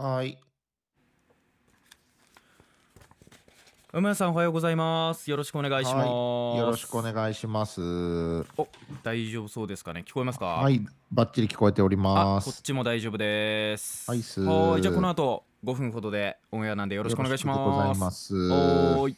はーい。馬屋さんおはようございます。よろしくお願いします。はいよろしくお願いします。お、大丈夫そうですかね？聞こえますか？はい、バッチリ聞こえておりあ、ます。こっちも大丈夫です。はいっすはーいじゃあこの後5分ほどでオンエアなんでよろしくお願いします。ございます。おーい。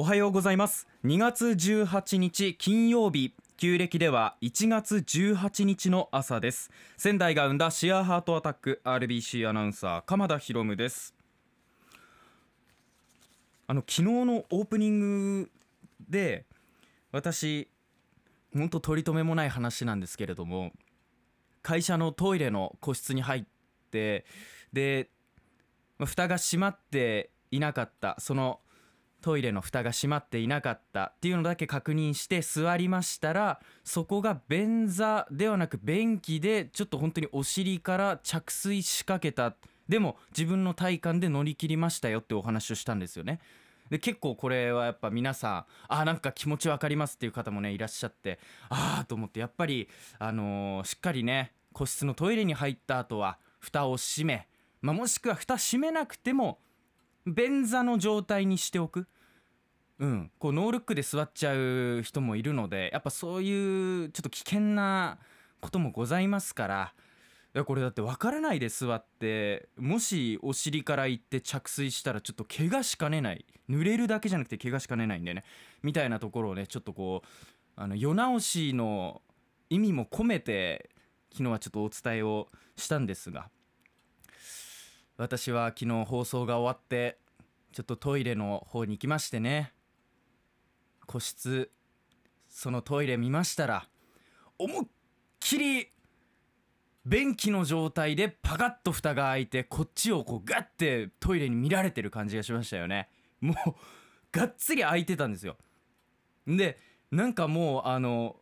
おはようございます。2月18日金曜日。旧暦では1月18日の朝です。仙台が生んだシアーハートアタック RBC アナウンサー鎌田博夢です。あの昨日のオープニングで私本当取り留めもない話なんですけれども会社のトイレの個室に入ってで蓋が閉まっていなかったそのトイレの蓋が閉まっていなかったっていうのだけ確認して座りましたらそこが便座ではなく便器でちょっと本当にお尻から着水しかけたでも自分の体感で乗り切りましたよってお話をしたんですよね。で結構これはやっぱ皆さんあなんか気持ちわかりますっていう方もねいらっしゃってああと思ってやっぱり、あのーしっかりね個室のトイレに入った後は蓋を閉め、まあ、もしくは蓋閉めなくても便座の状態にしておく？うん、こうノールックで座っちゃう人もいるのでやっぱそういうちょっと危険なこともございますから。いやこれだって分からないで座ってもしお尻から行って着水したらちょっと怪我しかねない。濡れるだけじゃなくて怪我しかねないんでね。みたいなところをねちょっとこうあの世直しの意味も込めて昨日はちょっとお伝えをしたんですが私は昨日放送が終わってちょっとトイレの方に行きましてね。個室そのトイレ見ましたら思いっきり便器の状態でパカッと蓋が開いてこっちをこうガッてトイレに見られてる感じがしましたよね。もうがっつり開いてたんですよ。でなんかもうあの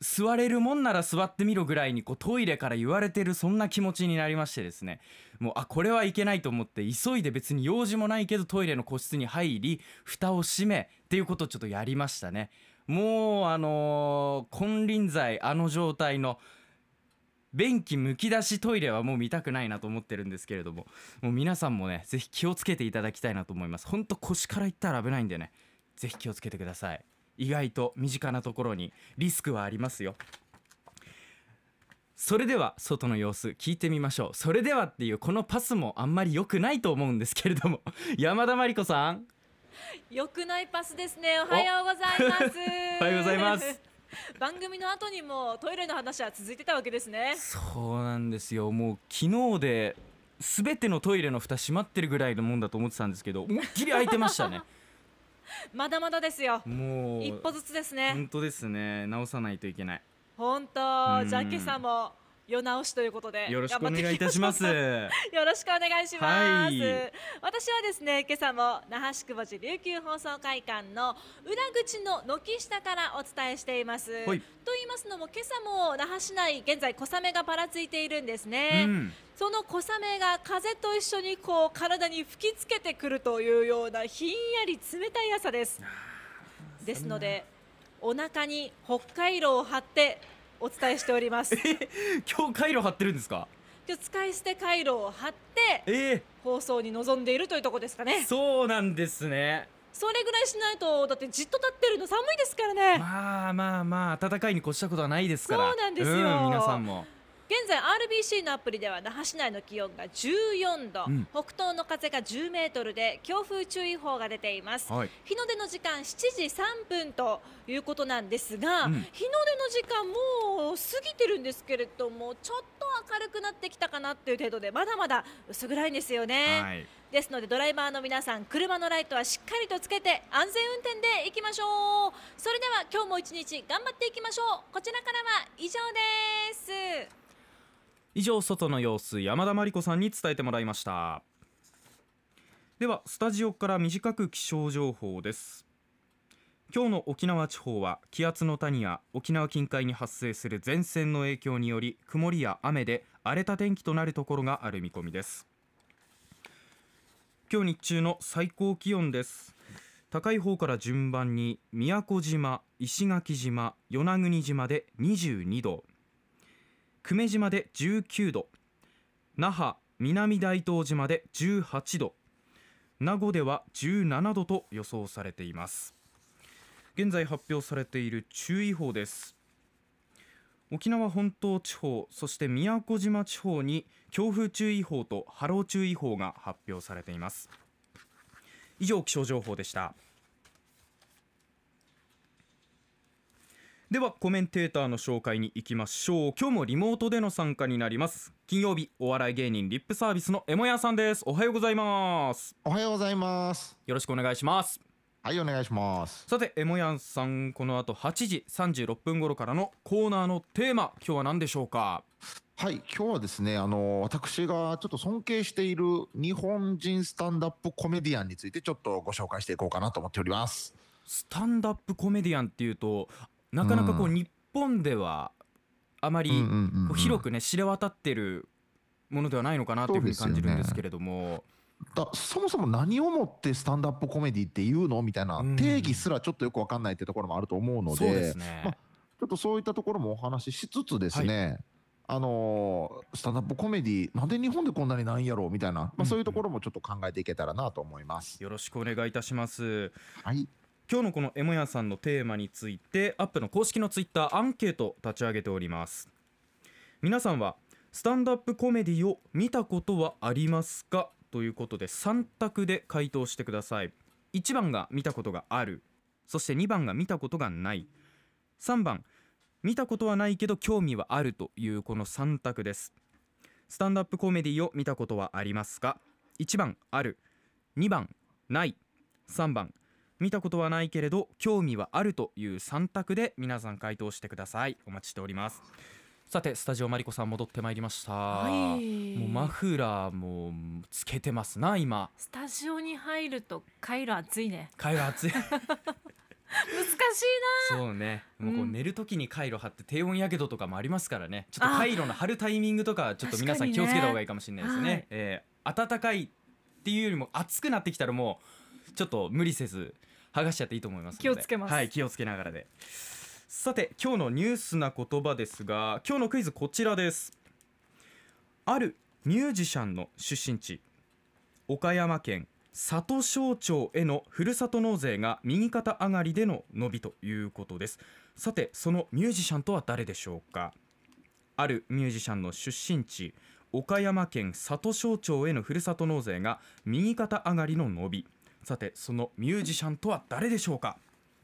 座れるもんなら座ってみろぐらいにこうトイレから言われてるそんな気持ちになりましてですね。もうあこれはいけないと思って急いで別に用事もないけどトイレの個室に入り蓋を閉めっていうことをちょっとやりましたね。もうあのー金輪際あの状態の便器むき出しトイレはもう見たくないなと思ってるんですけれどももう皆さんもねぜひ気をつけていただきたいなと思います。ほんと腰からいったら危ないんでねぜひ気をつけてください。意外と身近なところにリスクはありますよそれでは外の様子聞いてみましょうそれではっていうこのパスもあんまり良くないと思うんですけれども 山田真理子さん良くないパスですね。おはようございます。おはようございます。番組の後にもトイレの話は続いてたわけですね。そうなんですよもう昨日で全てのトイレの蓋閉まってるぐらいのもんだと思ってたんですけど思いっきり開いてましたね まだまだですよ。もう一歩ずつですね。本当ですね直さないといけない本う当。んじゃあ今朝も世直しということでよろしくお願いいたしますよろしくお願いします。はい私はですね今朝も那覇市久保寺琉球放送会館の裏口の軒下からお伝えしています。はいと言いますのも今朝も那覇市内現在小雨がぱらついているんですね。うんその小雨が風と一緒にこう体に吹きつけてくるというようなひんやり冷たい朝です。ですのでお腹に北海道を貼ってお伝えしております。今日回路張ってるんですか？今日使い捨て回路を貼ってえ放送に臨んでいるというところですかー、ね。そうなんですねそれぐらいしないとだってじっと立ってるの寒いですからね。まあまあまあ暖かいに越したことはないですからそうなんですよ皆さんも現在 RBC のアプリでは那覇市内の気温が14度、うん。北東の風が10メートルで強風注意報が出ています。はい。日の出の時間7時3分ということなんですが、うん。日の出の時間もう過ぎてるんですけれどもちょっと明るくなってきたかなっていう程度でまだまだ薄暗いんですよね、はい。ですのでドライバーの皆さん車のライトはしっかりとつけて安全運転でいきましょう。それでは今日も一日頑張っていきましょう。こちらからは以上です以上外の様子山田真理子さんに伝えてもらいました。ではスタジオから短く気象情報です。今日の沖縄地方は気圧の谷や沖縄近海に発生する前線の影響により曇りや雨で荒れた天気となるところがある見込みです。今日日中の最高気温です。高い方から順番に宮古島、石垣島、与那国島で22度。久米島で19度那覇南大東島で18度名護では17度と予想されています。現在発表されている注意報です。沖縄本島地方そして宮古島地方に強風注意報と波浪注意報が発表されています。以上気象情報でした。ではコメンテーターの紹介に行きましょう今日もリモートでの参加になります金曜日お笑い芸人リップサービスのエモヤさんですおはようございますおはようございます。よろしくお願いしますはい、お願いします。さてエモヤンさんこの後8時36分頃からのコーナーのテーマ今日は何でしょうか？はい、今日はですね、あの、私がちょっと尊敬している日本人スタンダップコメディアンについてちょっとご紹介していこうかなと思っております。スタンダップコメディアンっていうとなかなかこううん。日本ではあまり広くね知れ渡ってるものではないのかなというふうに感じるんですけれども、だそもそも何をもってスタンダップコメディっていうの？みたいなうん。定義すらちょっとよくわかんないってところもあると思うので、そうですね、まあちょっとそういったところもお話ししつつですね、あのースタンダップコメディなんで日本でこんなにないんやろ？うみたいな、まあ、そういうところもちょっと考えていけたらなと思います。よろしくお願いいたします。はい、今日のこのエモヤさんのテーマについてアップの公式のツイッターアンケート立ち上げております。皆さんはスタンダップコメディを見たことはありますか？ということで3択で回答してください。1番が見たことがある。そして2番が見たことがない。3番見たことはないけど興味はある。というこの3択です。スタンダップコメディを見たことはありますか？1番ある。2番ない。3番見たことはないけれど興味はあるという3択で皆さん回答してください。お待ちしております。さてスタジオマリコさん戻ってまいりました、はい。もうマフラーもつけてますな今。スタジオに入るとカイロ暑いね。カイロ暑い。難しいそうね。もうこううん。寝る時にカイロ貼って低温やけどとかもありますからね。ちょっとあ。カイロの貼るタイミングとかちょっと皆さん気をつけた方がいいかもしれないですね。はいえー暖かいっていうよりも暑くなってきたらもうちょっと無理せず剥がしちゃっていいと思いますので。気をつけます。はい気をつけながらで。さて今日のニュースな言葉ですが今日のクイズこちらです。あるミュージシャンの出身地岡山県里庄町へのふるさと納税が右肩上がりでの伸びということです。さてそのミュージシャンとは誰でしょうか？あるミュージシャンの出身地岡山県里庄町へのふるさと納税が右肩上がりの伸びさてそのミュージシャンとは誰でしょうか？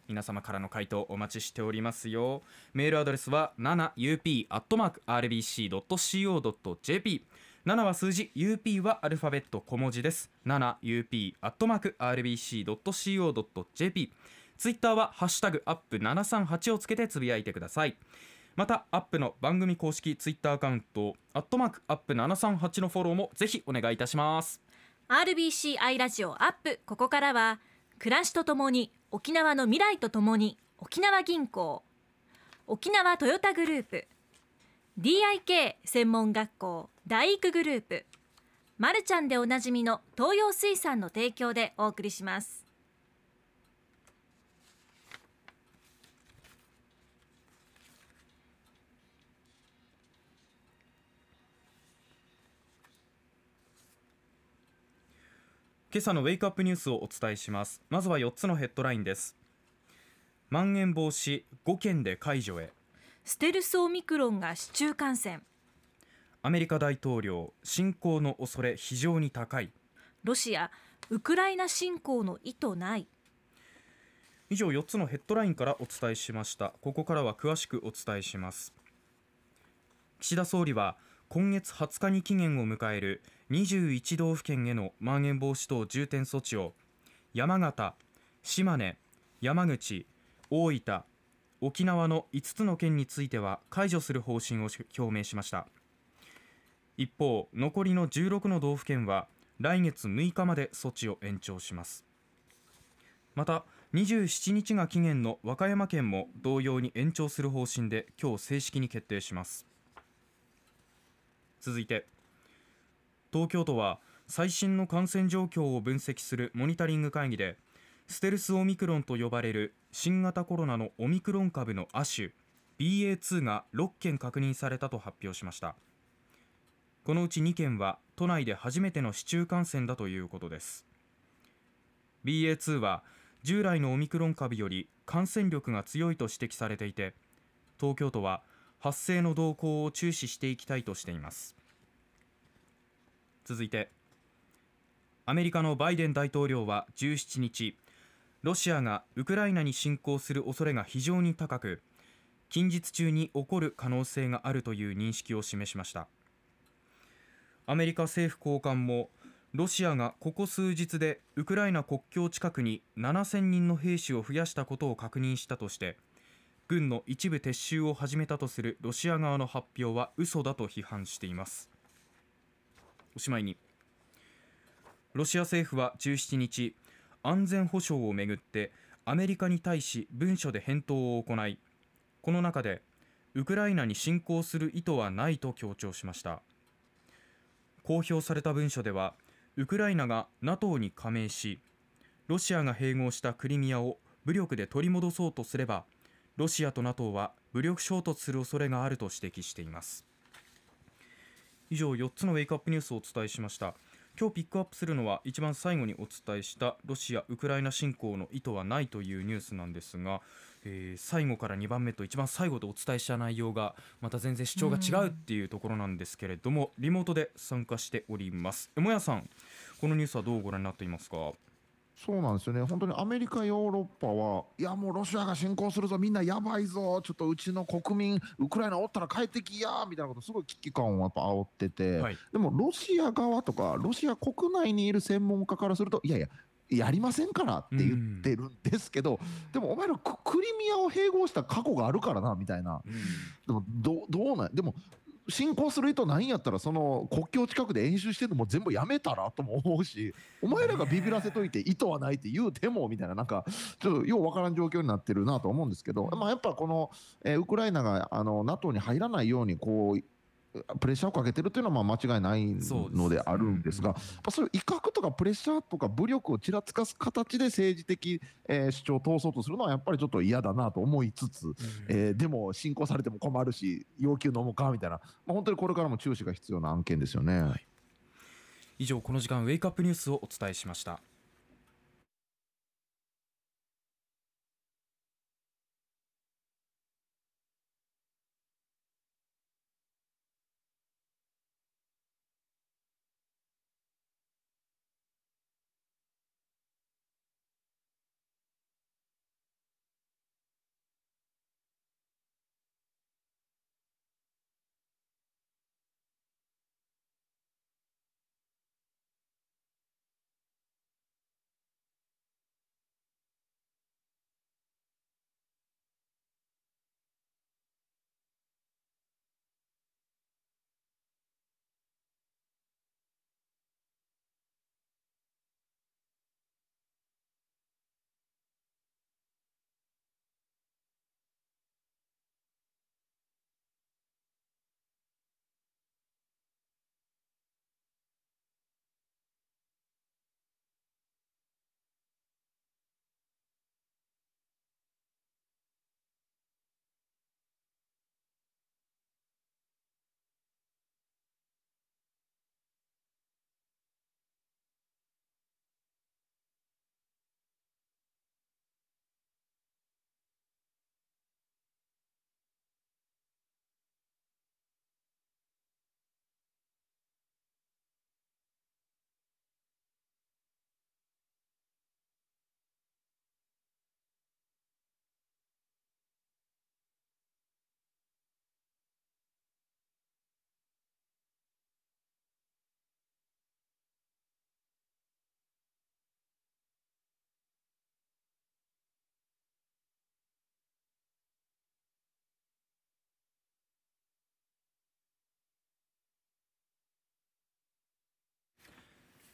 皆様からの回答お待ちしておりますよ。メールアドレスは 7up.rbc.co.jp 7は数字 UP はアルファベット小文字です。7up.rbc.co.jp ツイッターはハッシュタグアップ738をつけてつぶやいてください。またアップの番組公式ツイッターアカウントアットマークアップ738のフォローもぜひお願いいたします。RBC アイラジオアップ。ここからは暮らしとともに沖縄の未来とともに沖縄銀行沖縄トヨタグループ DIK 専門学校大育グループまるちゃんでおなじみの東洋水産の提供でお送りします。今朝のウェイクアップニュースをお伝えします。まずは4つのヘッドラインです。まん延防止5県で解除へ。ステルスオミクロンが市中感染。アメリカ大統領侵攻の恐れ非常に高い。ロシアウクライナ侵攻の意図ない。以上4つのヘッドラインからお伝えしました。ここからは詳しくお伝えします。岸田総理は今月20日に期限を迎える21道府県へのまん延防止等重点措置を山形、島根、山口、大分、沖縄の5つの県については解除する方針を表明しました。一方残りの16の道府県は来月6日まで措置を延長します。また27日が期限の和歌山県も同様に延長する方針で今日正式に決定します。続いて東京都は最新の感染状況を分析するモニタリング会議でステルスオミクロンと呼ばれる新型コロナのオミクロン株の亜種 BA.2 が6件確認されたと発表しました。このうち2件は都内で初めての市中感染だということです。BA.2 は従来のオミクロン株より感染力が強いと指摘されていて東京都は発生の動向を注視していきたいとしています。続いてアメリカのバイデン大統領は17日ロシアがウクライナに侵攻する恐れが非常に高く近日中に起こる可能性があるという認識を示しました。アメリカ政府高官もロシアがここ数日でウクライナ国境近くに7000人の兵士を増やしたことを確認したとして軍の一部撤収を始めたとするロシア側の発表は嘘だと批判しています。おしまいに。ロシア政府は17日安全保障をめぐってアメリカに対し文書で返答を行いこの中でウクライナに侵攻する意図はないと強調しました。公表された文書ではウクライナが NATO に加盟しロシアが併合したクリミアを武力で取り戻そうとすればロシアと NATO は武力衝突する恐れがあると指摘しています。以上4つのウェイクアップニュースをお伝えしました。今日ピックアップするのは一番最後にお伝えしたロシア・ウクライナ侵攻の意図はないというニュースなんですが、えー最後から2番目と一番最後でお伝えした内容がまた全然主張が違うっていうところなんですけれどもリモートで参加しております。もやさんこのニュースはどうご覧になっていますか？そうなんですよね、本当にアメリカ、ヨーロッパは、いやもうロシアが侵攻するぞ、みんなやばいぞ、ちょっとうちの国民、ウクライナおったら帰ってきやみたいなこと、すごい危機感をやっぱ煽ってて、はい。でもロシア側とか、ロシア国内にいる専門家からすると、いやいや、やりませんからって言ってるんですけど、でもお前らククリミアを併合した過去があるからなみたいな、でもどうどうなん、でも侵攻する意図ないんやったら、その国境近くで演習してるのも全部やめたらとも思うし、お前らがビビらせといて、意図はないって言うてもみたいな、なんか、ちょっとようわからん状況になってるなと思うんですけど、まあ、やっぱこの、えーウクライナがあの NATO に入らないようにこう、プレッシャーをかけてるっていうのはまあ間違いないのであるんですが、そういう威嚇とかプレッシャーとか武力をちらつかす形で政治的、えー主張を通そうとするのはやっぱりちょっと嫌だなと思いつつ、えーでも侵攻されても困るし要求飲むかみたいな、まあ、本当にこれからも注視が必要な案件ですよね。はい。以上この時間ウェイクアップニュースをお伝えしました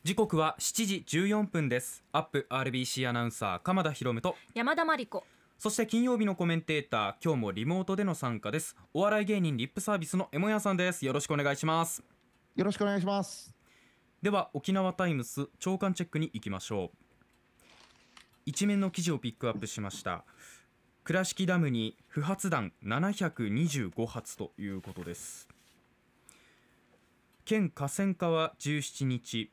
時刻は7時14分です。アップ RBC アナウンサー鎌田博夢と。山田真理子。そして金曜日のコメンテーター今日もリモートでの参加です。お笑い芸人リップサービスのエモヤさんです。よろしくお願いします。よろしくお願いします。では沖縄タイムス長官チェックに行きましょう。一面の記事をピックアップしました。倉敷ダムに不発弾725発ということです。県河川課は17日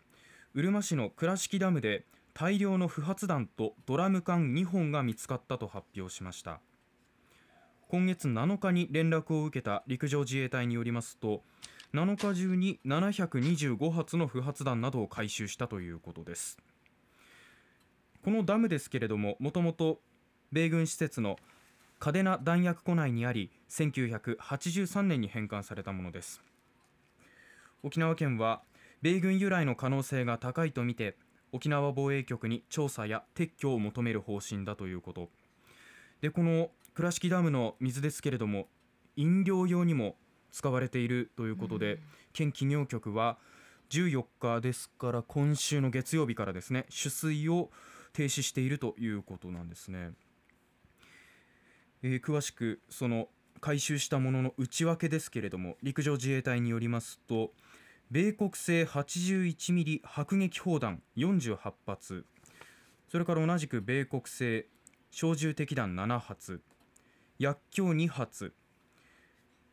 うるま市の倉敷ダムで大量の不発弾とドラム缶2本が見つかったと発表しました。今月7日に連絡を受けた陸上自衛隊によりますと7日中に725発の不発弾などを回収したということです。このダムですけれどももともと米軍施設の嘉手納弾薬庫内にあり1983年に返還されたものです。沖縄県は米軍由来の可能性が高いとみて沖縄防衛局に調査や撤去を求める方針だということ。でこの倉敷ダムの水ですけれども飲料用にも使われているということで、県企業局は14日ですから今週の月曜日からですね取水を停止しているということなんですね、えー詳しくその回収したものの内訳ですけれども陸上自衛隊によりますと米国製81ミリ迫撃砲弾48発。それから同じく米国製小銃敵弾7発。薬莢2発。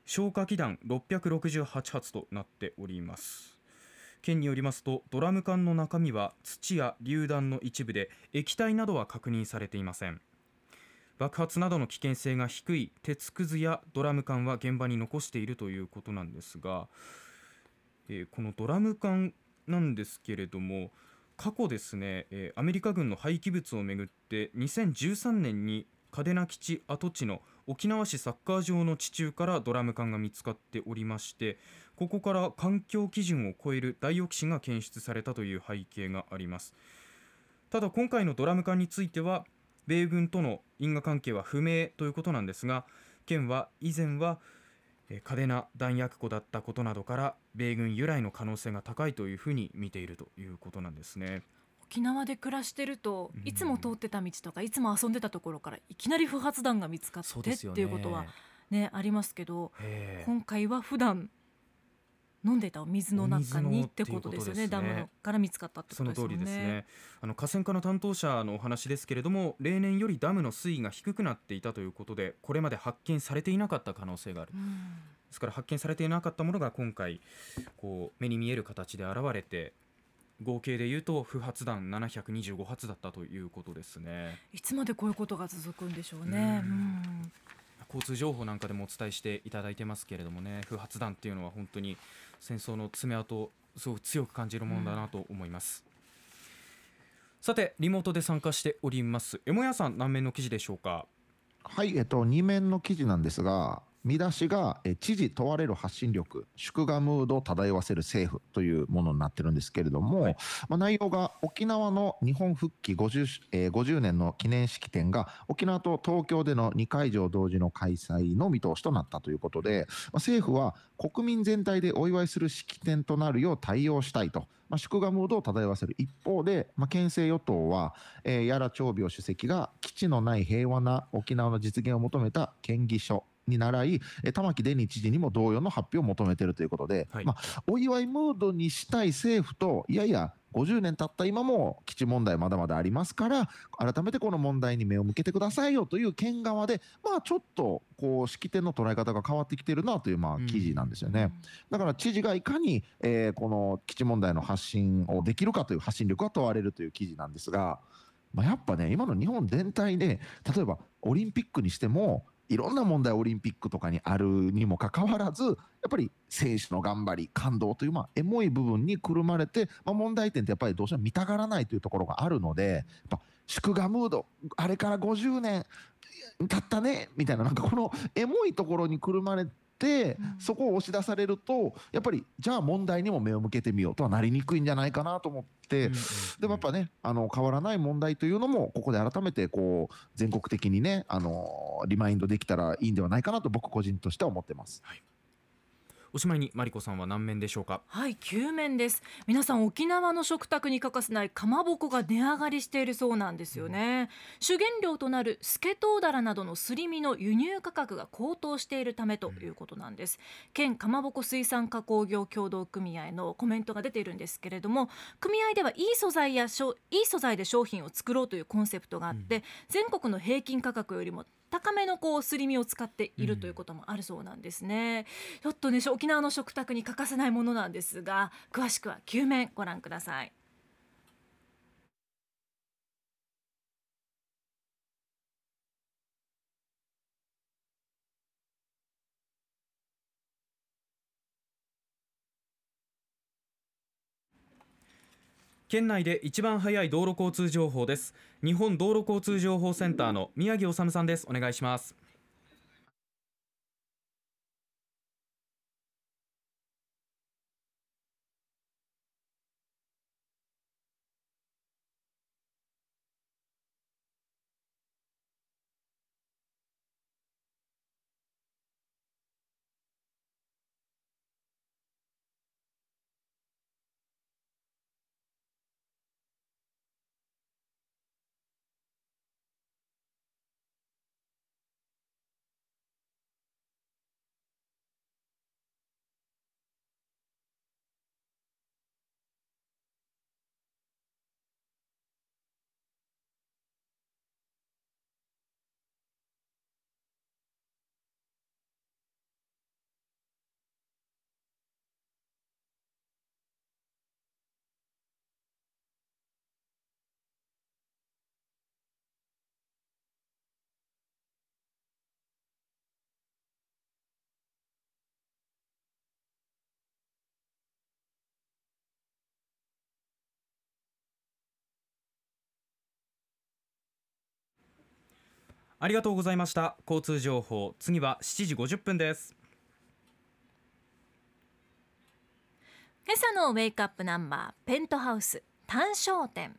消火器弾668発となっております。県によりますとドラム缶の中身は土や榴弾の一部で液体などは確認されていません。爆発などの危険性が低い鉄くずやドラム缶は現場に残しているということなんですが、えーこのドラム缶なんですけれども過去ですね、えーアメリカ軍の廃棄物をめぐって2013年に嘉手納基地跡地の沖縄市サッカー場の地中からドラム缶が見つかっておりましてここから環境基準を超えるダイオキシンが検出されたという背景があります。ただ今回のドラム缶については米軍との因果関係は不明ということなんですが県は以前は嘉手納弾薬庫だったことなどから米軍由来の可能性が高いというふうに見ているということなんですね。沖縄で暮らしてるとうん。いつも通ってた道とかいつも遊んでたところからいきなり不発弾が見つかってっていうことはね。ありますけどええ今回は普段飲んでいたお水の中にってことですよねね。ダムのから見つかったってこそのとですよね。通りですね。あの河川課の担当者のお話ですけれども例年よりダムの水位が低くなっていたということでこれまで発見されていなかった可能性がある。うん。ですから発見されていなかったものが今回こう目に見える形で現れて合計でいうと不発弾725発だったということですね。いつまでこういうことが続くんでしょうね。うん。うん。交通情報なんかでもお伝えしていただいてますけれどもね不発弾っていうのは本当に戦争の爪痕をすごく強く感じるものだなと思います、さてリモートで参加しております。エモヤさん何面の記事でしょうか？はい、えっと、2面の記事なんですが、見出しが、え知事問われる発信力、祝賀ムードを漂わせる政府というものになってるんですけれども、はいまあ、内容が沖縄の日本復帰 50,、えー50年の記念式典が沖縄と東京での2会場同時の開催の見通しとなったということで、まあ、政府は国民全体でお祝いする式典となるよう対応したいと。まあ、祝賀ムードを漂わせる一方で、まあ、県政与党は、えー、屋良長病主席が基地のない平和な沖縄の実現を求めた県議書に習い、えー玉城デニー知事にも同様の発表を求めているということで、はいまあ、お祝いムードにしたい政府と、いやいや、50年経った今も基地問題まだまだありますから、改めてこの問題に目を向けてくださいよという県側で、まあ、ちょっとこう式典の捉え方が変わってきてるなというまあ記事なんですよね。だから知事がいかに、えーこの基地問題の発信をできるかという発信力が問われるという記事なんですが、まあ、やっぱね、今の日本全体で、例えばオリンピックにしても、いろんな問題オリンピックとかにあるにもかかわらず、やっぱり選手の頑張り、感動という、まあ、エモい部分にくるまれて、まあ、問題点ってやっぱりどうしても見たがらないというところがあるので、やっぱ祝賀ムード、あれから50年経ったねみたいな、なんかこのエモいところにくるまれて、そこを押し出されると、やっぱりじゃあ問題にも目を向けてみようとはなりにくいんじゃないかなと思って、でもやっぱね、あの変わらない問題というのも、ここで改めてこう全国的にね、あのリマインドできたらいいんではないかなと、僕個人としては思ってます。おしまいにマリコさんは何面でしょうか？はい、9面です。皆さん沖縄の食卓に欠かせないかまぼこが値上がりしているそうなんですよね。主原料となるスケトウダラなどのすり身の輸入価格が高騰しているためということなんです。県かまぼこ水産加工業協同組合のコメントが出ているんですけれども、組合ではいい素材やいい素材で商品を作ろうというコンセプトがあって、全国の平均価格よりも高めのこうすり身を使っているということもあるそうなんですね。ちょっとね沖縄の食卓に欠かせないものなんですが詳しくは9面ご覧ください。県内で一番早い道路交通情報です。日本道路交通情報センターの宮城治さんです。お願いします。ありがとうございました。交通情報次は7時50分です。今朝のウェイクアップナンバーペントハウス単焦点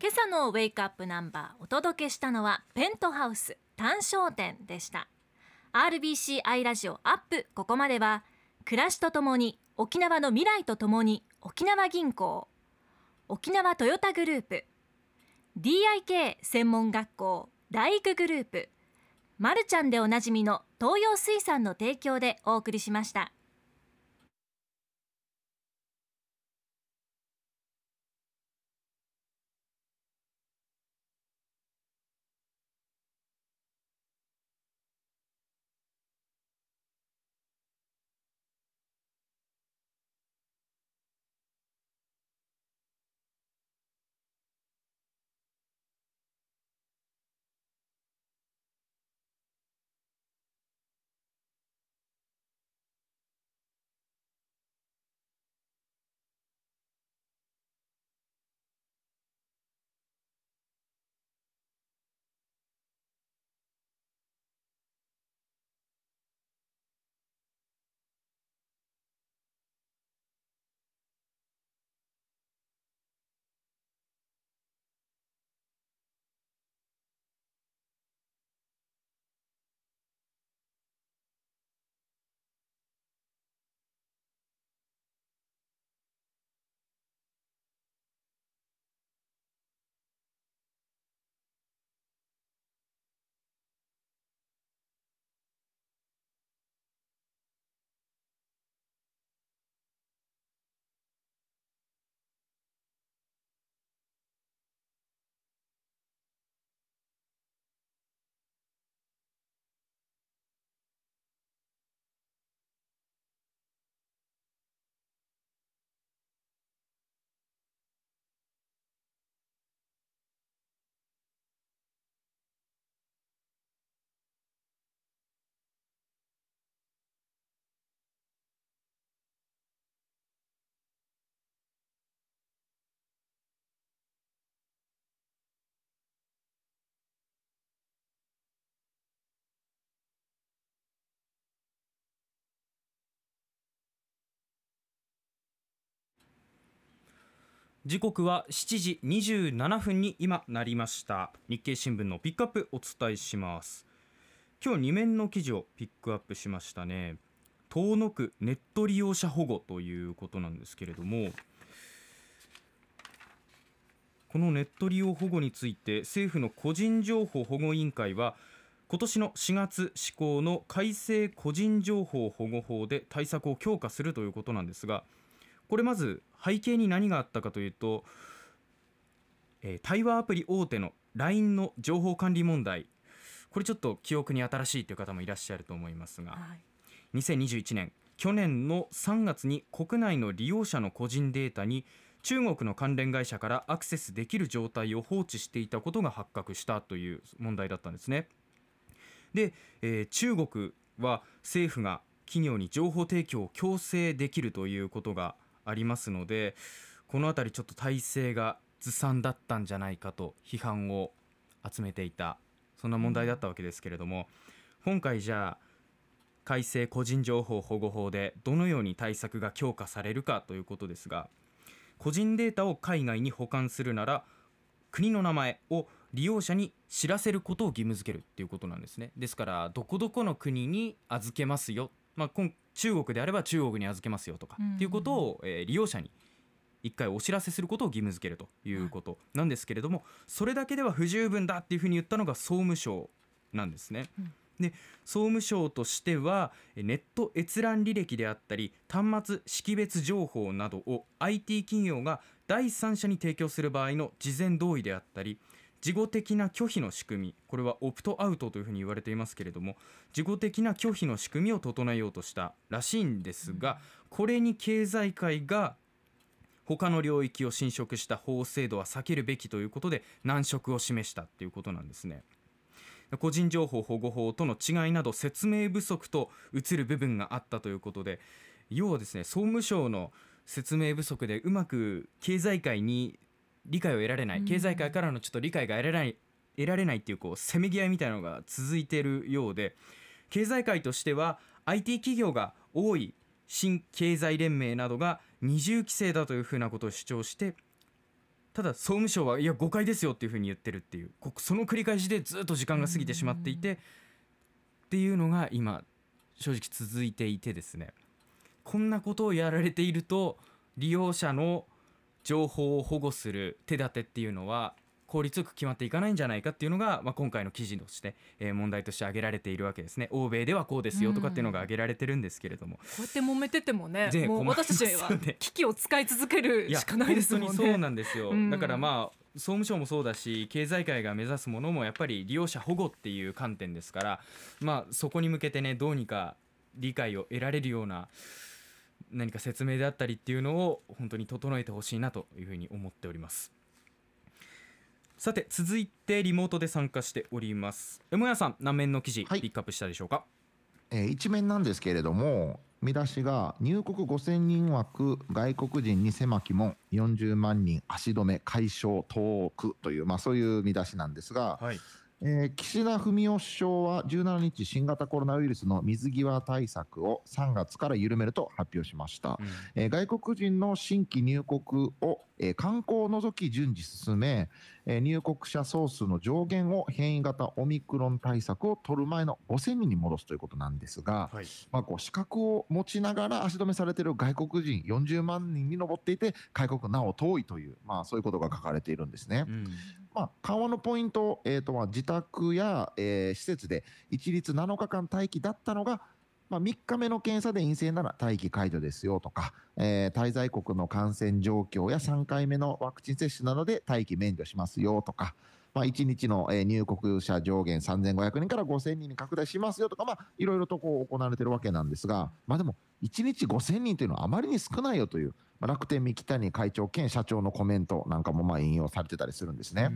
今朝のウェイクアップナンバーお届けしたのはペントハウス単焦点でした RBC アイラジオアップここまでは暮らしとともに沖縄の未来とともに沖縄銀行沖縄トヨタグループ DIK 専門学校大育グループマルちゃんでおなじみの東洋水産の提供でお送りしました。時刻は7時27分に今なりました。日経新聞のピックアップお伝えします。今日2面の記事をピックアップしましたね。遠野区ネット利用者保護ということなんですけれどもこのネット利用保護について政府の個人情報保護委員会は今年の4月施行の改正個人情報保護法で対策を強化するということなんですがこれまず背景に何があったかというと、えー対話アプリ大手の LINE の情報管理問題これちょっと記憶に新しいという方もいらっしゃると思いますがはい2021年去年の3月に国内の利用者の個人データに中国の関連会社からアクセスできる状態を放置していたことが発覚したという問題だったんですね。で、えー中国は政府が企業に情報提供を強制できるということがありますのでこの辺りちょっと体制がずさんだったんじゃないかと批判を集めていたそんな問題だったわけですけれども今回じゃあ改正個人情報保護法でどのように対策が強化されるかということですが個人データを海外に保管するなら国の名前を利用者に知らせることを義務付けるっていうことなんですね。ですからどこどこの国に預けますよ、まあ、今中国であれば中国に預けますよとかうんっていうことを、えー利用者に一回お知らせすることを義務付けるということなんですけれども、それだけでは不十分だっていうふうに言ったのが総務省なんですね。うん。で総務省としてはえネット閲覧履歴であったり端末識別情報などを IT 企業が第三者に提供する場合の事前同意であったり事後的な拒否の仕組みこれはオプトアウトというふうに言われていますけれども事後的な拒否の仕組みを整えようとしたらしいんですがこれに経済界が他の領域を侵食した法制度は避けるべきということで難色を示したということなんですね。個人情報保護法との違いなど説明不足と映る部分があったということで要はですね総務省の説明不足でうまく経済界に理解を得られない、うん。経済界からのちょっと理解が得られない得られないっていうこうせめぎ合いみたいなのが続いているようで経済界としては IT 企業が多い新経済連盟などが二重規制だというふうなことを主張してただ総務省はいや誤解ですよっていうふうに言ってるっていうこその繰り返しでずっと時間が過ぎてしまっていてっていうのが今正直続いていてですね。こんなことをやられていると利用者の情報を保護する手立てっていうのは効率よく決まっていかないんじゃないかっていうのが、まあ、今回の記事として、えー問題として挙げられているわけですね。欧米ではこうですよとかっていうのが挙げられてるんですけれども、こうやって揉めててもねねもう私たちは機器を使い続けるしかないですもんね。本当にそうなんですよ、うん。だからまあ総務省もそうだし経済界が目指すものもやっぱり利用者保護っていう観点ですからまあそこに向けてねどうにか理解を得られるような何か説明であったりっていうのを本当に整えてほしいなというふうに思っております。さて続いてリモートで参加しております。山谷さん何面の記事はい。ピックアップしたでしょうか、えー一面なんですけれども見出しが入国5000人枠外国人に狭き門40万人足止め解消遠くという、まあ、そういう見出しなんですが、はいえー岸田文雄首相は17日新型コロナウイルスの水際対策を3月から緩めると発表しました。うんえー外国人の新規入国を、えー観光を除き順次進め、えー入国者総数の上限を変異型オミクロン対策を取る前の5000人に戻すということなんですが、はいまあ、こう資格を持ちながら足止めされている外国人40万人に上っていて開国なお遠いという、まあ、そういうことが書かれているんですね。うんまあ、緩和のポイント、えーとまあ、自宅や、えー施設で一律7日間待機だったのが、まあ、3日目の検査で陰性なら待機解除ですよとか、えー滞在国の感染状況や3回目のワクチン接種などで待機免除しますよとか、まあ、1日の、入国者上限3500人から5000人に拡大しますよとか、まあ、いろいろとこう行われているわけなんですが、まあ、でも1日5000人というのはあまりに少ないよという、まあ、楽天三木谷会長兼社長のコメントなんかもまあ引用されてたりするんですね。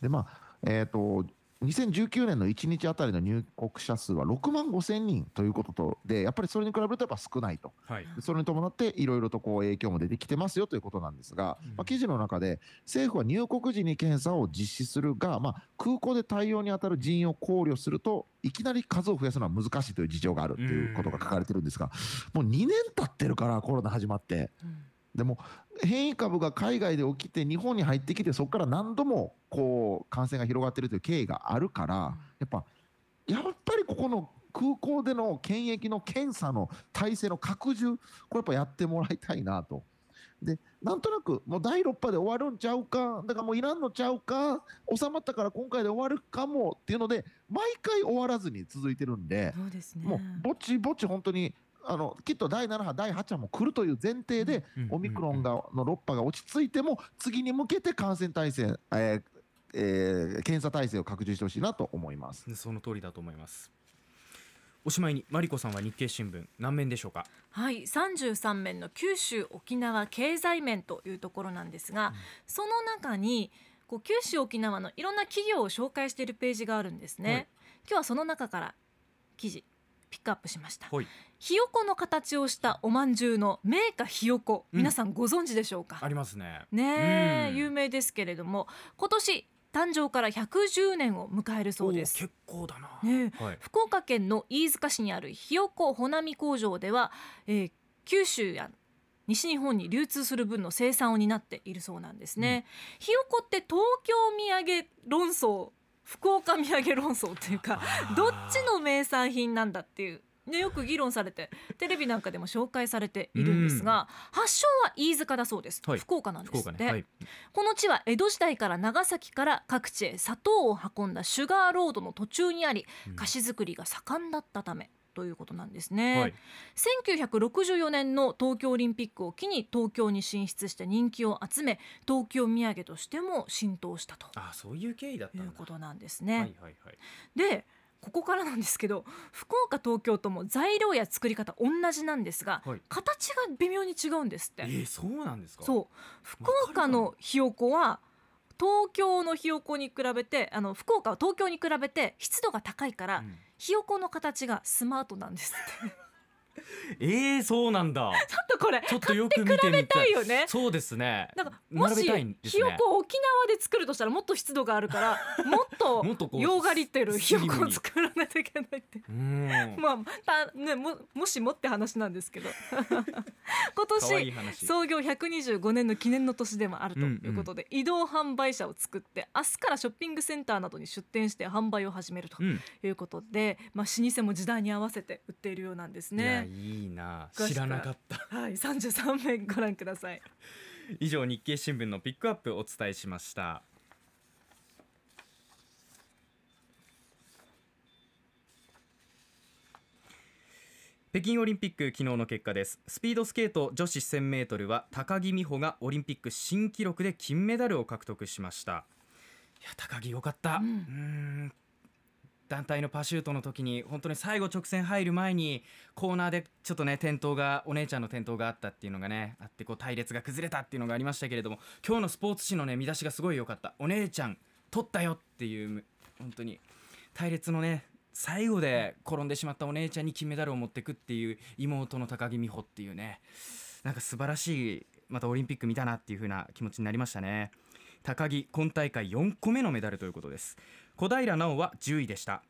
でまあえー、と2019年の1日あたりの入国者数は6万5千人ということとでやっぱりそれに比べるとやっぱ少ないと。はい。でそれに伴っていろいろとこう影響も出てきてますよということなんですが、うん。まあ、記事の中で政府は入国時に検査を実施するが、まあ、空港で対応に当たる人員を考慮するといきなり数を増やすのは難しいという事情があるということが書かれてるんですがもう2年経ってるからコロナ始まって。うんでも変異株が海外で起きて日本に入ってきてそこから何度もこう感染が広がっているという経緯があるからやっぱやっぱりここの空港での検疫の検査の体制の拡充これやっぱやってもらいたいなと。でなんとなくもう第6波で終わるんちゃうかだからもういらんのちゃうか収まったから今回で終わるかもっていうので毎回終わらずに続いてるんでそうですねもうぼちぼち本当にあのきっと第7波第8波も来るという前提でうんオミクロンがの6波が落ち着いても次に向けて感染体制、えーえー検査体制を拡充してほしいなと思います。その通りだと思います。おしまいにマリコさんは日経新聞何面でしょうか？はい、33面の九州沖縄経済面というところなんですが、その中にこう九州沖縄のいろんな企業を紹介しているページがあるんですね、はい。今日はその中から記事ピックアップしました。はい。ひよこの形をしたお饅頭の名家ひよこ、うん。皆さんご存知でしょうか？ありますね。ね有名ですけれども今年誕生から110年を迎えるそうです。お結構だな、ねはい。福岡県の飯塚市にあるひよこほなみ工場では、えー九州や西日本に流通する分の生産を担っているそうなんですね、ひよこって東京土産論争福岡土産論争っていうかどっちの名産品なんだっていう。ね、よく議論されてテレビなんかでも紹介されているんですが、発祥は飯塚だそうです、はい。福岡なんですって、ね。はい。この地は江戸時代から長崎から各地へ砂糖を運んだシュガーロードの途中にありうん。菓子作りが盛んだったためということなんですね、はい。1964年の東京オリンピックを機に東京に進出して人気を集め東京土産としても浸透したと。あそういう経緯だったいうことなんですね、はいはいはい。でここからなんですけど福岡東京とも材料や作り方同じなんですが、はい。形が微妙に違うんですって。えー、そうなんですか？そう。福岡のひよこは東京のひよこに比べてあの福岡は東京に比べて湿度が高いから、うん。ひよこの形がスマートなんですってえー、そうなんだ。ちょっとこれちょっとよく見てみたい。よね。そうですね。なんかもし並べたいんですひねよこを沖縄で作るとしたらもっと湿度があるからもっと もっとようがりってるひよこを作らないといけないって。うん。まあたねももしもって話なんですけど。今可愛い年話。創業125年の記念の年でもあるということで、移動販売車を作って明日からショッピングセンターなどに出店して販売を始めるとうん。いうことで、まあ、老舗も時代に合わせて売っているようなんですね。いいな。知らなかった。はい、33面ご覧ください。以上日経新聞のピックアップお伝えしました。北京オリンピック昨日の結果です。スピードスケート女子 1000m は高木美帆がオリンピック新記録で金メダルを獲得しました。いや高木よかった、ううんん団体のパシュートの時に本当に最後直線入る前にコーナーでちょっとね転倒がお姉ちゃんの転倒があったっていうのがねあってこう隊列が崩れたっていうのがありましたけれども今日のスポーツ紙のね見出しがすごい良かった。お姉ちゃん取ったよっていう本当に隊列のね最後で転んでしまったお姉ちゃんに金メダルを持ってくっていう妹の高木美帆っていうねなんか素晴らしいまたオリンピック見たなっていう風な気持ちになりましたね。高木今大会4個目のメダルということです。小平奈緒は10位でした。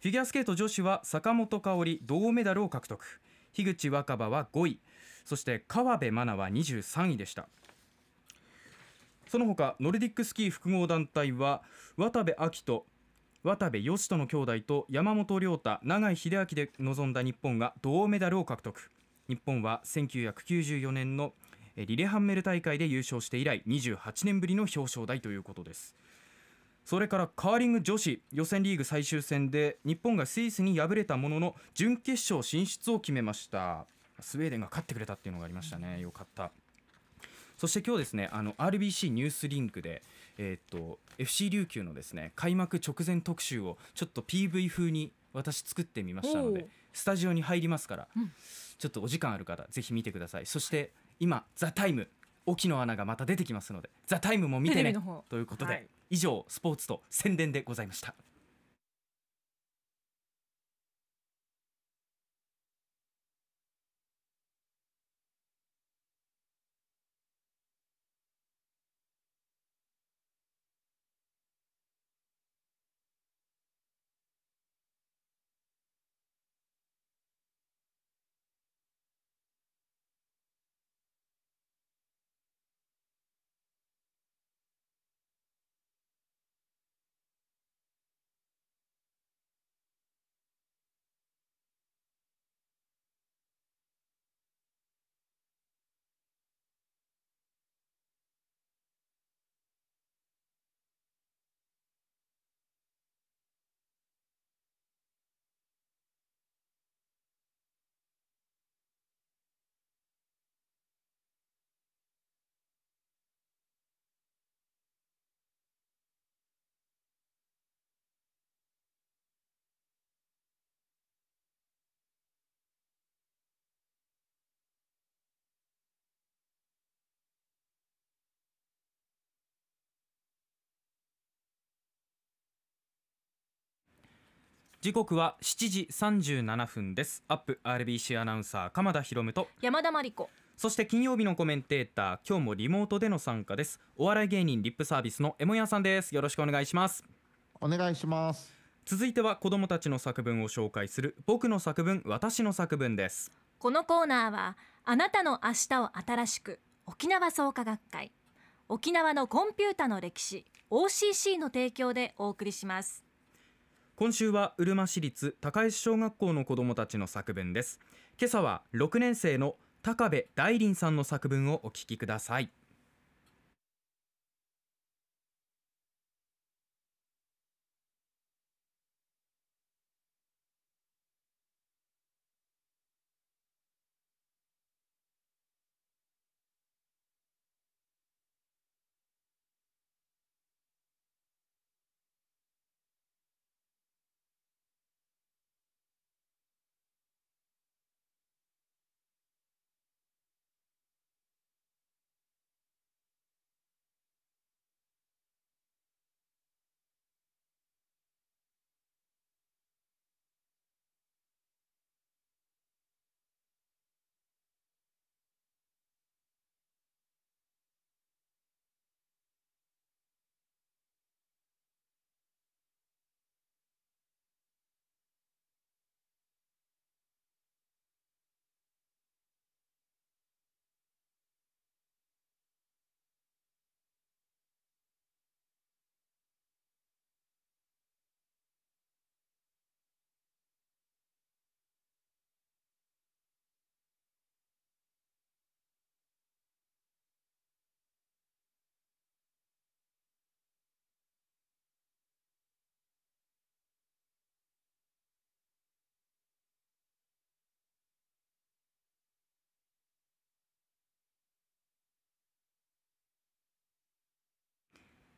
フィギュアスケート女子は坂本花織銅メダルを獲得。樋口新葉は5位。そして河辺愛菜は23位でした。その他ノルディックスキー複合団体は渡部暁斗渡部義人の兄弟と山本涼太永井秀明で臨んだ日本が銅メダルを獲得。日本は1994年のえリレハンメル大会で優勝して以来28年ぶりの表彰台ということです。それからカーリング女子予選リーグ最終戦で日本がスイスに敗れたものの準決勝進出を決めました。スウェーデンが勝ってくれたっていうのがありましたね。よかった。そして今日ですねあの RBC ニュースリンクでえーっと FC 琉球のですね開幕直前特集をちょっと PV 風に私作ってみましたのでスタジオに入りますから、うん。ちょっとお時間ある方ぜひ見てください。そして今「ザタイム沖野アナがまた出てきますので「ザタイムも見てねということで、はい以上スポーツと宣伝でございました。時刻は7時37分です。アップ RBC アナウンサー鎌田博夢と。山田真理子。そして金曜日のコメンテーター今日もリモートでの参加です。お笑い芸人リップサービスのエモヤさんです。よろしくお願いします。お願いします。続いては子どもたちの作文を紹介する僕の作文私の作文です。このコーナーはあなたの明日を新しく沖縄創価学会。沖縄のコンピュータの歴史 OCC の提供でお送りします今週はうるま市立高石小学校の子どもたちの作文です。今朝は6年生の高部大林さんの作文をお聞きください。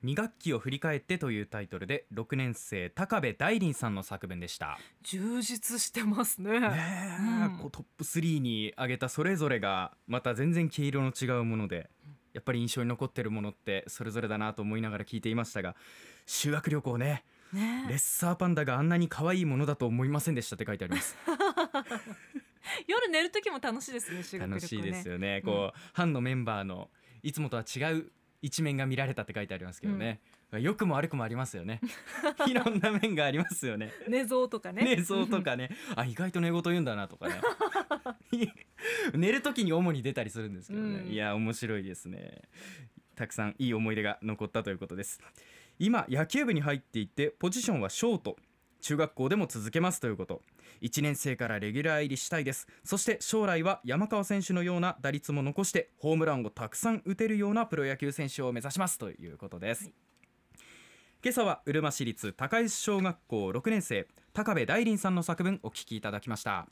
2学期を振り返ってというタイトルで6年生高部大林さんの作文でした。充実してますね。ねえ、うん。こうトップ3に挙げたそれぞれがまた全然毛色の違うものでやっぱり印象に残ってるものってそれぞれだなと思いながら聞いていましたが修学旅行ねね。レッサーパンダがあんなに可愛いものだと思いませんでしたって書いてあります。夜寝る時も楽しいですねね。楽しいですよね。うん。こう班のメンバーのいつもとは違う一面が見られたって書いてありますけどね、良くも悪くもありますよね。いろんな面がありますよね。寝相とかね。寝相とかね。あ意外と寝言言うんだなとかね。寝る時に主に出たりするんですけどね、うん。いや面白いですね。たくさんいい思い出が残ったということです。今野球部に入っていてポジションはショート。中学校でも続けますということ1年生からレギュラー入りしたいです。そして将来は山川選手のような打率も残してホームランをたくさん打てるようなプロ野球選手を目指しますということです、はい。今朝はうるま市立高石小学校6年生高部大林さんの作文お聞きいただきました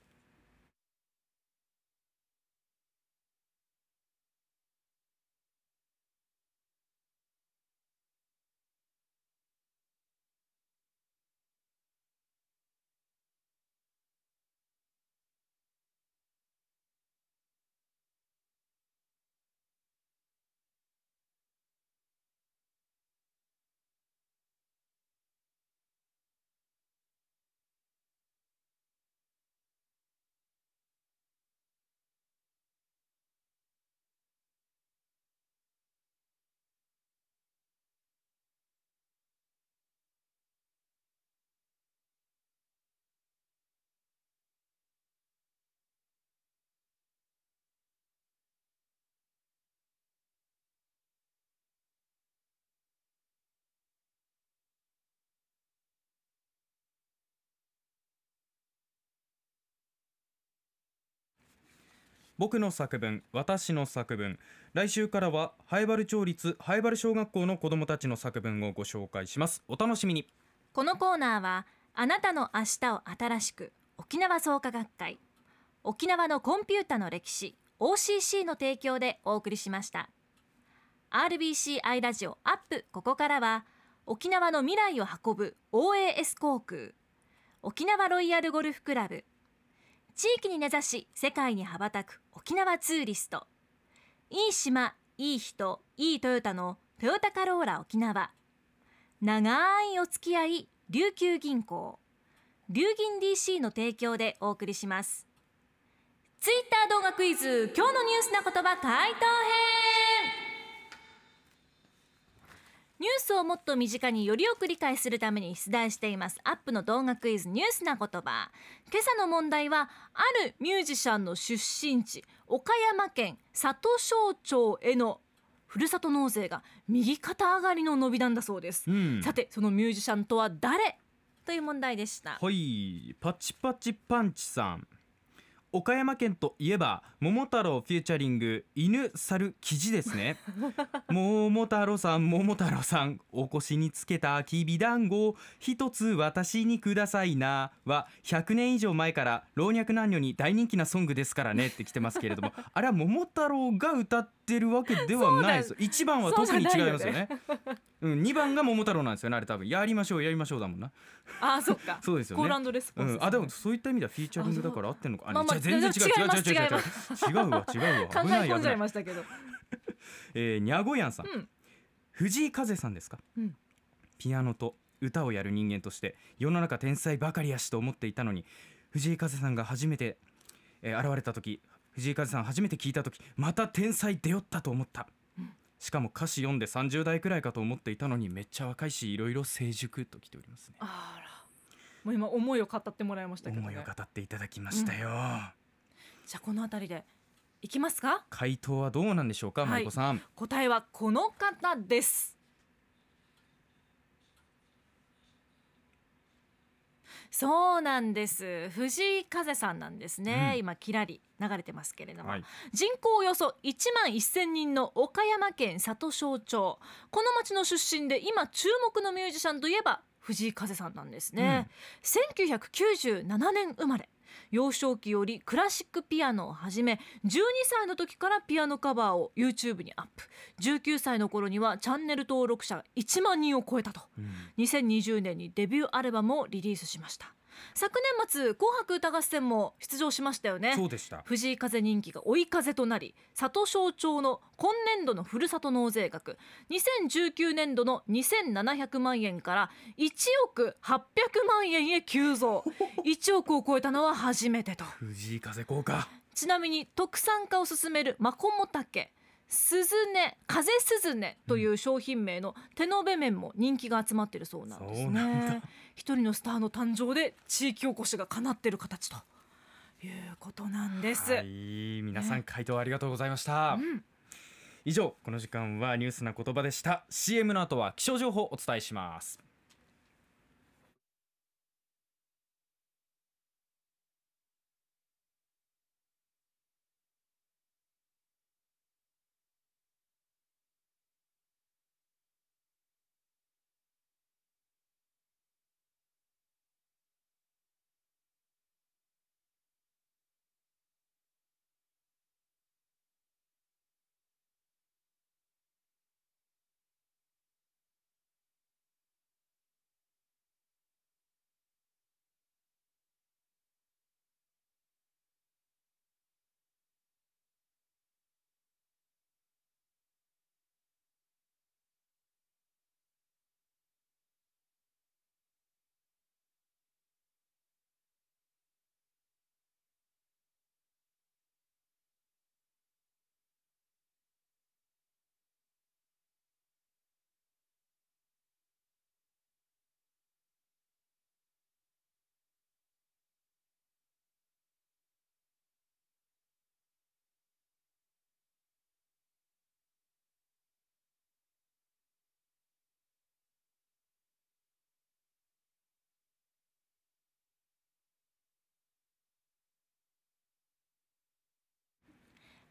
僕の作文私の作文来週からは灰原町立灰原小学校の子どもたちの作文をご紹介します。お楽しみに。このコーナーはあなたの明日を新しく沖縄創価学会沖縄のコンピュータの歴史 OCC の提供でお送りしました。RBCI ラジオアップここからは沖縄の未来を運ぶ OAS 航空沖縄ロイヤルゴルフクラブ地域に根ざし世界に羽ばたく沖縄ツーリスト。いい島いい人いいトヨタのトヨタカローラ沖縄。長いお付き合い琉球銀行。琉銀 DC の提供でお送りします。ツイッター動画クイズ今日のニュースな言葉回答編。ニュースをもっと身近によりよく理解するために出題しています。アップの動画クイズニュースな言葉。今朝の問題はあるミュージシャンの出身地岡山県里庄町へのふるさと納税が右肩上がりの伸びなんだそうです、うん。さてそのミュージシャンとは誰？という問題でした。はい。パチパチパンチさん岡山県といえば桃太郎フューチャリング犬猿記事ですね。桃太郎さん桃太郎さんお腰につけたきびだんご一つ私にくださいなは100年以上前から老若男女に大人気なソングですからねって来てますけれども。あれは桃太郎が歌ってるわけではないです一番は特に違いますよね。うん、2番が桃太郎なんですよねあれ多分。やりましょうやりましょうだもんな。あーそっか。そうですよね。コールレスポンス、うん、あでもそういった意味ではフィーチャリングだから合ってんのか。あまあまあじゃあ全然違う違う違う違う。違う違うわ違うわ。考え込んじゃいましたけど。えー、にゃごやんさん、うん。藤井風さんですか、うん。ピアノと歌をやる人間として世の中天才ばかりやしと思っていたのに藤井風さんが初めて、えー現れた時藤井風さん初めて聞いた時また天才出よったと思った、しかも歌詞読んで30代くらいかと思っていたのにめっちゃ若いしいろいろ成熟と来ておりますね。あら。もう今思いを語ってもらいましたけどね。思いを語っていただきましたよ、じゃあこの辺りでいきますか？回答はどうなんでしょうか、はい。マイコさん。答えはこの方ですそうなんです。藤井風さんなんですね、うん。今キラリ流れてますけれども、はい。人口およそ1万1000人の岡山県里庄町。この町の出身で今注目のミュージシャンといえば藤井風さんなんですね、1997年生まれ幼少期よりクラシックピアノを始め12歳の時からピアノカバーを YouTube にアップ。19歳の頃にはチャンネル登録者が1万人を超えたと。うん。2020年にデビューアルバムをリリースしました昨年末紅白歌合戦も出場しましたよね。そうでした。藤井風人気が追い風となり里庄町の今年度のふるさと納税額。2019年度の2700万円から1億800万円へ急増。1億を超えたのは初めてと。藤井風効果。ちなみに特産化を進めるマコモタケスズネ風スズネという商品名の手延べ麺も人気が集まっているそうなんですそうなんね一人のスターの誕生で地域おこしが叶っている形と。いうことなんです、はい。皆さん回答ありがとうございました、うん。以上この時間はニュースな言葉でした。CM の後は気象情報をお伝えします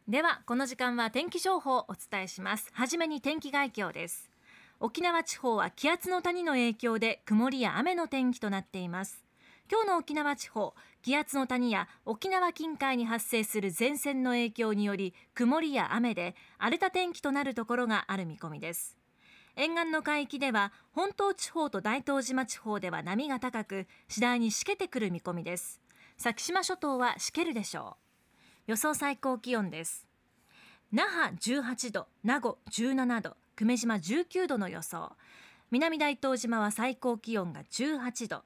ではこの時間は天気情報をお伝えします。はじめに天気概況です。沖縄地方は気圧の谷の影響で曇りや雨の天気となっています。今日の沖縄地方気圧の谷や沖縄近海に発生する前線の影響により曇りや雨で荒れた天気となるところがある見込みです。沿岸の海域では本島地方と大東島地方では波が高く次第にしけてくる見込みです。先島諸島はしけるでしょう。予想最高気温です。那覇18度名護17度久米島19度の予想。南大東島は最高気温が18度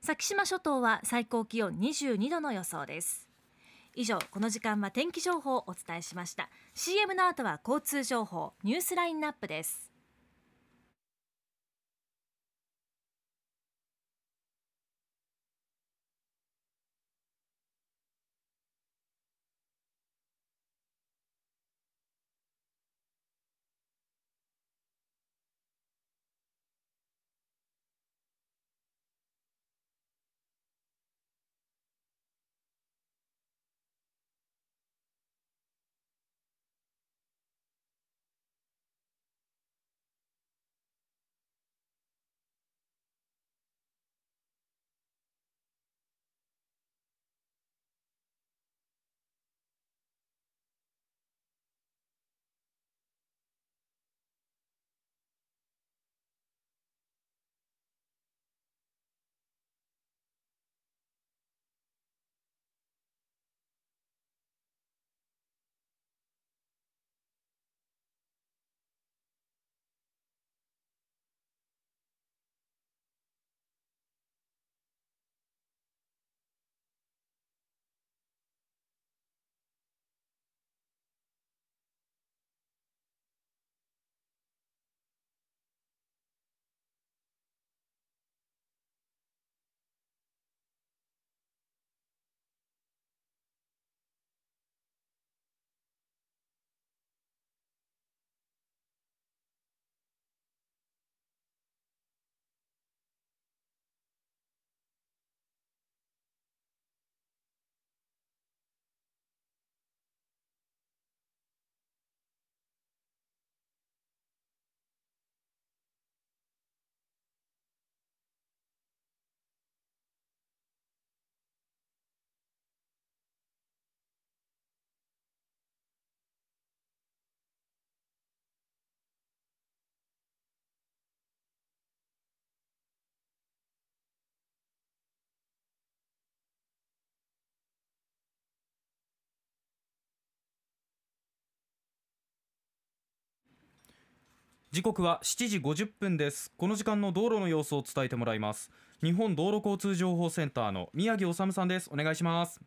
先島諸島は最高気温22度の予想です。以上この時間は天気情報をお伝えしました。CM の後は交通情報ニュースラインナップです。時刻は7時50分です。この時間の道路の様子を伝えてもらいます。日本道路交通情報センターの宮城治さんです。お願いします。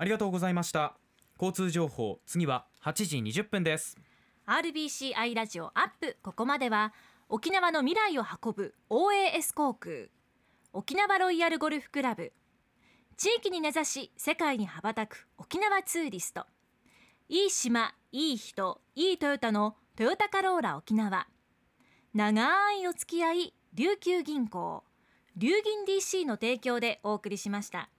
ありがとうございました。交通情報次は8時20分です。RBCI ラジオアップここまでは沖縄の未来を運ぶ OAS 航空沖縄ロイヤルゴルフクラブ地域に根ざし世界に羽ばたく沖縄ツーリストいい島いい人いいトヨタのトヨタカローラ沖縄長いお付き合い琉球銀行龍銀 DC の提供でお送りしました。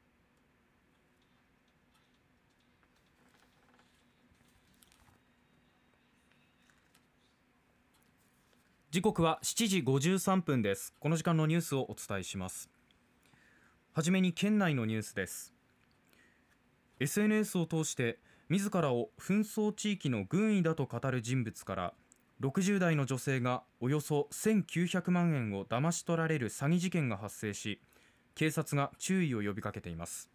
時刻は7時53分です。この時間のニュースをお伝えします。はじめに県内のニュースです。SNS を通して自らを紛争地域の軍医だと語る人物から60代の女性がおよそ1900万円を騙し取られる詐欺事件が発生し警察が注意を呼びかけています。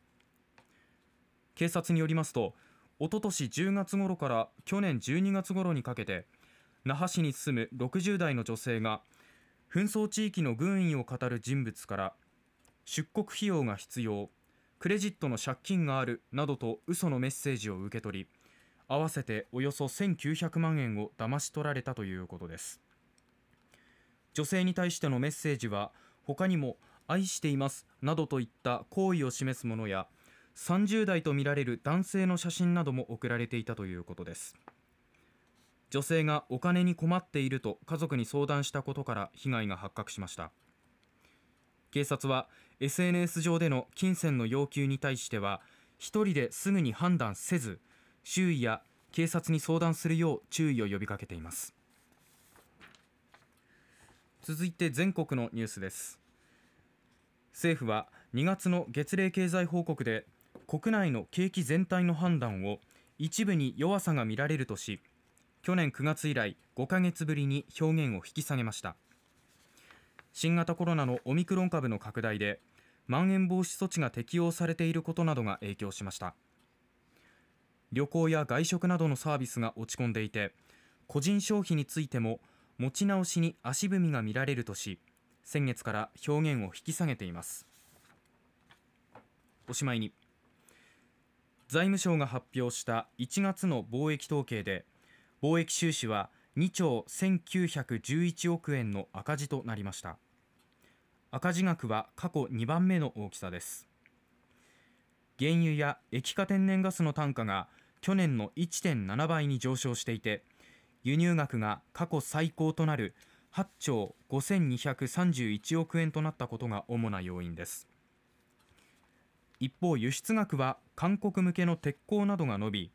警察によりますとおととし10月頃から去年12月頃にかけて那覇市に住む60代の女性が紛争地域の軍医を語る人物から出国費用が必要クレジットの借金があるなどと嘘のメッセージを受け取り合わせておよそ1900万円を騙し取られたということです。女性に対してのメッセージは他にも愛していますなどといった好意を示すものや30代とみられる男性の写真なども送られていたということです。女性がお金に困っていると家族に相談したことから被害が発覚しました。警察は SNS 上での金銭の要求に対しては一人ですぐに判断せず周囲や警察に相談するよう注意を呼びかけています。続いて全国のニュースです。政府は2月の月例経済報告で国内の景気全体の判断を一部に弱さが見られるとし去年9月以来5ヶ月ぶりに表現を引き下げました。新型コロナのオミクロン株の拡大でまん延防止措置が適用されていることなどが影響しました。旅行や外食などのサービスが落ち込んでいて個人消費についても持ち直しに足踏みが見られるとし先月から表現を引き下げています。おしまいに。財務省が発表した1月の貿易統計で貿易収支は2兆1911億円の赤字となりました。赤字額は過去2番目の大きさです。原油や液化天然ガスの単価が去年の1.7倍に上昇していて輸入額が過去最高となる8兆5231億円となったことが主な要因です。一方輸出額は韓国向けの鉄鋼などが伸び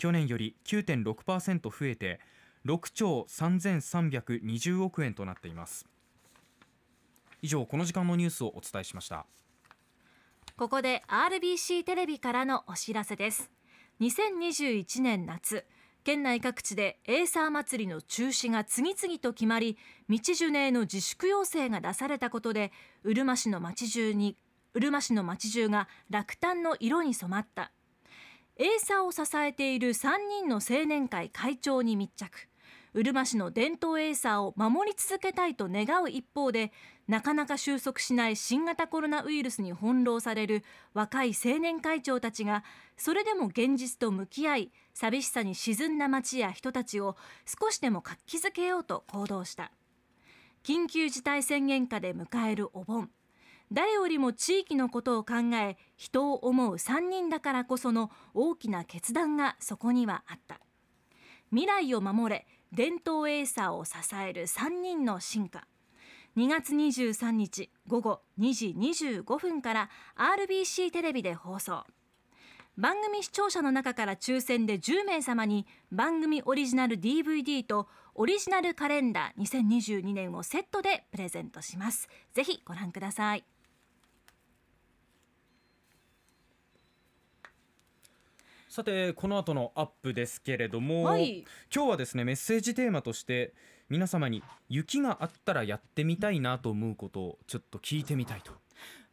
去年より9.6%増えて6兆3320億円となっています。以上この時間のニュースをお伝えしました。ここで RBC テレビからのお知らせです。2021年夏県内各地でエーサー祭りの中止が次々と決まり道ジネへの自粛要請が出されたことでうるま市の町中にうるま市の町中が落胆の色に染まった。エーサーを支えている3人の青年会会長に密着。うるま市の伝統エーサーを守り続けたいと願う一方でなかなか収束しない新型コロナウイルスに翻弄される若い青年会長たちがそれでも現実と向き合い寂しさに沈んだ街や人たちを少しでも活気づけようと行動した。緊急事態宣言下で迎えるお盆。誰よりも地域のことを考え人を思う3人だからこその大きな決断がそこにはあった。未来を守れ伝統エーサーを支える3人の進化。2月23日午後2時25分から RBC テレビで放送。番組視聴者の中から抽選で10名様に番組オリジナル DVD とオリジナルカレンダー2022年をセットでプレゼントします。ぜひご覧ください。さてこの後のアップですけれども、はい。今日はですねメッセージテーマとして皆様に雪があったらやってみたいなと思うことをちょっと聞いてみたいと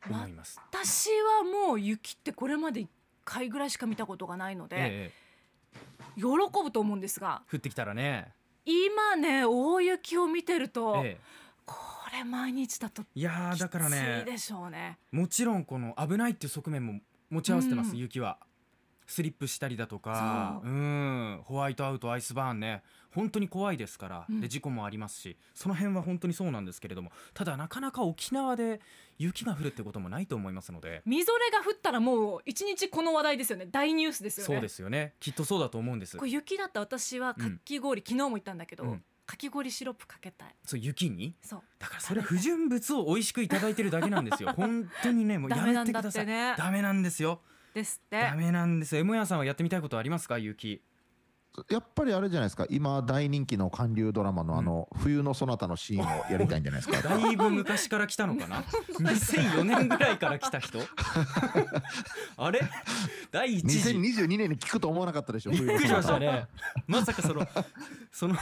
思います。私はもう雪ってこれまで1回ぐらいしか見たことがないので、ええ喜ぶと思うんですが降ってきたらね、今ね大雪を見てると、えこれ毎日だとえいやーだからねでしょうね。もちろんこの危ないっていう側面も持ち合わせてます、うん。雪は。スリップしたりだとかそう。うん。ホワイトアウトアイスバーンね。本当に怖いですから、うん。で事故もありますし。その辺は本当にそうなんですけれども。ただなかなか沖縄で雪が降るってこともないと思いますので。みぞれが降ったらもう一日この話題ですよね。大ニュースですよね。そうですよね。きっとそうだと思うんです。これ雪だったら私はかき氷、昨日も言ったんだけど、うん。かき氷シロップかけたい。そう雪に？そう。だからそれ不純物を美味しくいただいてるだけなんですよ。本当にねもうやめてください。ってね。ダメなんですよですって。ダメなんですよ。M やさんはやってみたいことありますか？雪やっぱりあれじゃないですか？今大人気の韓流ドラマのあの冬のそなたのシーンをやりたいんじゃないですか？だいぶ昔から来たのかな？2004年ぐらいから来た人？あれ？第一次。びっ2022年に聞くと思わなかったでしょくりしましたねね。まさかそのその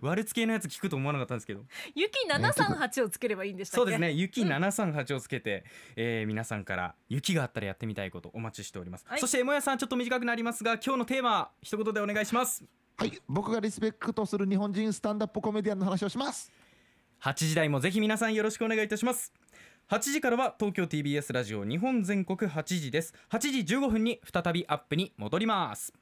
割れ付けのやつ聞くと思わなかったんですけど。雪738をつければいいんでしたっけ？そうですね。雪738をつけて、えー皆さんから雪があったらやってみたいことお待ちしております、はい。そしてエモヤさんちょっと短くなりますが今日のテーマ一言でお願いします。はい。僕がリスペクトする日本人スタンダップコメディアンの話をします。8時台もぜひ皆さんよろしくお願いいたします。8時からは東京 TBS ラジオ日本全国8時です。8時15分に再びアップに戻ります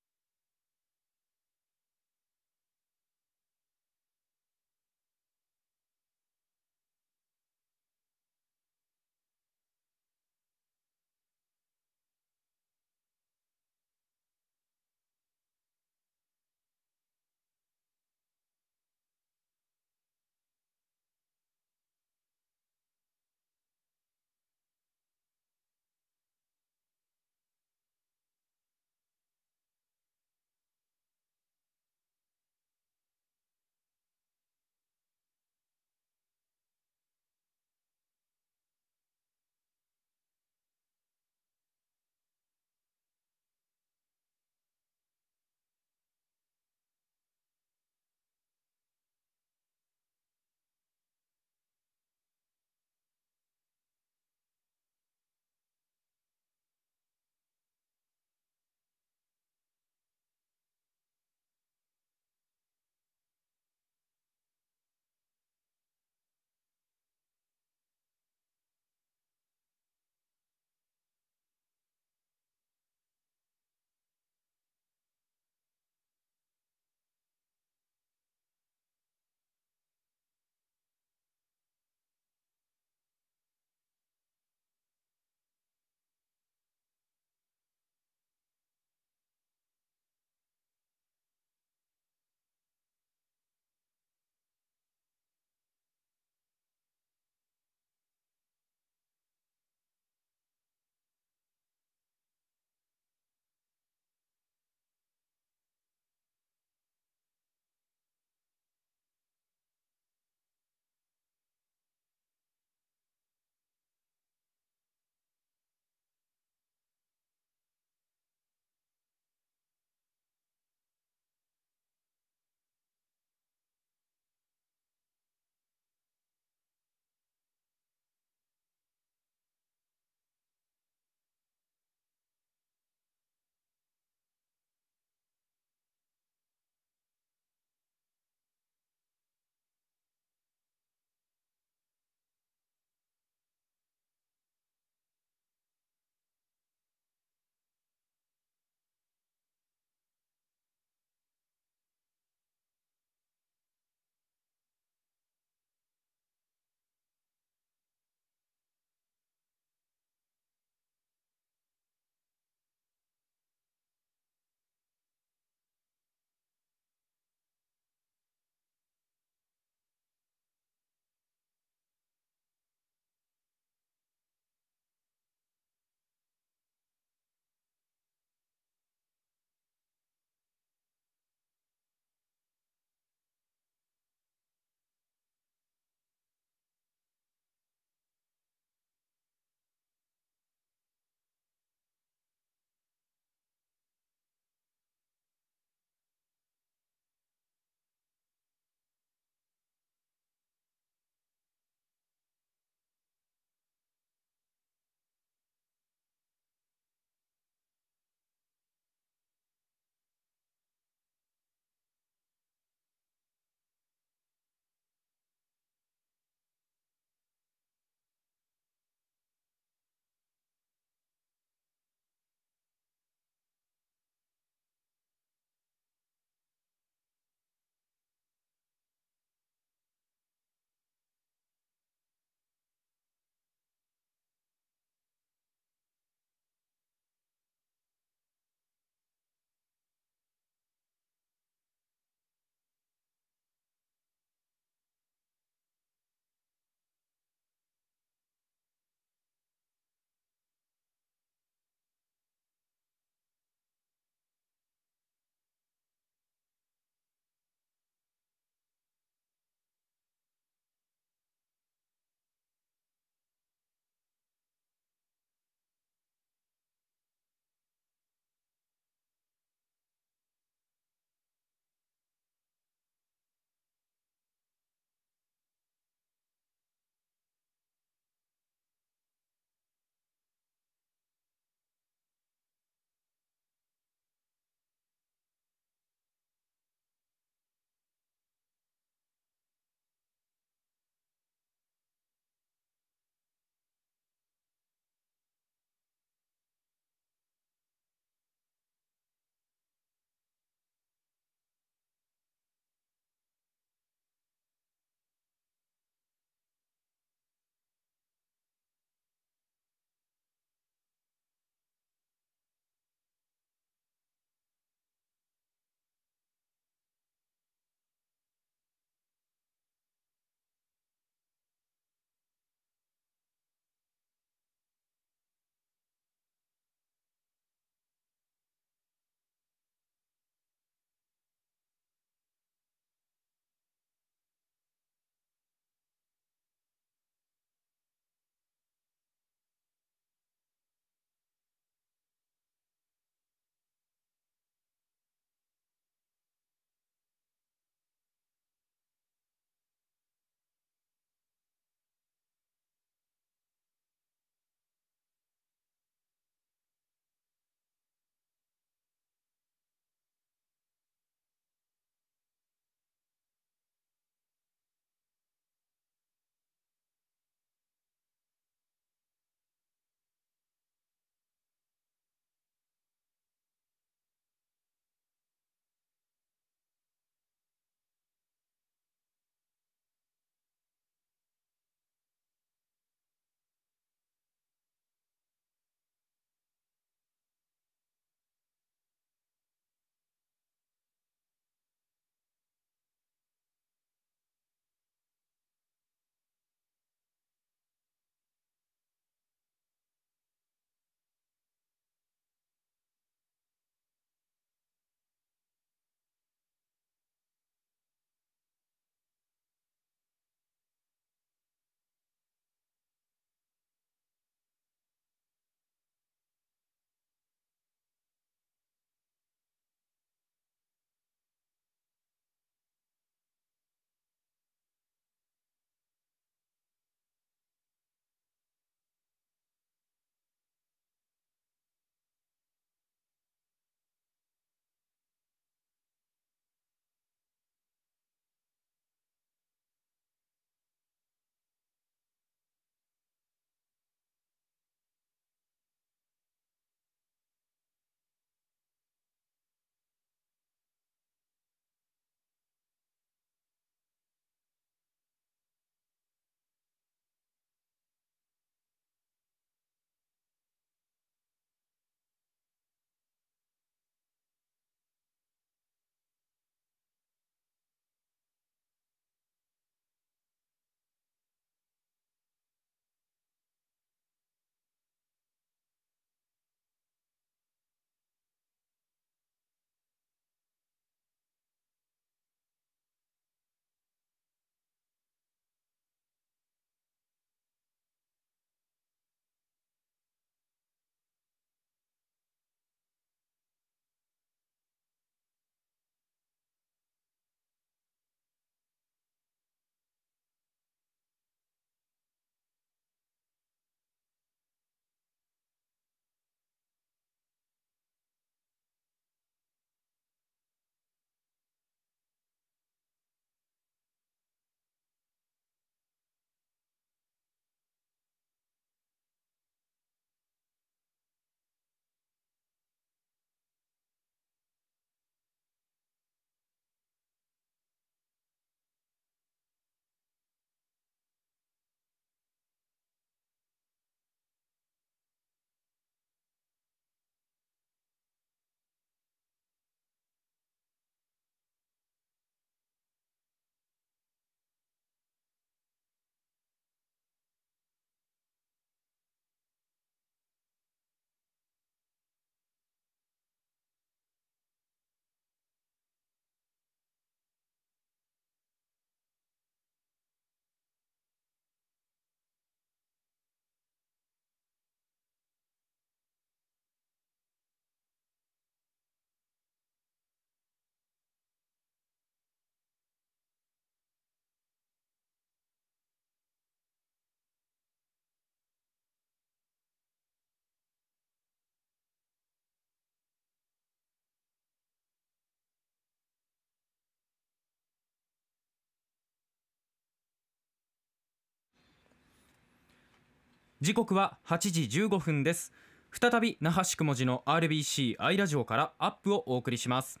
時刻は8時15分です。再び那覇市雲寺の RBC アイラジオからアップをお送りします。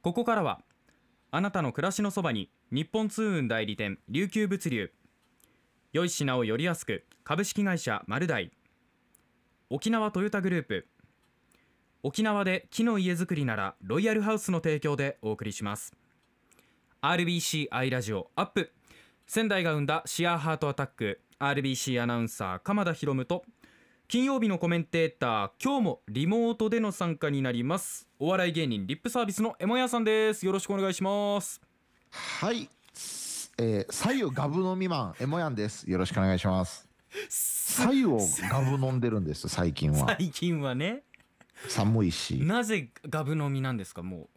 ここからはあなたの暮らしのそばに日本通運代理店琉球物流良い品をよりやすく株式会社マルダイ沖縄トヨタグループ沖縄で木の家づくりならロイヤルハウスの提供でお送りします。RBC アイラジオアップ。仙台が生んだシアーハートアタック RBC アナウンサー鎌田博夢と金曜日のコメンテーター今日もリモートでの参加になります。お笑い芸人リップサービスのエモヤさんです。よろしくお願いします。はい、えー、左右ガブ飲みマンエモヤンです。よろしくお願いします。左右をガブ飲んでるんです最近は。最近はね。寒いし。なぜガブ飲みなんですかもう。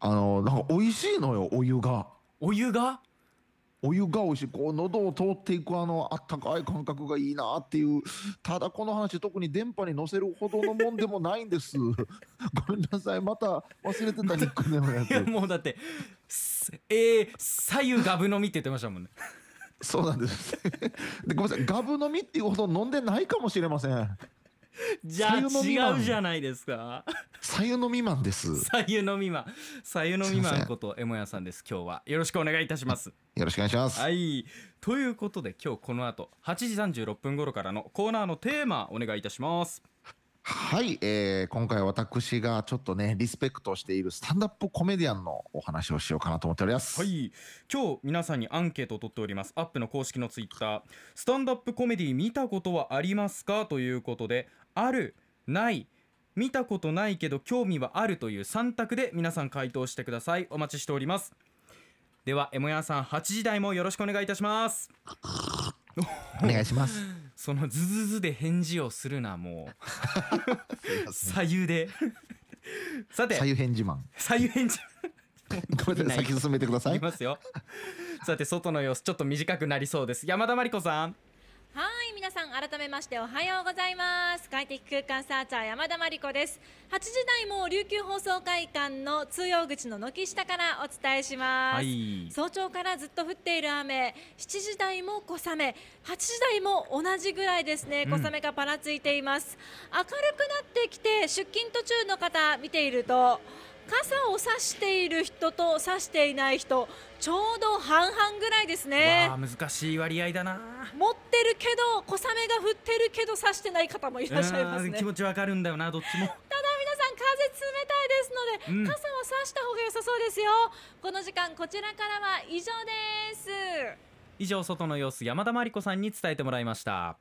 あのなんか美味しいのよお湯が。お湯が？お湯が美味しいこう喉を通っていくあのあったかい感覚がいいなっていうただこの話特に電波に乗せるほどのもんでもないんです。ごめんなさいまた忘れてたニックネームのやいやつもうだってすえー、左右ガブ飲みって言ってましたもんね。そうなんです。でごめんなさいガブ飲みっていうほど飲んでないかもしれません じゃあ違うじゃないですか。左右飲みマンです。左右飲みマン左右飲みマすいませんンことエモヤさんです。今日は。よろしくお願いいたします。よろしくお願いします。はい。ということで今日この後8時36分頃からのコーナーのテーマお願いいたします。はい、えー今回私がちょっとねリスペクトしているスタンダップコメディアンのお話をしようかなと思っております。はい。今日皆さんにアンケートを取っております。アップの公式のツイッター。スタンダップコメディ見たことはありますか？ということであるない見たことないけど興味はあるという3択で皆さん回答してください。お待ちしております。ではエモヤさん8時台もよろしくお願いいたします。お願いします。そのズズズで返事をするなもう。左右で。さて。左右返事マン。左右返事。ごめんなさい、先進めてください。いますよ。さて外の様子ちょっと短くなりそうです。山田真理子さんはい皆さん改めましておはようございます。快適空間サーチャー山田真理子です。8時台も琉球放送会館の通用口の軒下からお伝えします、はい。早朝からずっと降っている雨。7時台も小雨。8時台も同じぐらいですねうん。小雨がぱらついています、明るくなってきて出勤途中の方見ていると傘を差している人と差していない人ちょうど半々ぐらいですね。難しい割合だな。持ってるけど小雨が降ってるけど差してない方もいらっしゃいますね。うん気持ちわかるんでもなどっちも。ただ皆さん風冷たいですので、うん。傘は差した方が良さそうですよ。この時間こちらからは以上です。以上外の様子山田真理子さんに伝えてもらいました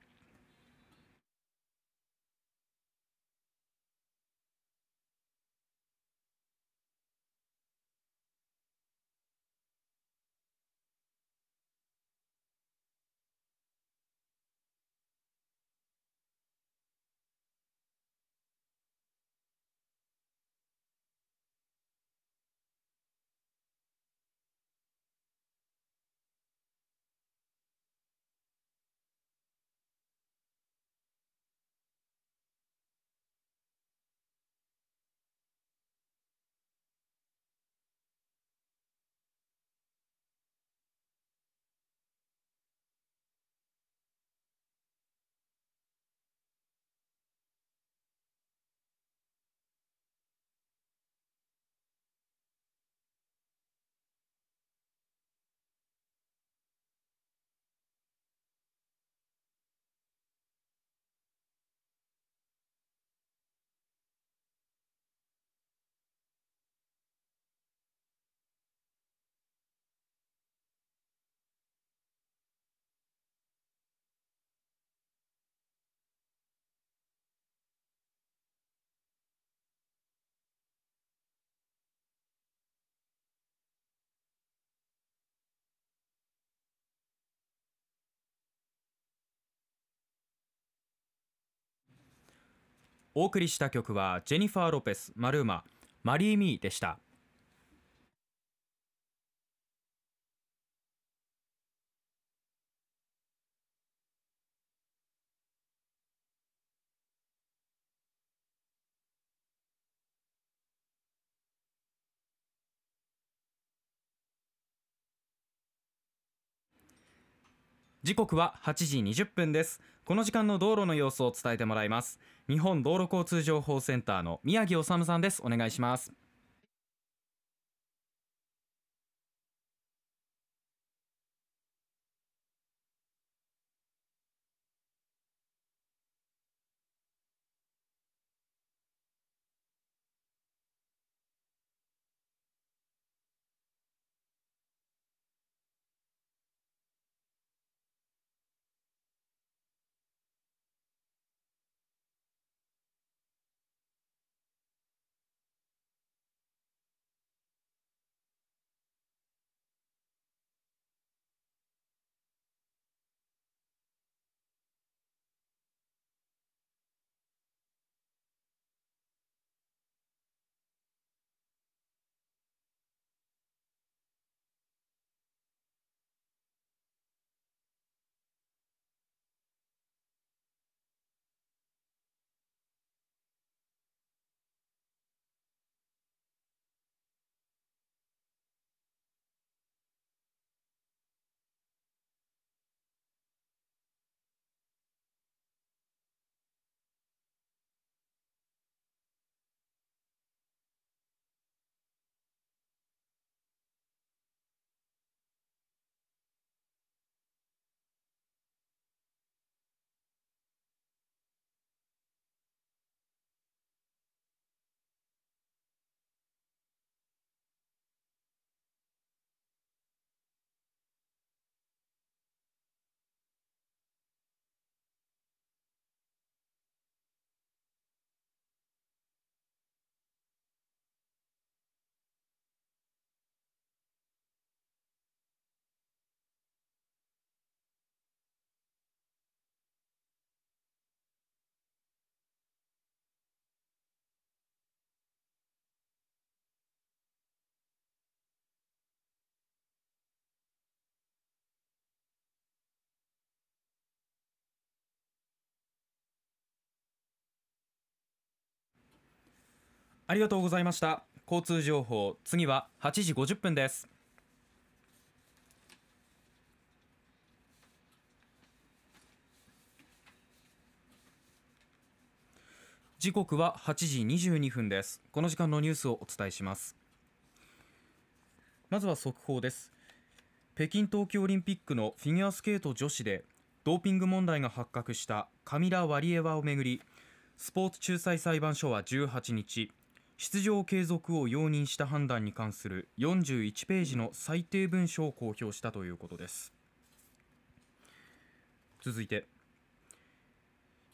お送りした曲はジェニファー・ロペスマルーママリー・ミーでした。時刻は8時20分です。この時間の道路の様子を伝えてもらいます。日本道路交通情報センターの宮城治さんです。お願いします。ありがとうございました。交通情報次は8時50分です。時刻は8時22分です。この時間のニュースをお伝えします。まずは速報です。北京冬季オリンピックのフィギュアスケート女子でドーピング問題が発覚したカミラ・ワリエワをめぐりスポーツ仲裁裁判所は18日出場継続を容認した判断に関する41ページの裁定文書を公表したということです。続いて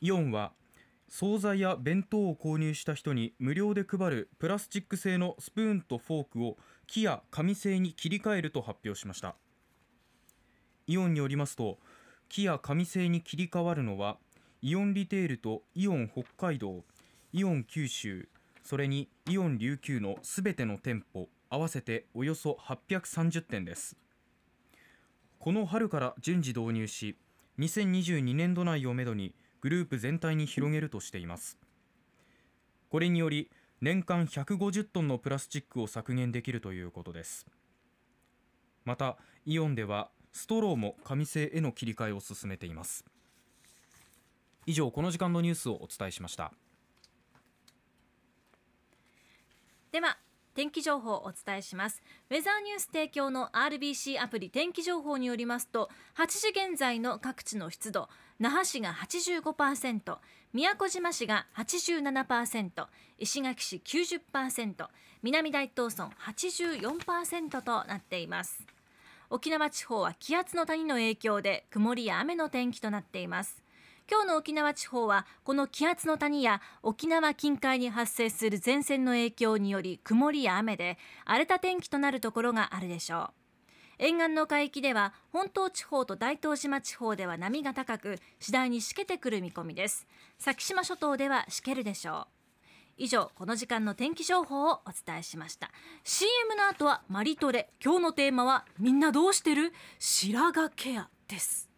イオンは惣菜や弁当を購入した人に無料で配るプラスチック製のスプーンとフォークを木や紙製に切り替えると発表しました。イオンによりますと木や紙製に切り替わるのはイオンリテールとイオン北海道イオン九州それにイオン琉球のすべての店舗合わせておよそ830店です。この春から順次導入し2022年度内をめどにグループ全体に広げるとしています。これにより年間150トンのプラスチックを削減できるということです。またイオンではストローも紙製への切り替えを進めています。以上この時間のニュースをお伝えしました。では天気情報をお伝えします。ウェザーニュース提供の RBC アプリ天気情報によりますと8時現在の各地の湿度那覇市が85%宮古島市が87%石垣市90%南大東村84%となっています。沖縄地方は気圧の谷の影響で曇りや雨の天気となっています。今日の沖縄地方はこの気圧の谷や沖縄近海に発生する前線の影響により曇りや雨で荒れた天気となるところがあるでしょう。沿岸の海域では本島地方と大東島地方では波が高く次第にしけてくる見込みです。先島諸島ではしけるでしょう。以上この時間の天気情報をお伝えしました。CM の後はマリトレ。今日のテーマはみんなどうしてる？白髪ケアです。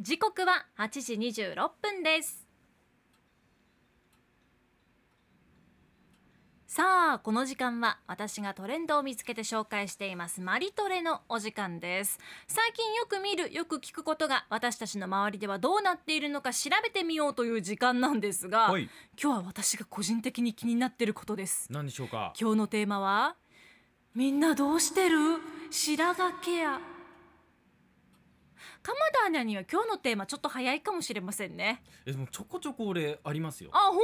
時刻は8時26分です。さあこの時間は私がトレンドを見つけて紹介しています。マリトレのお時間です。最近よく見るよく聞くことが私たちの周りではどうなっているのか調べてみようという時間なんですがはい。今日は私が個人的に気になっていることです。何でしょうか？今日のテーマはみんなどうしてる？白髪ケア鎌田アナには今日のテーマちょっと早いかもしれませんね。えでもちょこちょこ俺ありますよ。あ本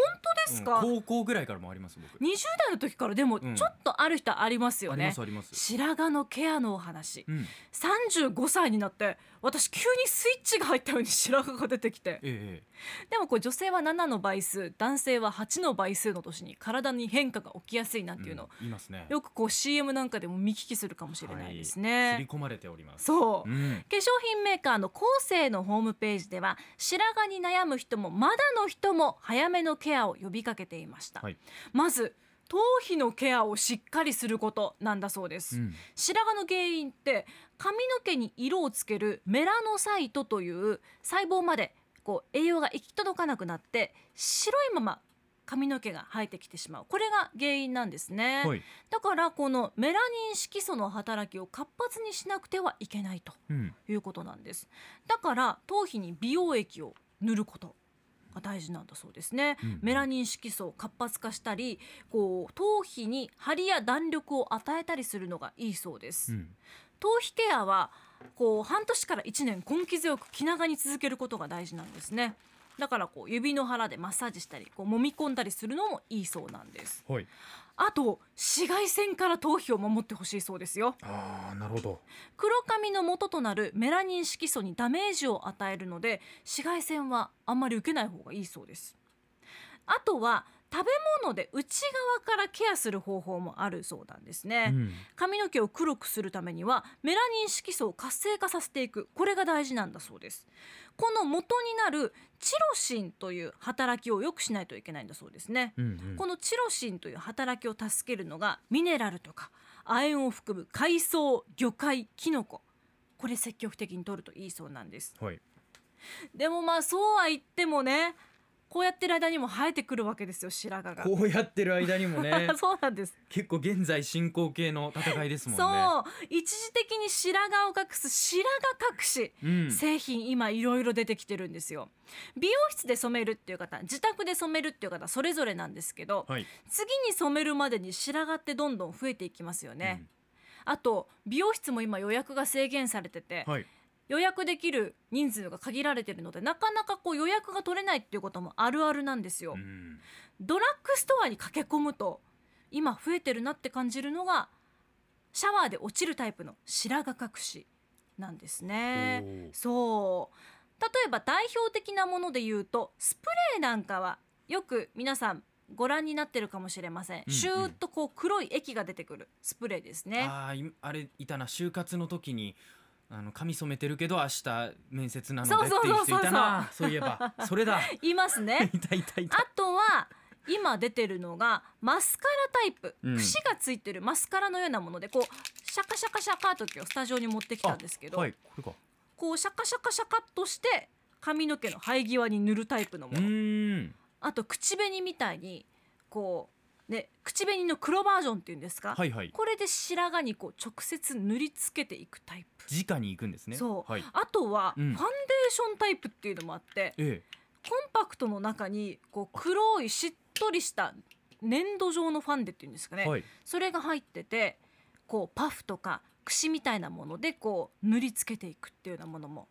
当ですか、うん高校ぐらいからもあります僕。20代の時からでもうん。ちょっとある人ありますよありね、ますあります。白髪のケアのお話。うん。35歳になって私急にスイッチが入ったように白髪が出てきて。ええでもこう女性は7の倍数男性は8の倍数の年に体に変化が起きやすいなんていうの。を、んいますね。よくこう CM なんかでも見聞きするかもしれないですはい。ね刷り。込まれております。そう、うん。化粧品メーカーのコーセーのホームページでは白髪に悩む人もまだの人も早めのケアを呼びかけていました、はい。まず頭皮のケアをしっかりすることなんだそうです、うん。白髪の原因って髪の毛に色をつけるメラノサイトという細胞までこう栄養が行き届かなくなって白いまま髪の毛が生えてきてしまう。これが原因なんですね、はい。だからこのメラニン色素の働きを活発にしなくてはいけないとうん。いうことなんです。だから頭皮に美容液を塗ることが大事なんだそうですね、うんメラニン色素を活発化したりこう頭皮に張りや弾力を与えたりするのがいいそうです、うん。頭皮ケアはこう半年から1年根気強く気長に続けることが大事なんですねだからこう指の腹でマッサージしたりこう揉み込んだりするのもいいそうなんです。はい。あと紫外線から頭皮を守ってほしいそうですよ。ああなるほど。黒髪の元となるメラニン色素にダメージを与えるので紫外線はあんまり受けない方がいいそうです。あとは食べ物で内側からケアする方法もあるそうなんですね、うん。髪の毛を黒くするためにはメラニン色素を活性化させていく。これが大事なんだそうです。この元になるチロシンという働きを良くしないといけないんだそうですね、うんうん。このチロシンという働きを助けるのがミネラルとか亜鉛を含む海藻魚介キノコ。これ積極的に摂るといいそうなんです。はい。でもまあそうは言ってもねこうやってる間にも生えてくるわけですよ白髪が。こうやってる間にもね。そうなんです。結構現在進行形の戦いですもんね。そう。一時的に白髪を隠す白髪隠し、うん。製品今いろいろ出てきてるんですよ。美容室で染めるっていう方自宅で染めるっていう方それぞれなんですけど、はい。次に染めるまでに白髪ってどんどん増えていきますよね、あと美容室も今予約が制限されてて、うんはい予約できる人数が限られてるのでなかなかこう予約が取れないっていうこともあるあるなんですよ、うん。ドラッグストアに駆け込むと今増えてるなって感じるのがシャワーで落ちるタイプの白髪隠しなんですね。そう。例えば代表的なもので言うとスプレーなんかはよく皆さんご覧になってるかもしれません、うんシューッとこう黒い液が出てくるスプレーですね。ああれいたな。就活の時にあの髪染めてるけど明日面接なのでっていう人いたな。そういえばそれだ。いますね。いたいたいた。あとは今出てるのがマスカラタイプ、うん。櫛がついてるマスカラのようなものでこうシャカシャカシャカと今日スタジオに持ってきたんですけど、あはいこれか。こうシャカシャカシャカっとして髪の毛の生え際に塗るタイプのうものあと口紅みたいにこうね口紅の黒バージョンっていうんですか、はいはい。これで白髪にこう直接塗りつけていくタイプ、直に行くんですね。そう。はい。あとはうん。ファンデーションタイプっていうのもあって、えコンパクトの中にこう黒いしっとりした粘土状のファンデっていうんですかね、えはい。それが入っててこうパフとか櫛みたいなものでこう塗りつけていくっていうようなものも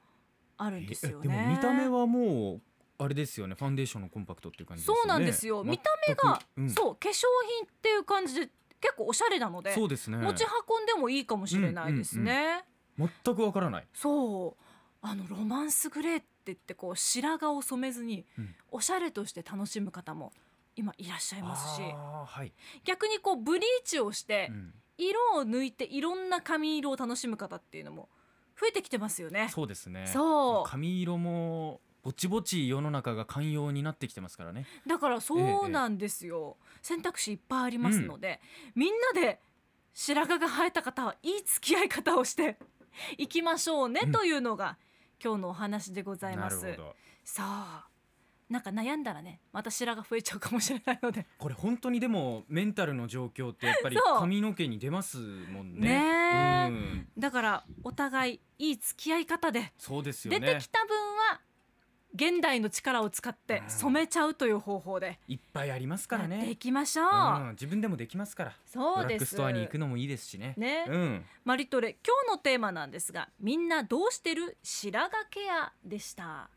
あるんですよね。えでも見た目はもうあれですよね。ファンデーションのコンパクトっていう感じですよね。そうなんですよ。見た目が、うん。そう化粧品っていう感じで結構おしゃれなので、そうですね。持ち運んでもいいかもしれないですね。全くわからない。そう。あのロマンスグレーって言ってこう白髪を染めずに、うん。おしゃれとして楽しむ方も今いらっしゃいますし。はい、逆にこうブリーチをしてうん。色を抜いていろんな髪色を楽しむ方っていうのも増えてきてますよね。そうですね。そう。髪色もぼちぼち世の中が寛容になってきてますからね。だからそうなんですよ、選択肢いっぱいありますので、みんなで白髪が生えた方はいい付き合い方をしていきましょうねうん。というのが今日のお話でございます。なるほど。さあなんか悩んだらねまた白が増えちゃうかもしれないので。これ本当にでもメンタルの状況ってやっぱり 髪の毛に出ますもんね。ねえ。うん、だからお互いいい付き合い方でそうですよ出ね。てきた分は現代の力を使ってうん染めちゃうという方法でいっぱいありますかやっていらね。きましょう、うん、自分でもできますから。そうですストアに行くのもいいですしね。ねうん。マリトレ今日のテーマなんですがみんなどうしてる白髪ケアでした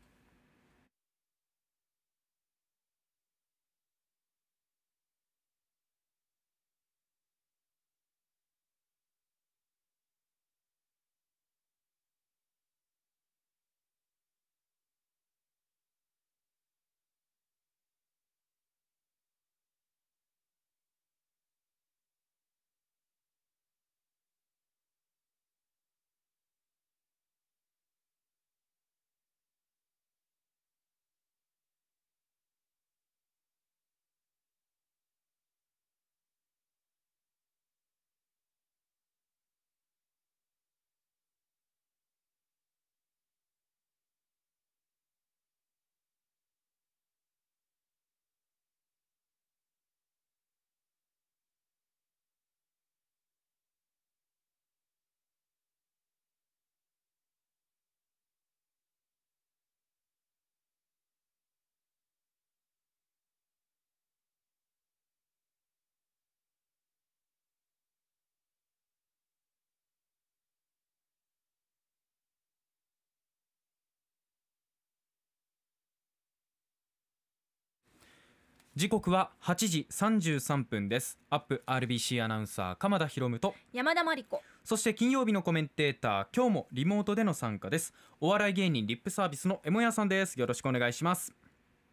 時刻は8時33分です。アップ RBC アナウンサー鎌田博夢と山田真理子そして金曜日のコメンテーター今日もリモートでの参加です。お笑い芸人リップサービスのエモヤさんです。よろしくお願いします。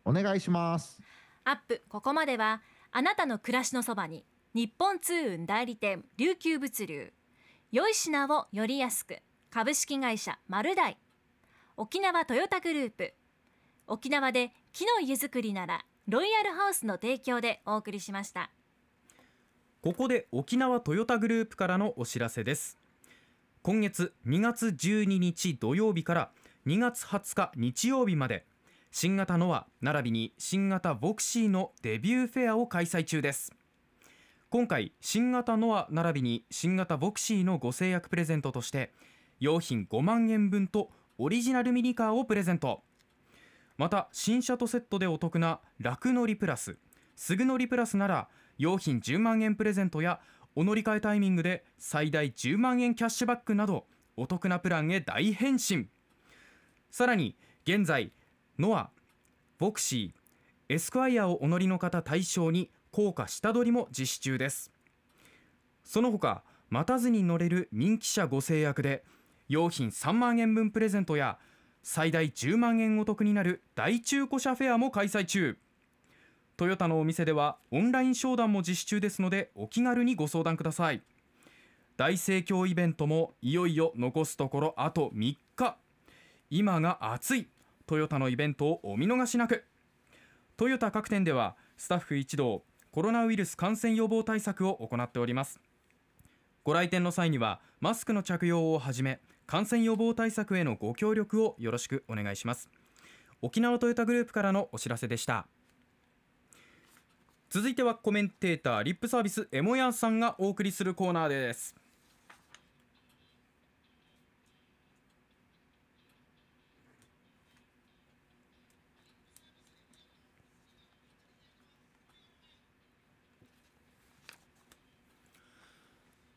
お願いしますアップここまではあなたの暮らしのそばに日本通運代理店琉球物流良い品をより安く株式会社丸大沖縄トヨタグループ沖縄で木の家づくりならロイヤルハウスの提供でお送りしました。ここで沖縄トヨタグループからのお知らせです。今月2月12日土曜日から2月20日日曜日まで新型ノア並びに新型ボクシーのデビューフェアを開催中です。今回新型ノア並びに新型ボクシーのご制約プレゼントとして用品5万円分とオリジナルミニカーをプレゼント。また新車とセットでお得な楽乗りプラスすぐ乗りプラスなら用品10万円プレゼントやお乗り換えタイミングで最大10万円キャッシュバックなどお得なプランへ大変身。さらに現在ノアボクシーエスクワイアをお乗りの方対象に高価下取りも実施中です。その他待たずに乗れる人気車ご制約で用品3万円分プレゼントや最大10万円お得になる大中古車フェアも開催中。トヨタのお店ではオンライン商談も実施中ですのでお気軽にご相談ください。大盛況イベントもいよいよ残すところあと3日。今が熱い。トヨタのイベントをお見逃しなく。トヨタ各店ではスタッフ一同コロナウイルス感染予防対策を行っております。ご来店の際にはマスクの着用をはじめ感染予防対策へのご協力をよろしくお願いします。沖縄トヨタグループからのお知らせでした。続いてはコメンテーターリップサービスエモヤンさんがお送りするコーナーです。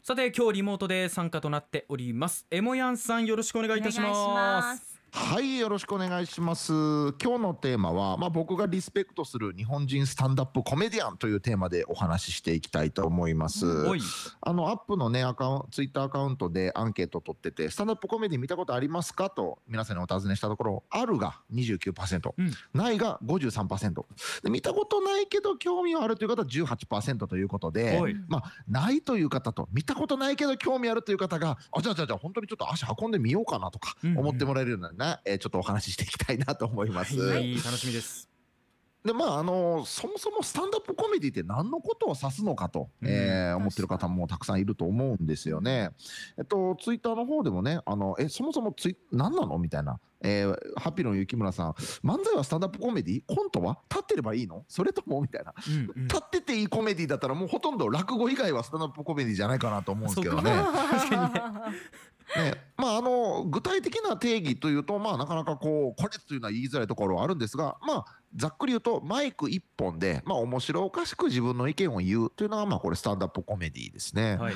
さて今日リモートで参加となっております。エモヤンさんよろしくお願いいたします。お願いします。はいよろしくお願いします。今日のテーマは、まあ、僕がリスペクトする日本人スタンダップコメディアンというテーマでお話ししていきたいと思います。あのアップのねアカウンツイッターアカウントでアンケートを取っててスタンダップコメディ見たことありますか？と皆さんにお尋ねしたところあるが29%、うん。ないが53%で見たことないけど興味はあるという方は18%ということでまあ、ないという方と見たことないけど興味あるという方があじゃあじゃあじゃあ本当にちょっと足運んでみようかなとか思ってもらえるようなね、えーちょっとお話ししていきたいなと思います。はい楽しみです。でまああのそもそもスタンダップコメディって何のことを指すのかと、うん。えー思ってる方もたくさんいると思うんですよね。えっとツイッターの方でもねあのえそもそもツイ何なの？みたいな。えーハッピーの雪村さん。漫才はスタンダップコメディ？コントは？立ってればいいの？それとも？みたいな。うんうん。立ってていいコメディだったらもうほとんど落語以外はスタンダップコメディじゃないかなと思うんですけどね。ねまああの具体的な定義というとまあなかなかこうこれというのは言いづらいところはあるんですがまあざっくり言うとマイク1本でまあ面白おかしく自分の意見を言うというのがまあこれスタンダップコメディですね。はい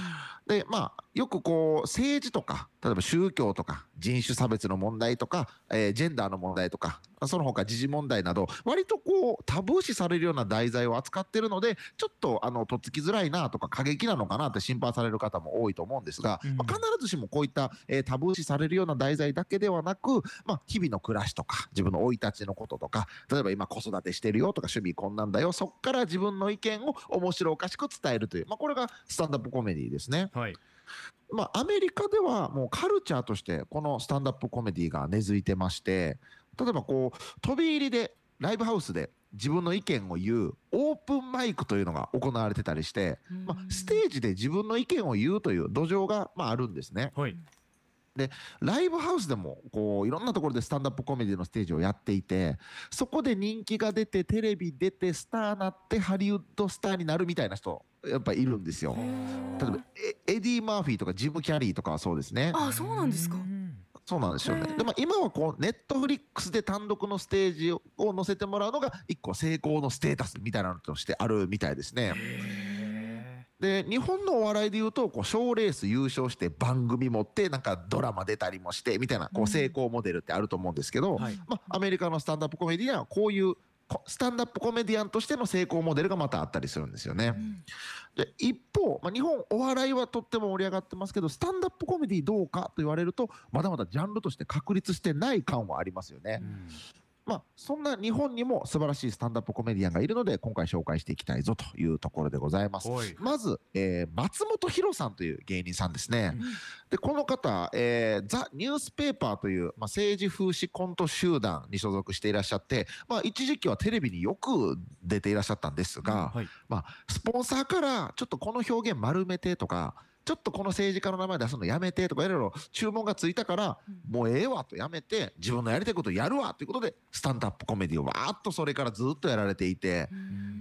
でまあよくこう政治とか例えば宗教とか人種差別の問題とか、えージェンダーの問題とかその他時事問題など割とこうタブー視されるような題材を扱ってるのでちょっとあのとっつきづらいなとか過激なのかなって心配される方も多いと思うんですが、うんまあ必ずしもこういった、えータブー視されるような題材だけではなく、まあ、日々の暮らしとか自分の生い立ちのこととか例えば今子育てしてるよとか趣味こんなんだよそっから自分の意見を面白おかしく伝えるという、まあ、これがスタンダップコメディですね。はいまあ、アメリカではもうカルチャーとしてこのスタンダップコメディが根付いてまして例えばこう飛び入りでライブハウスで自分の意見を言うオープンマイクというのが行われてたりして、まあ、ステージで自分の意見を言うという土壌がまああるんですね。はいライブハウスでもこういろんなところでスタンダップコメディのステージをやっていてそこで人気が出てテレビ出てスターなってハリウッドスターになるみたいな人やっぱいるんですよ。例えばエエディ・マーフィーとかジム・キャリーとかはそうですね。あそうなんですかうんそうなんですよねでも今はこうネットフリックスで単独のステージをを載せてもらうのが一個成功のステータスみたいなのとしてあるみたいですね。へで日本のお笑いでいうとこう賞レース優勝して番組持ってなんかドラマ出たりもしてみたいなこう成功モデルってあると思うんですけど、ーはいまあ、アメリカのスタンダップコメディにはこういうこスタンダップコメディアンとしての成功モデルがまたあったりするんですよね。で一方、まあ、日本お笑いはとっても盛り上がってますけどスタンダップコメディどうかと言われるとまだまだジャンルとして確立してない感はありますよね。うんまあ、そんな日本にも素晴らしいスタンダップコメディアンがいるので今回紹介していきたいぞというところでございます。はいまず、えー松本博さんという芸人さんですね。でこの方、えーザ・ニュースペーパーという、まあ、政治風刺コント集団に所属していらっしゃって、まあ、一時期はテレビによく出ていらっしゃったんですが、はいまあ、スポンサーからちょっとこの表現丸めてとかちょっとこの政治家の名前出すのやめてとかいろいろ注文がついたから、もうええわとやめて自分のやりたいことをやるわということでスタンダップコメディをわーっとそれからずっとやられていて。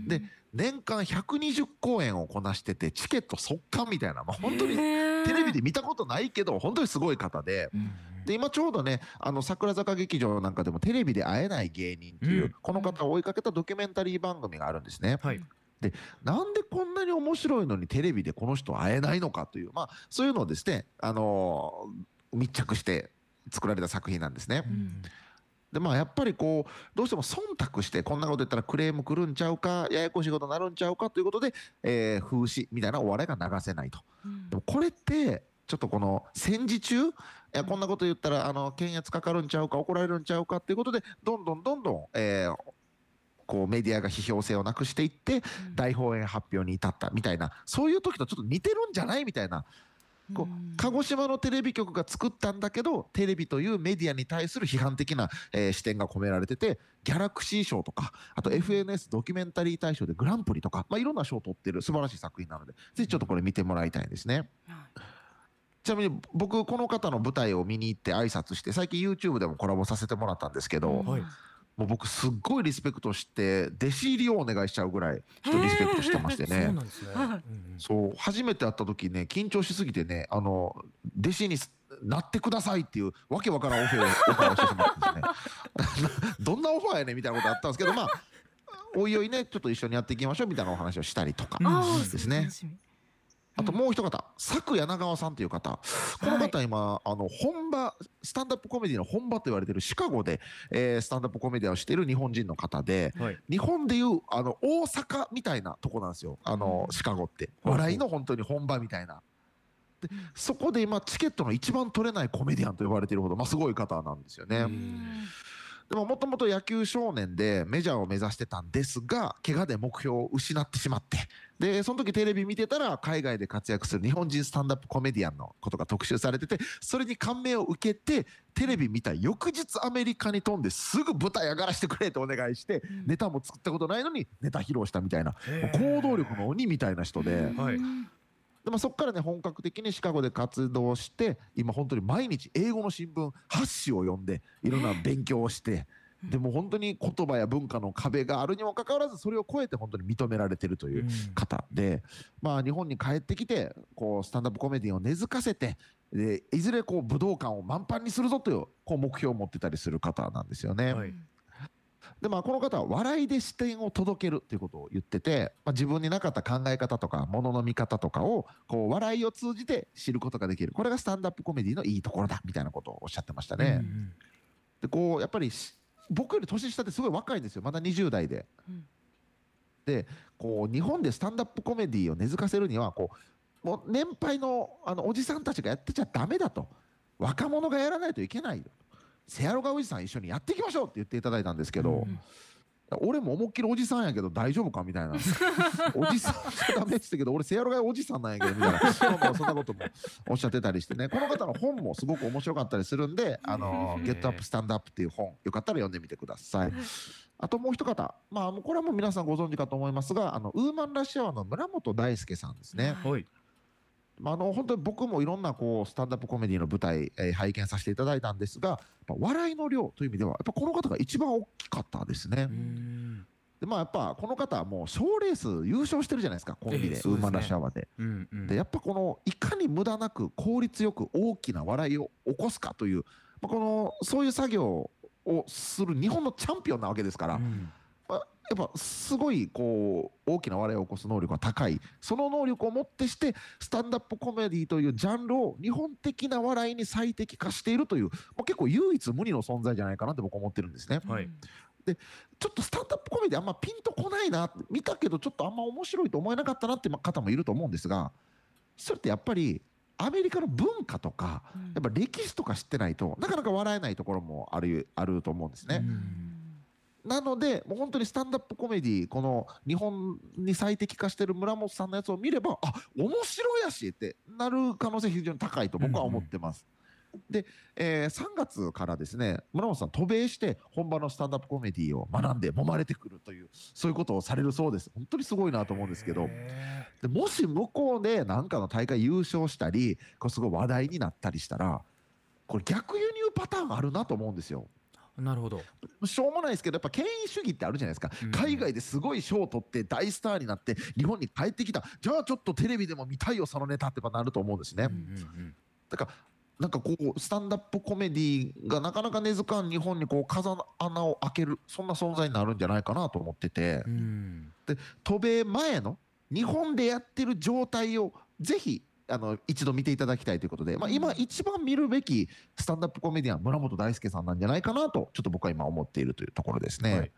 で年間120公演をこなしててチケット速乾みたいな、まあ、本当にテレビで見たことないけど本当にすごい方で。で今ちょうどねあの桜坂劇場なんかでもテレビで会えない芸人っていう、うんこの方を追いかけたドキュメンタリー番組があるんですね。はいなんでこんなに面白いのにテレビでこの人会えないのかという、まあ、そういうのをですね、あのー密着して作られた作品なんですね。でまあやっぱりこうどうしても忖度してこんなこと言ったらクレーム来るんちゃうかややこしいことになるんちゃうかということで、えー風刺みたいなお笑いが流せないと。でもこれってちょっとこの戦時中いやこんなこと言ったらあの検閲かかるんちゃうか怒られるんちゃうかっていうことでどんどんどんどん、えーこうメディアが批評性をなくしていって大放映発表に至ったみたいなそういう時とちょっと似てるんじゃないみたいな。こう鹿児島のテレビ局が作ったんだけどテレビというメディアに対する批判的な、えー視点が込められててギャラクシー賞とかあと FNS ドキュメンタリー大賞でグランプリとか、まあ、いろんな賞を取ってる素晴らしい作品なのでぜひちょっとこれ見てもらいたいんですね。ちなみに僕この方の舞台を見に行って挨拶して最近 YouTube でもコラボさせてもらったんですけど、はいもう僕すっごいリスペクトして弟子入りをお願いしちゃうぐらい人リスペクトしてましてそうね。そう初めて会った時ね緊張しすぎてねあの弟子になってくださいっていうわけわからんオファーをオファーをしてしまったんですね。どんなオファーやねんみたいなことあったんですけどまあおいおいねちょっと一緒にやっていきましょうみたいなお話をしたりとか、ですねあともう一方、佐久柳川さんという方、この方今、あの本場、スタンダップコメディの本場と言われているシカゴで、えースタンダップコメディをしている日本人の方で、はい。日本でいうあの大阪みたいなとこなんですよ、あのシカゴって。笑いの本当に本場みたいな。でそこで今、チケットの一番取れないコメディアンと呼ばれているほど、まあ、すごい方なんですよね。でももともと野球少年でメジャーを目指してたんですが怪我で目標を失ってしまって。でその時テレビ見てたら海外で活躍する日本人スタンダップコメディアンのことが特集されててそれに感銘を受けてテレビ見た翌日アメリカに飛んですぐ舞台上がらせてくれとお願いしてネタも作ったことないのにネタ披露したみたいな行動力の鬼みたいな人で。はいでもそこからね本格的にシカゴで活動して今本当に毎日英語の新聞8紙を読んでいろんな勉強をしてでも本当に言葉や文化の壁があるにもかかわらずそれを超えて本当に認められてるという方で、まあ、日本に帰ってきてこうスタンダップコメディを根付かせてでいずれこう武道館を満帆にするぞというこう目標を持ってたりする方なんですよね。はいでまあこの方は笑いで視点を届けるということを言ってて、まあ、自分になかった考え方とかものの見方とかをこう笑いを通じて知ることができる。これがスタンダップコメディのいいところだみたいなことをおっしゃってましたね。うんでこうやっぱりし僕より年下ってすごい若いんですよ。まだ20代で。うん。でこう日本でスタンダップコメディを根付かせるにはこうもう年配のあのおじさんたちがやってちゃダメだと。若者がやらないといけないよセアロガおじさん一緒にやっていきましょうって言っていただいたんですけど、うん俺も思いっきりおじさんやけど大丈夫か？みたいな おじさんじゃダメって言ったけど俺セアロガおじさんなんやけどみたいな。そんなこともおっしゃってたりしてね。この方の本もすごく面白かったりするんで「あのゲットアップスタンドアップ」っていう本よかったら読んでみてください。あともう一方、まあ、これはもう皆さんご存知かと思いますがあのウーマンラッシュアワーの村本大輔さんですね。はいまあ、あの本当に僕もいろんなこうスタンダップコメディの舞台、えー拝見させていただいたんですが、笑いの量という意味ではやっぱこの方が一番大きかったですね。うんでまあやっぱこの方はもう賞レース優勝してるじゃないですかコンビで,、ええそうですねウーマンラッシュアワーで。うんうんでやっぱこのいかに無駄なく効率よく大きな笑いを起こすかという、まあ、このそういう作業をする日本のチャンピオンなわけですから、うんまあやっぱすごいこう大きな笑いを起こす能力が高いその能力をもってしてスタンダップコメディというジャンルを日本的な笑いに最適化しているという、まあ、結構唯一無二の存在じゃないかなって僕は思ってるんですね。はいちょっとスタンダップコメディあんまピンとこないな見たけどちょっとあんま面白いと思えなかったなって方もいると思うんですがそれってやっぱりアメリカの文化とかやっぱ歴史とか知ってないとなかなか笑えないところもあるあると思うんですね。なのでもう本当にスタンダップコメディこの日本に最適化してる村本さんのやつを見ればあ面白いやしってなる可能性非常に高いと僕は思ってます。で、えー3月からですね村本さん渡米して本場のスタンダップコメディを学んで揉まれてくるというそういうことをされるそうです本当にすごいなと思うんですけどへでもし向こうで何かの大会優勝したりこれすごい話題になったりしたらこれ逆輸入パターンあるなと思うんですよ。ーなるほど。しょうもないですけどやっぱ権威主義ってあるじゃないですか、うん。海外ですごい賞を取って大スターになって日本に帰ってきた。じゃあちょっとテレビでも見たいよそのネタってなると思うんですね、うんうんだからなんかこうスタンダップコメディがなかなか根付かん日本にこう風穴を開けるそんな存在になるんじゃないかなと思ってて。うん。うん渡米前の日本でやってる状態をぜひあの一度見ていただきたいということで、まあ、今一番見るべきスタンダップコメディアン村本大輔さんなんじゃないかなとちょっと僕は今思っているというところですね。はい。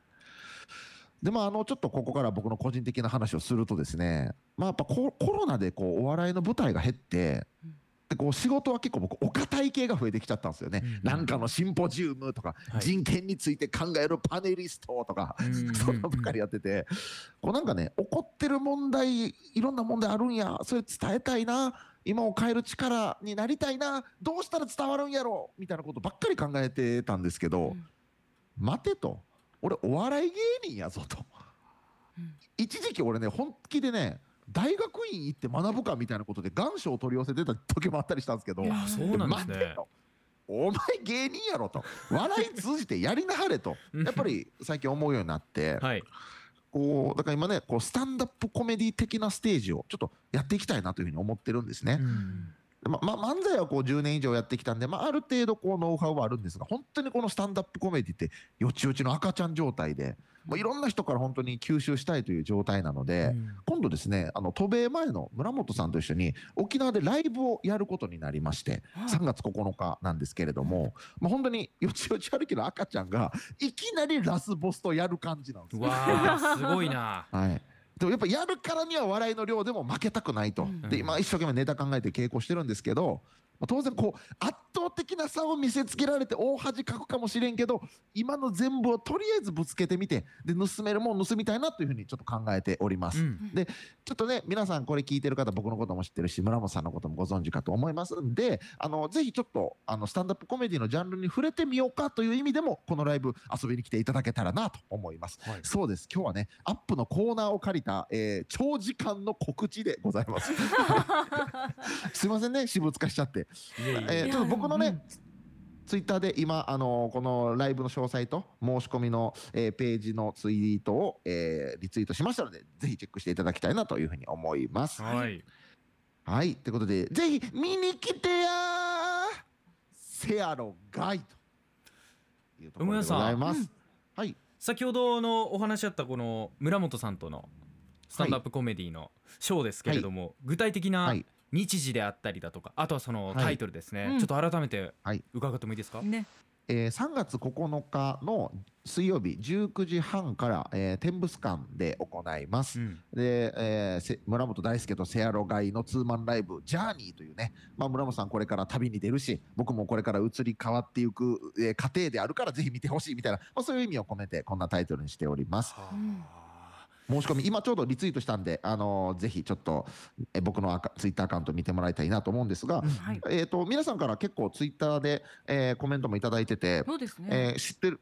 でまあ、あのちょっとここから僕の個人的な話をするとですね、まあ、やっぱココロナでこうお笑いの舞台が減ってうんでこう仕事は結構僕お堅い系が増えてきちゃったんですよね、うんなんかのシンポジウムとか、はい。人権について考えるパネリストとか、うんそんなばっかりやってて。こうなんかね起こってる問題いろんな問題あるんや。それ伝えたいな。今を変える力になりたいな。どうしたら伝わるんやろみたいなことばっかり考えてたんですけど、うん。待てと。俺お笑い芸人やぞと、うん。一時期俺ね本気でね大学院行って学ぶかみたいなことで願書を取り寄せてた時もあったりしたんですけど。あそうなんですね。お前芸人やろと。笑い通じてやりなはれと。うん。やっぱり最近思うようになって。はい。こうだから今ねこうスタンダップコメディ的なステージをちょっとやっていきたいなというふうに思ってるんですね。うん。まま漫才はこう10年以上やってきたんで、まあ、ある程度こうノウハウはあるんですが本当にこのスタンダップコメディってよちよちの赤ちゃん状態でもういろんな人から本当に吸収したいという状態なので、うん。今度ですねあの渡米前の村本さんと一緒に沖縄でライブをやることになりまして3月9日なんですけれども、まあ、本当によちよち歩きの赤ちゃんがいきなりラスボスとやる感じなんです。わあすごいな。はい。でもやっぱやるからには笑いの量でも負けたくないと、うん。で今一生懸命ネタ考えて稽古してるんですけどあ当然こう圧倒的な差を見せつけられて大恥かくかもしれんけど今の全部をとりあえずぶつけてみてで盗めるもん盗みたいなというふうにちょっと考えております。うんでちょっとね皆さんこれ聞いてる方僕のことも知ってるし村本さんのこともご存知かと思いますんであのぜひちょっとあのスタンダップコメディのジャンルに触れてみようかという意味でもこのライブ遊びに来ていただけたらなと思います。はいそうです今日はねアップのコーナーを借りた、えー長時間の告知でございます。すいませんね私物化しちゃって。いえーちょっと僕のね、ツイッターで今、あのこのライブの詳細と申し込みの、えーページのツイートを、えーリツイートしましたので、ぜひチェックしていただきたいなというふうに思います。はい。はい、ということで、ぜひ見に来てやーせやろがいと。いうところでございます。はい、先ほどのお話あったこの村本さんとのスタンドアップコメディのショーですけれども、具体的なはい日時であったりだとかあとはそのタイトルですね、はいちょっと改めてはい。伺ってもいいですか、ね。えー3月9日の水曜日19時半から、えー天物館で行います。うん。で、えーせ村本大輔とセアロガイのツーマンライブ「ジャーニーというね、まあ、村本さんこれから旅に出るし僕もこれから移り変わっていく、えー過程であるからぜひ見てほしいみたいな、まあ、そういう意味を込めてこんなタイトルにしております。はうん。あ申し込み今ちょうどリツイートしたんで、あのーぜひちょっと、えー僕のアカツイッターアカウント見てもらいたいなと思うんですが、はい。えー、と皆さんから結構ツイッターで、えーコメントもいただいてて、そうですね、えー知ってる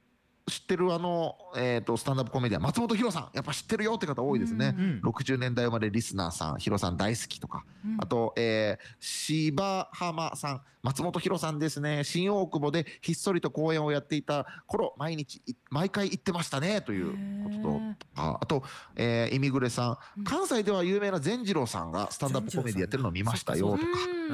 知ってるあの、えー、とスタンダップコメディアン松本博さんやっぱ知ってるよって方多いですね。うん60年代生まれリスナーさん、ヒロさん大好きとか、うん。あと、えー、芝浜さん、松本博さんですね、新大久保でひっそりと公演をやっていた頃、毎日、い毎回行ってましたねということと。ああと、えー、イミグレさうん。ん、関西では有名な善次郎さんがスタンダップコメディやってるのを見ましたよとか、う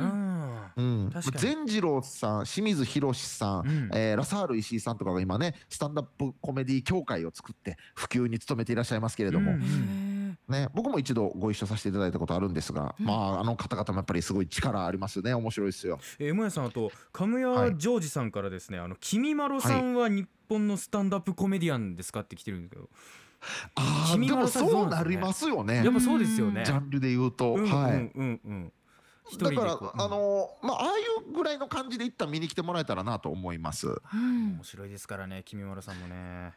うん。善次郎さん、清水博さん、うん。えーラサール石井さんとかが今ね、スタンダップコメディ協会を作って、普及に努めていらっしゃいますけれども、うんね、僕も一度ご一緒させていただいたことあるんですが、うん。まああの方々もやっぱりすごい力ありますよね。面白いですよ。えー、もやさんあと神はい。谷ジョージさんからですね、あの君まろさんは日本のスタンダップコメディアンですかって来てるんですけど、あーでもそうなりますよね。やっぱそうですよね。ジャンルで言うと、うんはい、うんうん。うんだからあのまあああいうぐらいの感じで一旦見に来てもらえたらなと思います。うん。面白いですからね君まろさんもね。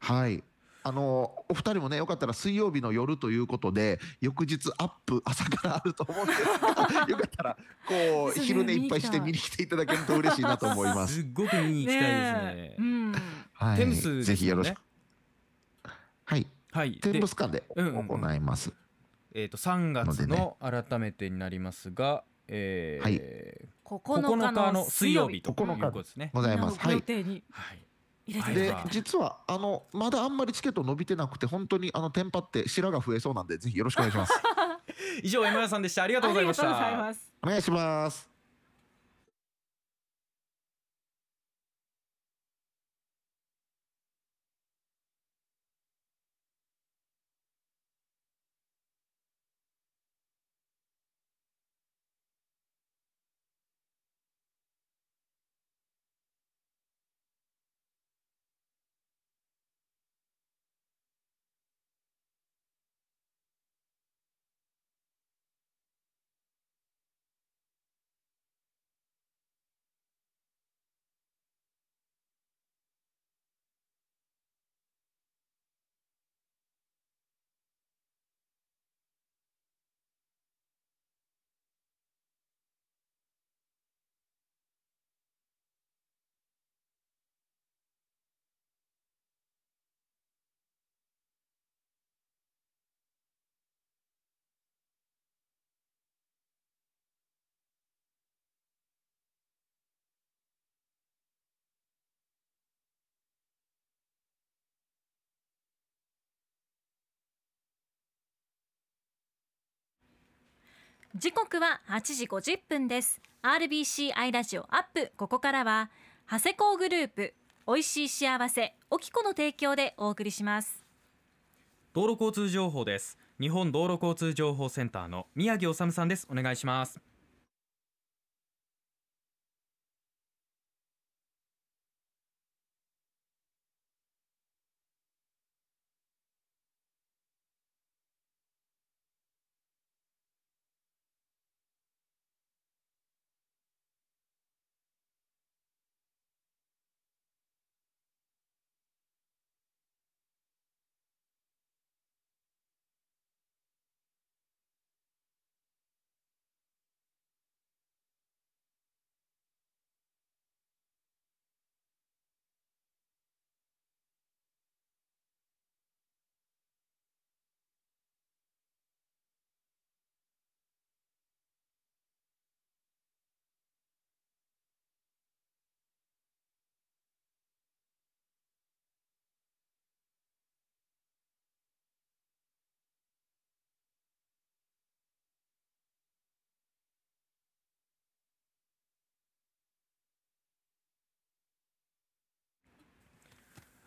はいあのお二人もねよかったら水曜日の夜ということで翌日アップ朝からあると思うんですがよかったらこう昼寝いっぱいして見に来ていただけると嬉しいなと思います。すっごく見に行きたいですね。えうん。はい。テムスですもんねぜひよろしく。はい。はい。天で物館でうんうんうん。行います、えー、と3月の改めてになりますが、えーはい。9 9日の水水曜日と9日いうことですね。ございます。はい。予定に。はい、で実はあのまだあんまりチケット伸びてなくて本当にあのテンパって白が増えそうなんでぜひよろしくお願いします 以上山谷さんでした。ありがとうございました。ありがとうございますお願いします時刻は8時50分です RBC アイラジオアップここからは長谷工グループ美味しい幸せおきこの提供でお送りします道路交通情報です。日本道路交通情報センターの宮城治さんです。お願いします。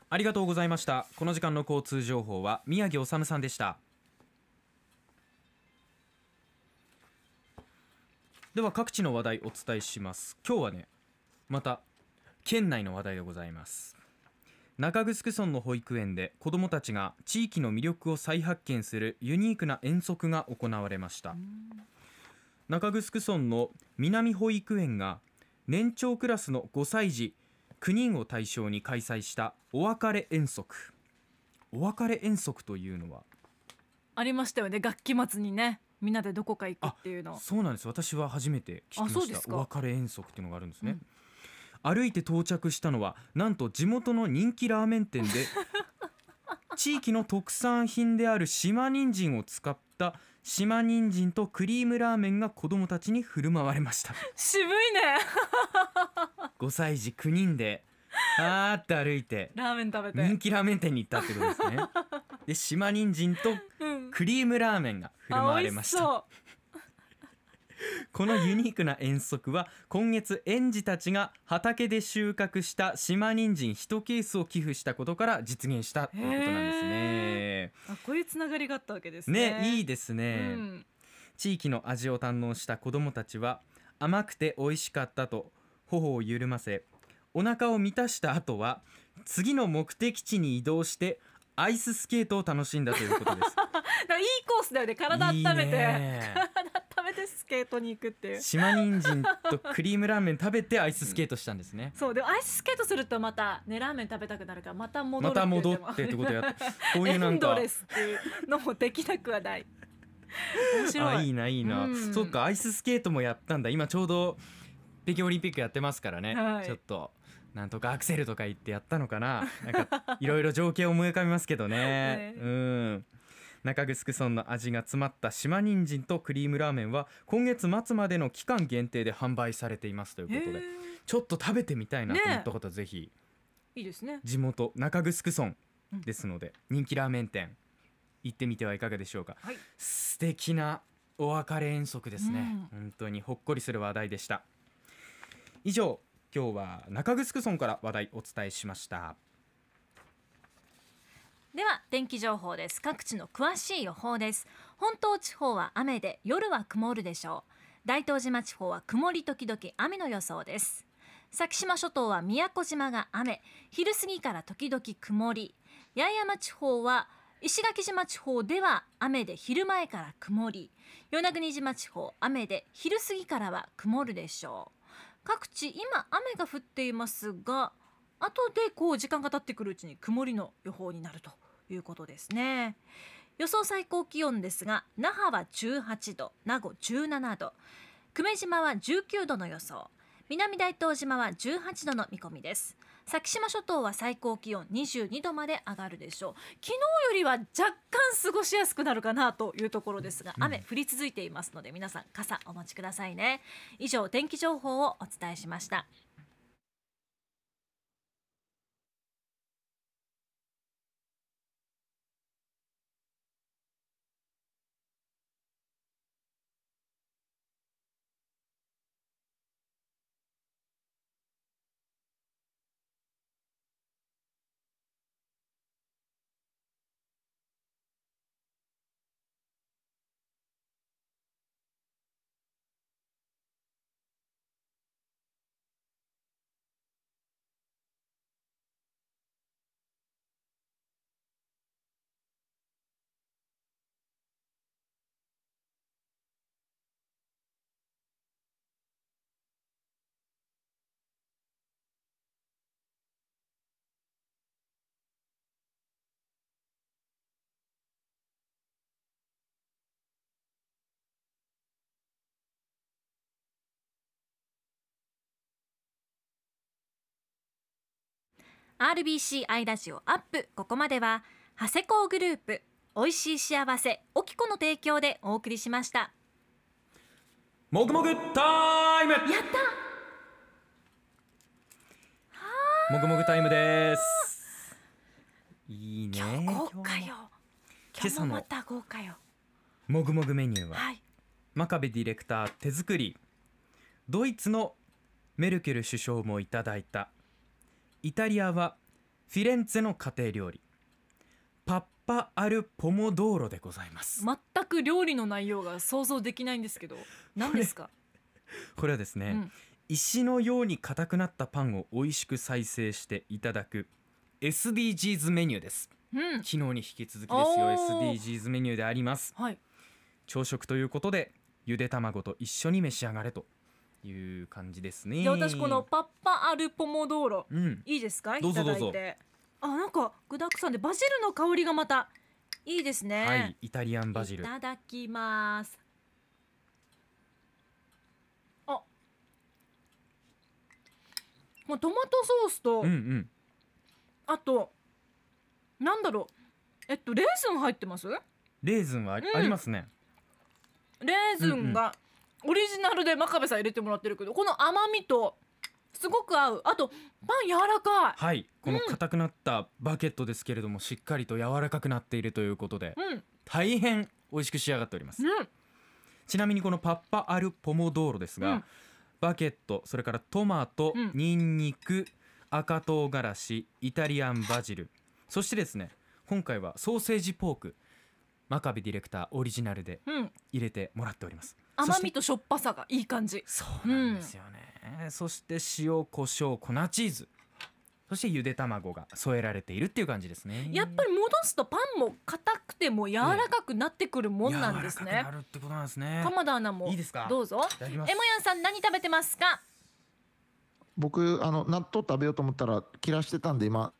ありがとうございました。この時間の交通情報は宮城治さんでした。では各地の話題お伝えします。今日はねまた県内の話題でございます。中城村の保育園で子どもたちが地域の魅力を再発見するユニークな遠足が行われました。中城村の南保育園が年長クラスの5歳児9人を対象に開催したお別れ遠足。お別れ遠足というのは？ありましたよね。学期末にね。みんなでどこか行くっていうの。そうなんです。私は初めて聞きました。お別れ遠足っていうのがあるんですね、歩いて到着したのはなんと地元の人気ラーメン店で 地域の特産品である島人参を使った島人参とクリームラーメンが子どもたちに振る舞われました。渋いね5歳児9人であーって歩いてラーメン食べて。人気ラーメン店に行ったってことですね。で島人参とうん。クリームラーメンが振る舞われました。あこのユニークな遠足は今月園児たちが畑で収穫した島人参1ケースを寄付したことから実現したということなんですね。あこういうつながりがあったわけですね。ねいいですうね、ん。地域の味を堪能した子どもたちは甘くて美味しかったと頬を緩ませ。お腹を満たした後は次の目的地に移動してアイススケートを楽しんだということです。だからいいコースだよね。体温めて。いいね。体温めてスケートに行くっていう。島人参とクリームラーメン食べてアイススケートしたんですね。そう。でもアイススケートするとまたねラーメン食べたくなるからまた戻るまた戻ってってことやって こういうなんかエンドレスっていうのもできなくはない。面白い。あいいないいな、うん。そっかアイススケートもやったんだ。今ちょうど北京オリンピックやってますからね、はい。ちょっとなんとかアクセルとか言ってやったのかな。なんかいろいろ情景を思い浮かびますけどね。ねうん。中城村の味が詰まった島人参とクリームラーメンは今月末までの期間限定で販売されていますということでちょっと食べてみたいなと思ったね方はぜひ。いいですね。地元中城村うん。ですので人気ラーメン店行ってみてはいかがでしょうか。はい。素敵なお別れ遠足ですね、う本当にほっこりする話題でした以上今日は中城村から話題お伝えしました。では天気情報です。各地の詳しい予報です。本島地方は雨で夜は曇るでしょう。大東島地方は曇り時々雨の予想です。先島諸島は宮古島が雨。昼過ぎから時々曇り。八重山地方は石垣島地方では雨で昼前から曇り。与那国島地方雨で昼過ぎからは曇るでしょう。各地今雨が降っていますが後でこう時間が経ってくるうちに曇りの予報になるということですね。予想最高気温ですが那覇は18度名護17度久米島は19度の予想南大東島は18度の見込みです。先島諸島は最高気温22度まで上がるでしょう。昨日よりは若干過ごしやすくなるかなというところですが雨降り続いていますので皆さん傘お待ちくださいね。以上天気情報をお伝えしました RBC アイラジオアップここまでは長谷工グループ美味しい幸せおきこの提供でお送りしました。もぐもぐタイム。やった！もぐもぐタイムです。いいね今日豪華よ。今今日もまた豪華よ。もぐもぐメニューははい。真壁ディレクター手作り。ドイツのメルケル首相もいただいたイタリアはフィレンツェの家庭料理。パッパアルポモドーロでございます。全く料理の内容が想像できないんですけど。何ですか、これ はですね、うん。石のように硬くなったパンを美味しく再生していただく SDGs メニューです。うん。昨日に引き続きですよ。SDGs メニューであります。はい。朝食ということでゆで卵と一緒に召し上がれという感じですね。じゃあ私このパッパアルポモドーロうん。いいですか？いただいて。あなんか具沢山でバジルの香りがまたいいですね。はいイタリアンバジル。いただきます。あ。もうトマトソースと、うんうん。あとなんだろう。えっとレーズン入ってます？レレーズンはあ,、りますね。ーズンがオリジナルで真壁さん入れてもらってるけどこの甘みとすごく合う。あとパン柔らかはい。この硬くなったバケットですけれども、しっかりと柔らかくなっているということでいうん。大変美味しく仕上がっております。うん。ちなみにこのパッパアルポモドーロですが、うん。バケットそれからトマト、うん。ニンニク赤唐辛子イタリアンバジル。そしてですね今回はソーセージポーク真壁ディレクターオリジナルでうん。入れてもらっております甘みととしょっぱさがいい感じ。そうなんですよね、そして塩コショウ粉チーズ。そしてゆで卵が添えられているっていう感じですね。やっぱり戻すとパンも硬くても柔らかくなってくるもんなんです柔らねかくなるってことなんですね。鎌田アナも。いいですか？どうぞ。いただきます。エモヤンさん何食べてますか？僕あの納豆食べようと思ったら切らしてたんで今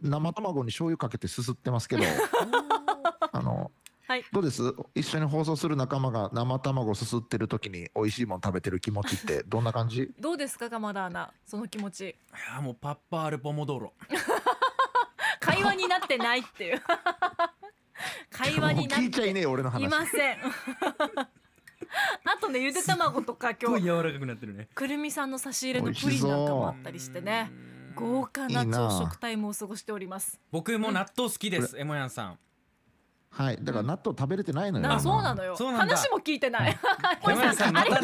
生卵に醤油かけてすすってますけど。あの、はい。どうです？一緒に放送する仲間が生卵すすってる時に美味しいもの食べてる気持ちってどんな感じ？どうですか？鎌田アナその気持ち。いやもうパッパールポモドーロ。会話になってないっていう。会話になっもう聞いちゃいてねえ俺の話。いません。あとねゆで卵とか今日い柔らかくなってるね。くるみさんの差し入れのプリンなんかもあったりしてね。豪華な朝食タイムを過ごしております。僕も納豆好きです、エモヤンさんはい。だから納豆食べれてないのよ。なそうなのよ。話も聞いてない。エモヤンさんまた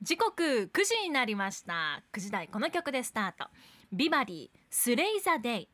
時刻9時になりました。9時台この曲でスタート。ビバリースレイザデイ。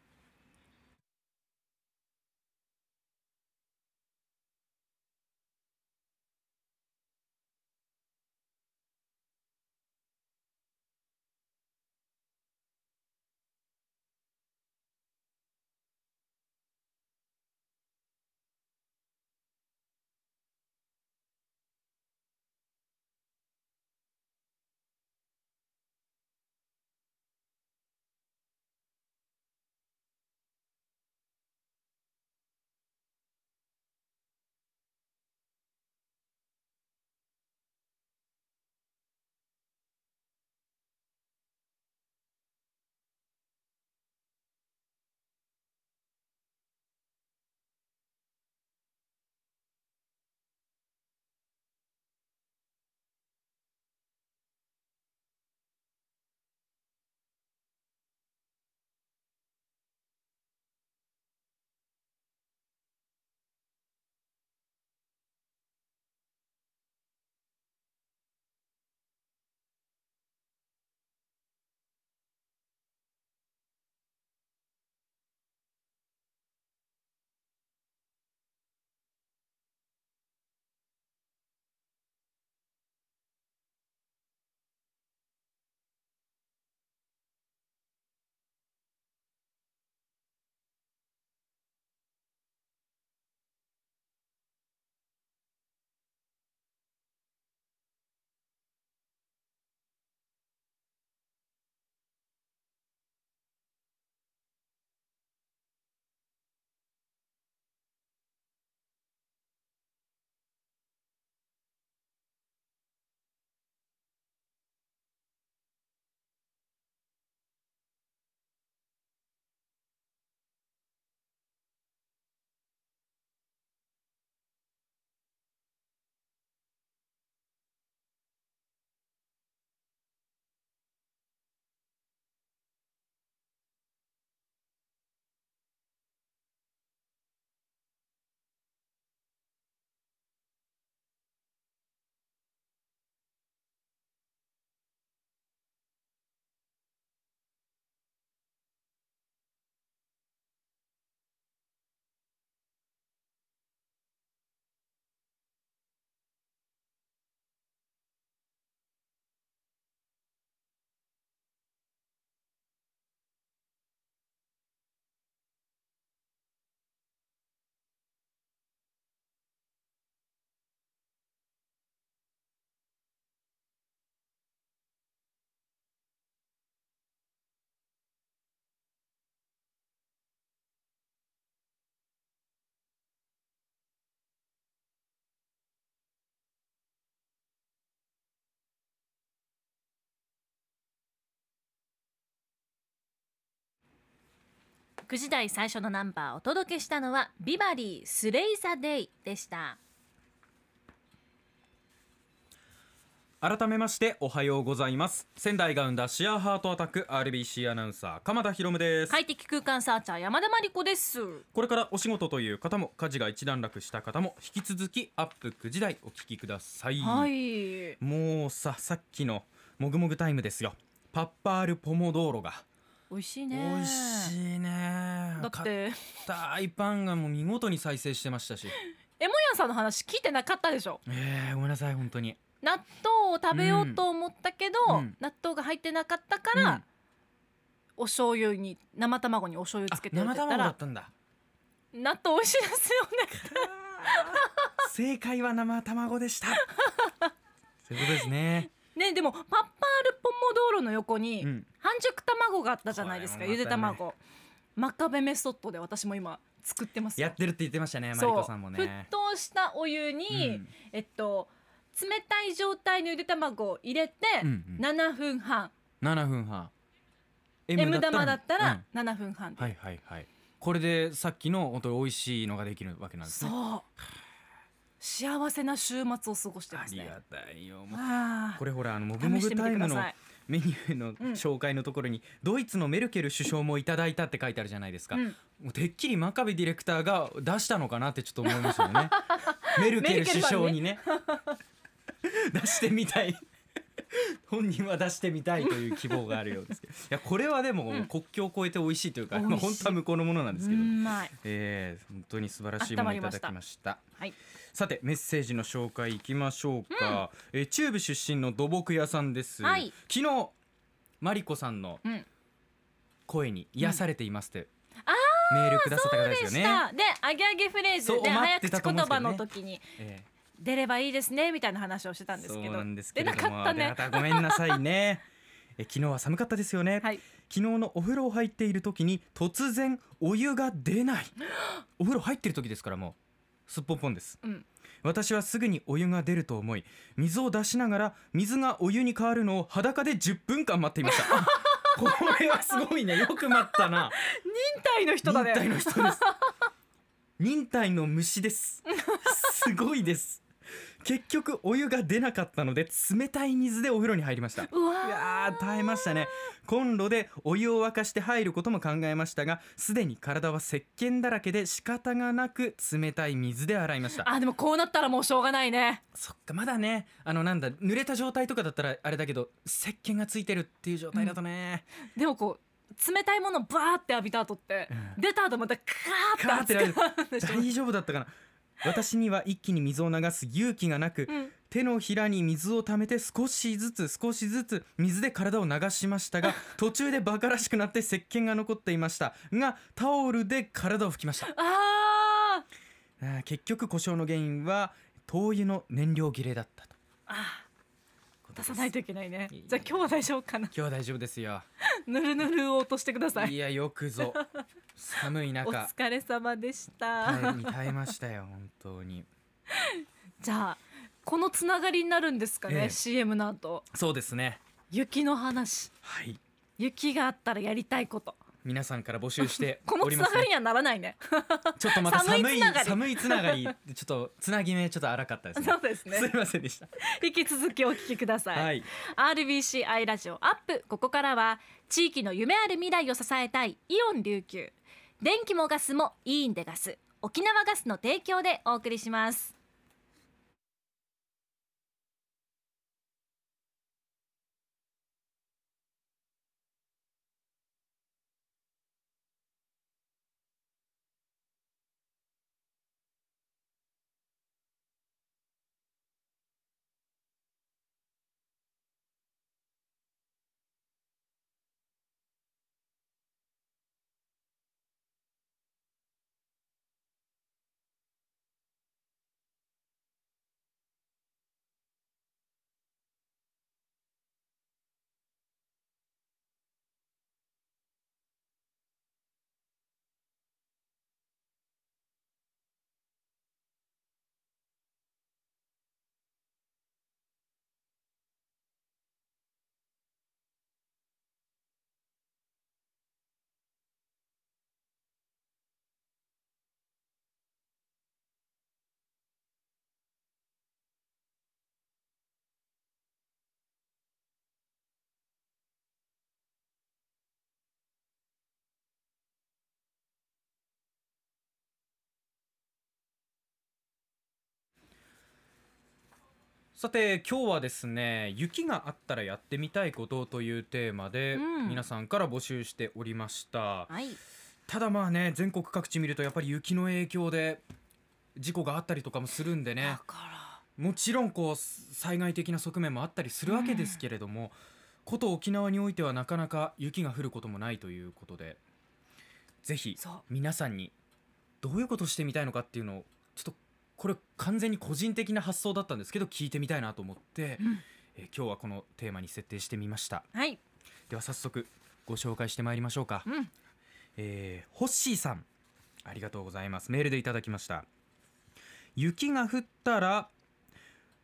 9時台最初のナンバーをお届けしたのはビバリースレイザデイでした。改めましておはようございます。仙台が生んだシアーハートアタック RBC アナウンサー鎌田博夢です、快適空間サーチャー山田真理子です。これからお仕事という方も家事が一段落した方も引き続きアップ9時台お聞きください、はい。もうささっきのもぐもぐタイムですよ。パッパールポモドーロが美味しい美ね味しいね。だって。硬いパンがもう見事に再生してましたし。エモヤンさんの話聞いてなかったでしょ？えー、ごめんなさい本当に。納豆を食べようと思ったけど、うん。納豆が入ってなかったから、うん。お醤油に生卵にお醤油つけて生卵だったんだ。納豆美味しいですよね。正解は生卵でした。そういうことですねねでもパッパールポモドーロの横にうん。半熟卵があったじゃないですか、ゆこれもまたね。で卵真壁メソッドで私も今作ってますよ。やってるって言ってましたねマリコさんもね。沸騰したお湯に、うん。えっと冷たい状態のゆで卵を入れてうんうん。7分半、7分半。M 玉だったうん。ら7分半で、はいはいはい。これでさっきの本当に美味しいのができるわけなんですね。そう幸せな週末を過ごしてあますね。りがたいよ。これほらあのもあぐもぐタイムのメニューの紹介のところに、ドイツのメルケル首相もいただいたって書いてあるじゃないですか、うん。もうてっきり真壁ディレクターが出したのかなってちょっと思いましたよ ね。メルケル首相にね。出してみたい。本人は出してみたいという希望があるようですけど。いやこれはでもうん。国境を越えて美味しいというか、美味しい。まあ本当は向こうのものなんですけど、えー本当に素晴らしいものをいただきました。はいさてメッセージの紹介いきましょうか、えー中部出身の土木屋さんです、はい。昨日マリコさんのうん。声に癒されていますって、あメールくださった方ですよね。でした。でアゲアゲフレーズ。で早口言葉の時にえ出ればいいですねみたいな話をしてたんーですけど。ですけ出なれどもかったね。出なかったごめんなさいね。え昨日は寒かったですよね、はい。昨日のお風呂入っている時に突然お湯が出ない。お風呂入ってる時ですからもうすっぽんぽんです。うん。私はすぐにお湯が出ると思い水を出しながら水がお湯に変わるのを裸で10分間待っていました。あ これはすごいね。よく待ったな。忍耐の人だ忍耐ねの人です。忍耐の虫です。すごいです結局お湯が出なかったので冷たい水でお風呂に入りました。うわいやー耐えましたね。コンロでお湯を沸かして入ることも考えましたがすでに体は石鹸だらけで仕方がなく冷たい水で洗いました。あでもこうなったらもうしょうがないね。そっかまだね。あのなんだ濡れた状態とかだったらあれだけど石鹸がついてるっていう状態だとね、でもこう冷たいものバーって浴びた後って、うん。出た後またカカーって大丈夫だったかな私には一気に水を流す勇気がなく、うん。手のひらに水を溜めて少しずつ少しずつ水で体を流しましたが 途中でバカらしくなって石鹸が残っていました。がタオルで体を拭きました。あ結局故障の原因は灯油の燃料切れだったと。あー出さないといけないね。じゃあ今日は大丈夫かな。今日は大丈夫ですよ。ぬるぬるを落としてください。いやよくぞ。寒いお中疲れ様でした、耐えに耐えましたよ本当に。じゃあこのつながりになるんですかね、ええ。CM の後。そうですね。雪の話。はい。雪があったらやりたいこと皆さんから募集して このおりますねつながりにはならないね。ちょっとまた寒い寒いつながりちょっとつなぎ目 ちょっと荒かったですね。そうですね。すいませんでした。引き続きお聞きください、はい。RBC アイラジオアップ。ここからは地域の夢ある未来を支えたいイオン琉球。電気もガスもいいんでガス。沖縄ガスの提供でお送りしますさて今日はですね雪があったらやってみたいことというテーマで、うん。皆さんから募集しておりました。はい。ただまあね全国各地見るとやっぱり雪の影響で事故があったりとかもするんでね。だから。もちろんこう災害的な側面もあったりするわけですけれども、こと沖縄においてはなかなか雪が降ることもないということでぜひそう。皆さんにどういうことをしてみたいのかっていうのをちょっとこれ完全に個人的な発想だったんですけど聞いてみたいなと思って、うん。えー今日はこのテーマに設定してみました。はい。では早速ご紹介してまいりましょうか、うん。えーホッシーさんありがとうございます。メールでいただきました。雪が降ったら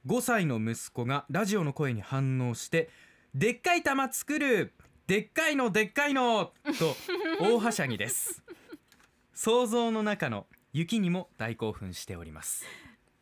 5歳の息子がラジオの声に反応してでっかい玉作る。でっかいのでっかいの。と大はしゃぎです。想像の中の雪にも大興奮しております。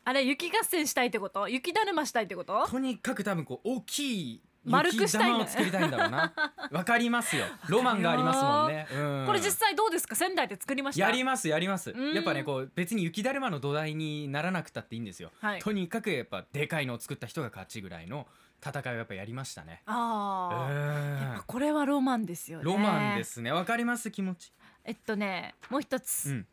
あれ雪合戦したいってこと？雪だるましたいってこと？とにかく多分こう大きい丸くしたいんだ作りたいんだろうな。わかりますよ。ロマンがありますもんね、うん。これ実際どうですか？仙台で作りました？やりますやります。うん。やっぱねこう別に雪だるまの土台にならなくたっていいんですよ、はい。とにかくやっぱでかいのを作った人が勝ちぐらいの戦いをやっぱやりましたね。ああ、やっぱうこれはロマンですよね。んロマンですね。わかります？気持ち。えっとねもう一つ、うん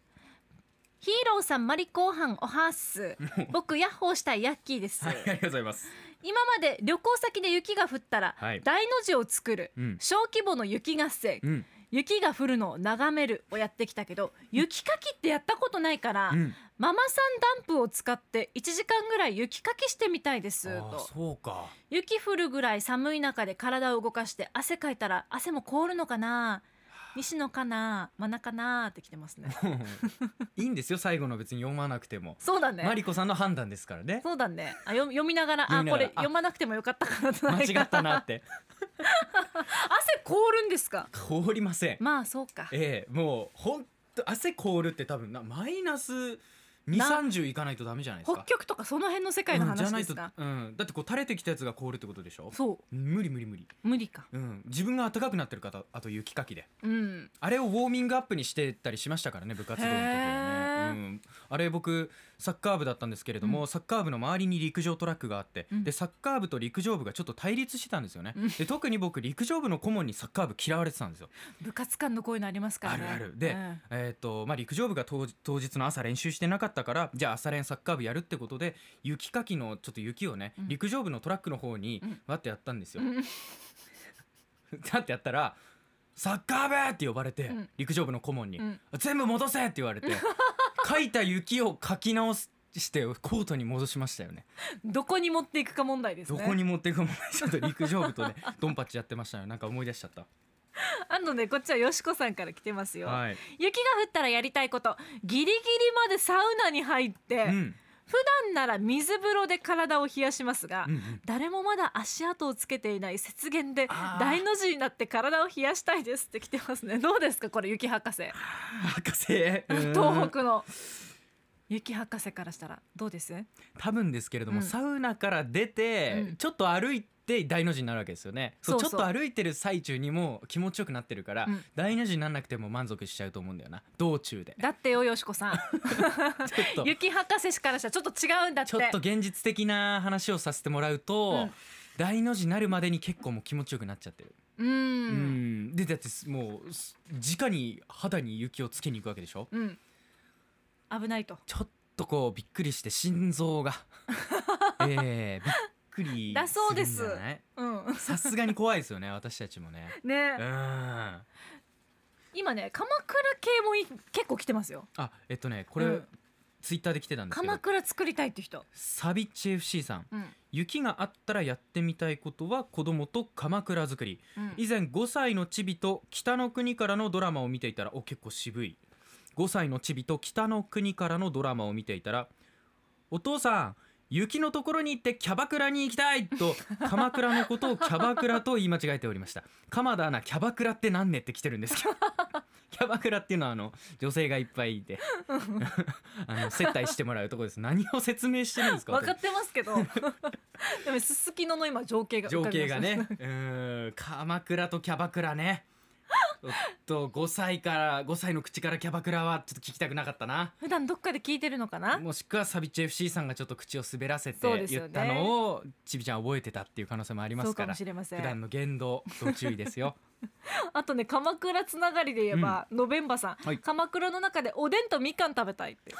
ヒーローさんマリ後半おはっす。僕ヤッホーしたいヤッキーです、はいありがとうございます。今まで旅行先で雪が降ったら、はい。大の字を作る、うん。小規模の雪合戦、うん。雪が降るのを眺めるをやってきたけど雪かきってやったことないから、うん。ママさんダンプを使って1時間ぐらい雪かきしてみたいですと。そうか。雪降るぐらい寒い中で体を動かして汗かいたら汗も凍るのかな西野かな真中かなって来てますね。いいんですよ最後の別に読まなくても、そうだね。マリコさんの判断ですからね。そうだね。あ読読みながらあこれ読まなくてもよかったかなと間違ったなって。汗凍るんですか？凍りません。まあそうか。ええもうほんと汗凍るって多分なマイナス2な三3 0いかないとダメじゃないですか。北極とかその辺の世界のうんじゃないと話ですか、うん、だってこう垂れてきたやつが凍るってことでしょ？そう。無理無理無理、無理か。うん、自分が暖かくなってる方あと雪かきで。うん。あれをウォーミングアップにしてたりしましたからね部活動の時はへー。ね、うん、あれ僕サッカー部だったんですけれども、サッカー部の周りに陸上トラックがあって、うん。でサッカー部と陸上部がちょっと対立してたんですよね、うん。で特に僕陸上部の顧問にサッカー部嫌われてたんですよ。部活間のこういうのありますからね。あるある。で、うん。えーとまあ、陸上部が当当日の朝練習してなかったからじゃあ朝練サッカー部やるってことで雪かきのちょっと雪をね、うん。陸上部のトラックの方にうん。わってやったんですよ。うん。だってやったら「サッカー部!」って呼ばれて、うん。陸上部の顧問に、うん。全部戻せ!」って言われて かいた雪をかき直してコートに戻しましたよね。どこに持っていくか問題ですね。どこに持っていくかもちょっと陸上部とね ドンパチやってましたよ。なんか思い出しちゃった。あのねこっちはよしこさんから来てますよ、はい、雪が降ったらやりたいこと。ギリギリまでサウナに入って、うん普段なら水風呂で体を冷やしますが、うんうん。誰もまだ足跡をつけていない雪原で大の字になって体を冷やしたいですって来てますね。どうですかこれ雪博士。博士。うん。東北の。雪博士からしたらどうです？多分ですけれども、うん。サウナから出て、うん。ちょっと歩いて大の字になるわけですよね。そうちょっと歩いてる最中にも気持ちよくなってるから、うん。大の字にならなくても満足しちゃうと思うんだよな。道中で。だってよよしこさん。雪博士からしたらちょっと違うんだって。ちょっと現実的な話をさせてもらうと、うん。大の字になるまでに結構もう気持ちよくなっちゃってる、ううん。んでだってすもうす直に肌に雪をつけに行くわけでしょ？うん。危ないと。ちょっとこうびっくりして心臓が。えー、びっくりだそうです。うん。さすがに怖いですよね私たちもね。ね。うん。今ね鎌倉系もい結構来てますよ。あえっとねこれ、うん。ツイッターで来てたんですけど。鎌倉作りたいって人。サビッチ FC さん。うん。雪があったらやってみたいことは子供と鎌倉作り。うん。以前5歳のチビと北の国からのドラマを見ていたらお結構渋い。5歳のチビと北の国からのドラマを見ていたらお父さん雪のところに行ってキャバクラに行きたいと鎌倉のことをキャバクラと言い間違えておりました。鎌田アナキャバクラって何ねって来てるんですけど。キャバクラっていうのはあの女性がいっぱいいて。あの接待してもらうところです。何を説明してるんですか分かってますけど。でもすすきのの今情景が浮情景がね。うーん。鎌倉とキャバクラねちょっと5歳から5歳の口からキャバクラはちょっと聞きたくなかったな。普段どっかで聞いてるのかな？もしくはサビッチ FC さんがちょっと口を滑らせてそうですよね。言ったのをちびちゃん覚えてたっていう可能性もありまそうから。もすかしれません。普段の言動ご注意ですよ あとね鎌倉つながりで言えば、ノベンバさん、はい。鎌倉の中でおでんとみかん食べたいって。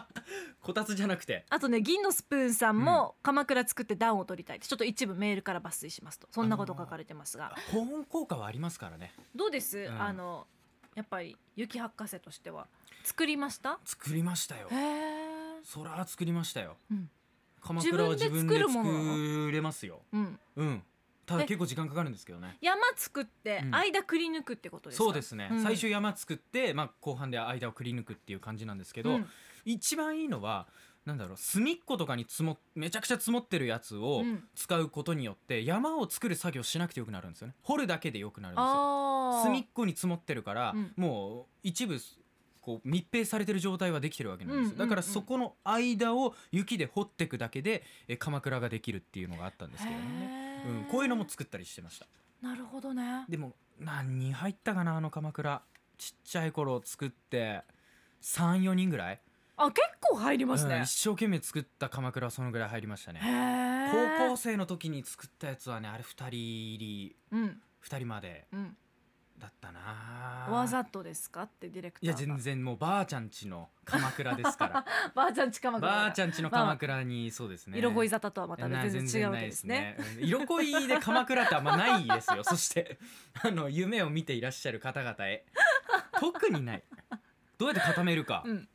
こたつじゃなくて。あとね銀のスプーンさんも鎌倉作って暖を取りたいって。ちょっと一部メールから抜粋しますと。そんなこと書かれてますが。保温効果はありますからね。どうです、ん。あのやっぱり雪博士としては。作りました？作りましたよ。そら作りましたよ。うん。鎌倉は自分で作れますよ。うん、うんただえ結構時間かかるんですけどね。山作ってうん。間くり抜くってことですか、そうですね、うん。最初山作って、まあ、後半で間をくり抜くっていう感じなんですけど、うん。一番いいのはなんだろう隅っことかに積もめちゃくちゃ積もってるやつをうん。使うことによって山を作る作業しなくてよくなるんですよね。掘るだけでよくなるんですよ。隅っこに積もってるから、うん。もう一部こう密閉されてる状態はできてるわけなんですだからそこの間を雪で掘っていくだけでえ鎌倉ができるっていうのがあったんですけれどもね、うん、こういうのも作ったりしてました。なるほどね。でも何人入ったかなあの鎌倉。ちっちゃい頃作って34人ぐらい、あ結構入りますね、うん一生懸命作った鎌倉はそのぐらい入りましたね。高校生の時に作ったやつはねあれ2人入り。うん。2人まで。うんだったな。わざとですか？ってディレクターが。いや全然もうばあちゃんちの鎌倉ですから。ばあちゃんち鎌倉。ばあちゃんちの鎌倉にそうですね。色恋沙汰とはまたな全然違うわけですね。ねうん色恋で鎌倉ってあんまないですよ。そして あの夢を見ていらっしゃる方々へ。特にない。どうやって固めるか、うん。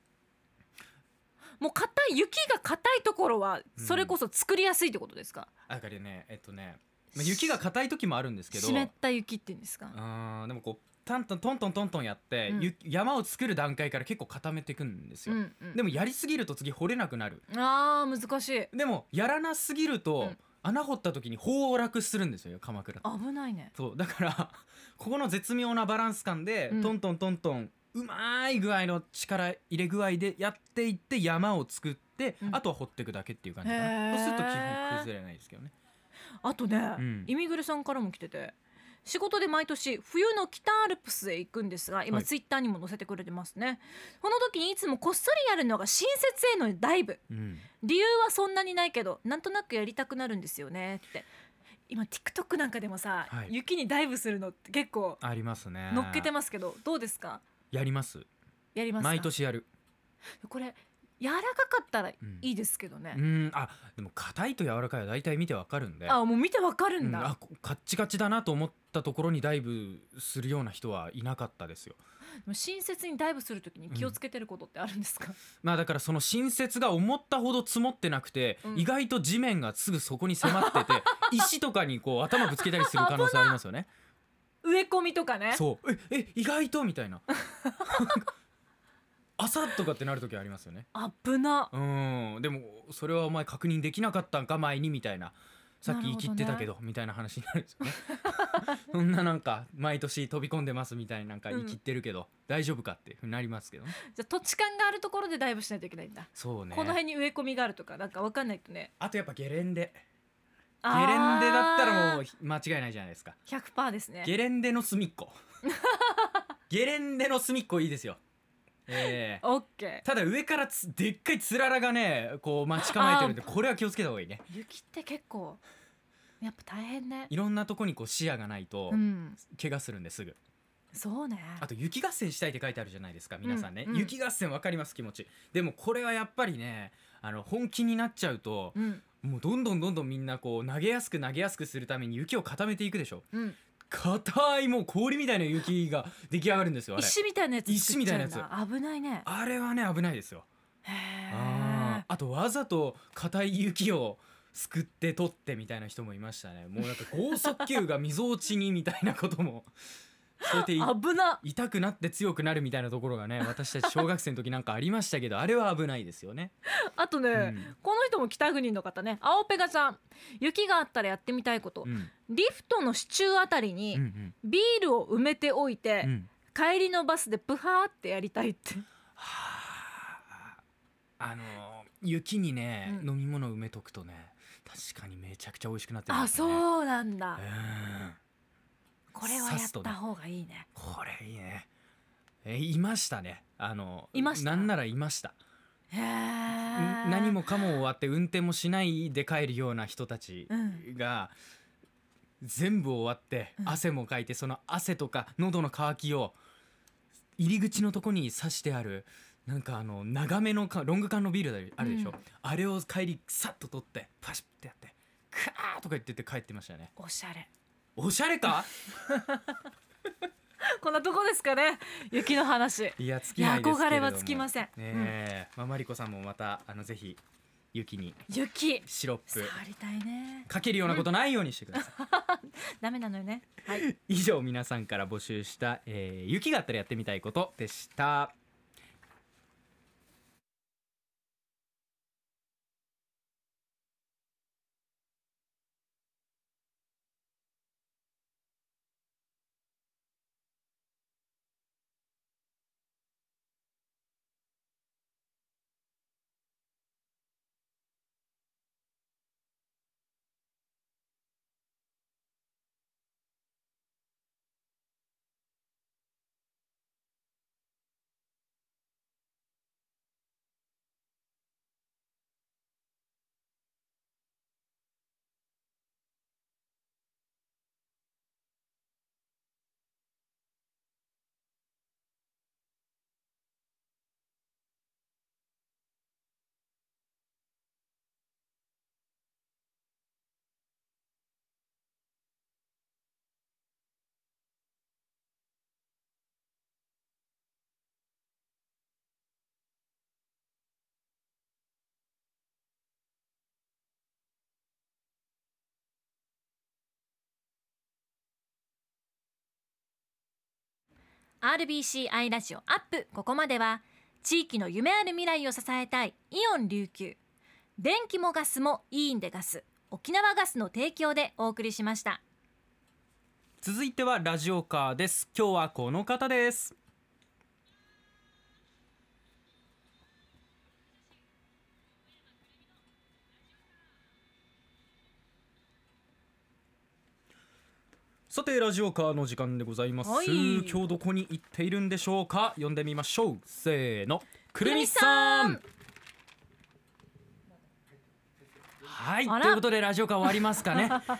もう硬い雪が硬いところはうん。それこそ作りやすいってことですか？だからね。えっとねまあ雪が硬い時もあるんですけど。湿った雪って言うんですか？うんでもこうタントントントントントンやって、うん。ゆ山を作る段階から結構固めていくんですよ、うんうん。でもやりすぎると次掘れなくなる。ああ難しい。でもやらなすぎると、うん。穴掘った時に崩落するんですよ鎌倉。危ないね。そうだから ここの絶妙なバランス感で、うん。トントントントンうまい具合の力入れ具合でやっていって山を作って、うん。あとは掘っていくだけっていう感じかな。そうすると基本崩れないですけどねあとね、ん。イミグレさんからも来てて。仕事で毎年冬の北アルプスへ行くんですが今はい。ツイッターにも載せてくれてますね、この時にいつもこっそりやるのが新設へのダイブ。うん。理由はそんなにないけどなんとなくやりたくなるんですよねって。今 TikTok なんかでもさ、はい。雪にダイブするのって結構ありますね。乗っけてますけどどうですか？やります。やりますか？毎年やる。これ柔らかかったらいうん。いですけどね。う、ん。あでも硬いと柔らかいは大体見てわかるんで。あもう見てわかるうん。んだ、あこカッチカチだなと思ったところにダイブするような人はいなかったですよ。でも新設にダイブするときに気をつけてることってあるんですか、まあだからその新雪が思ったほど積もってなくて、うん。意外と地面がすぐそこに迫ってて石とかにこう頭ぶつけたりする可能性ありますよね。植え込みとかねそうええ意外とみたいな。朝とかってなる時ありますよね。危なうんでもそれはお前確認できなかったんか前にみたいな。さっき言い切ってたけどみたいな話になるんですよね。そんななんか毎年飛び込んでますみたいななんか言い切ってるけど、大丈夫かってなりますけどね。じゃあ土地勘があるところでダイブしないといけないんだ、そうね。この辺に植え込みがあるとかなんかわかんないとねあとやっぱゲレンデ。ゲレンデだったらもう間違いないじゃないですか。100%ですねゲレンデの隅っこ。ゲレンデの隅っこいいですよ。ええ。オッケーただ上からつでっかいつららがねこう待ち構えてるんでこれは気をつけた方がいいね。雪って結構やっぱ大変ね。いろんなとこにこう視野がないとうん。怪我するんですぐ。そうね。あと雪合戦したいって書いてあるじゃないですか皆さんね、うんうん。雪合戦わかります気持ち。でもこれはやっぱりねあの本気になっちゃうとうん。もうどんどんどんどんみんなこう投げやすく投げやすくするために雪を固めていくでしょ。うん硬いもう氷みたいな雪が出来上がるんですよあれ。石みたいなやつ石みたいなやつ。危ないね。あれはね危ないですよ。あー。あとわざと硬い雪をすくって取ってみたいな人もいましたね。もうなんか剛速球がみぞおちにみたいなこともそうやってい危な。痛くなって強くなるみたいなところがね私たち小学生の時なんかありましたけどあれは危ないですよね、あとね、うん。この人も北国の方ね。青ペガさん。雪があったらやってみたいこと、うん。リフトの支柱あたりうにん。ビールを埋めておいて、うん。うん帰りのバスでプハーってやりたいって。はあ。あの雪にね、うん。飲み物埋めとくとね確かにめちゃくちゃ美味しくなってあますね。うそうなんだ。んこれはやった方がいいね。これいいね。えいましたね。あのいました？なんならいました。何もかも終わって運転もしないで帰るような人たちうん。が全部終わってうん。汗もかいてその汗とか喉の渇きを入り口のとこに刺してあるなんかあの長めのかロング缶のビールあるでしょ、うん。あれを帰りさっと取ってパシッてやってクワーとか言ってて帰ってましたね。おしゃれおしゃれか？こんなとこですかね。雪の話。いや尽きないですけれども。いや憧れは尽きません。ねえ、まあマリコさんもまたあのぜひ雪に雪。シロップ触りたいね。かけるようなことないようにしてください、ダメなのよね。はい。以上皆さんから募集した、えー雪があったらやってみたいことでした「RBCI ラジオアップ。ここまでは地域の夢ある未来を支えたいイオン琉球。電気もガスもいいんでガス。沖縄ガスの提供でお送りしました。続いてはラジオカーです。今日はこの方です。さてラジオカーの時間でございます、はい今日どこに行っているんでしょうか？呼んでみましょうせーのくるみさんはいということでラジオカー終わりますかね はいはー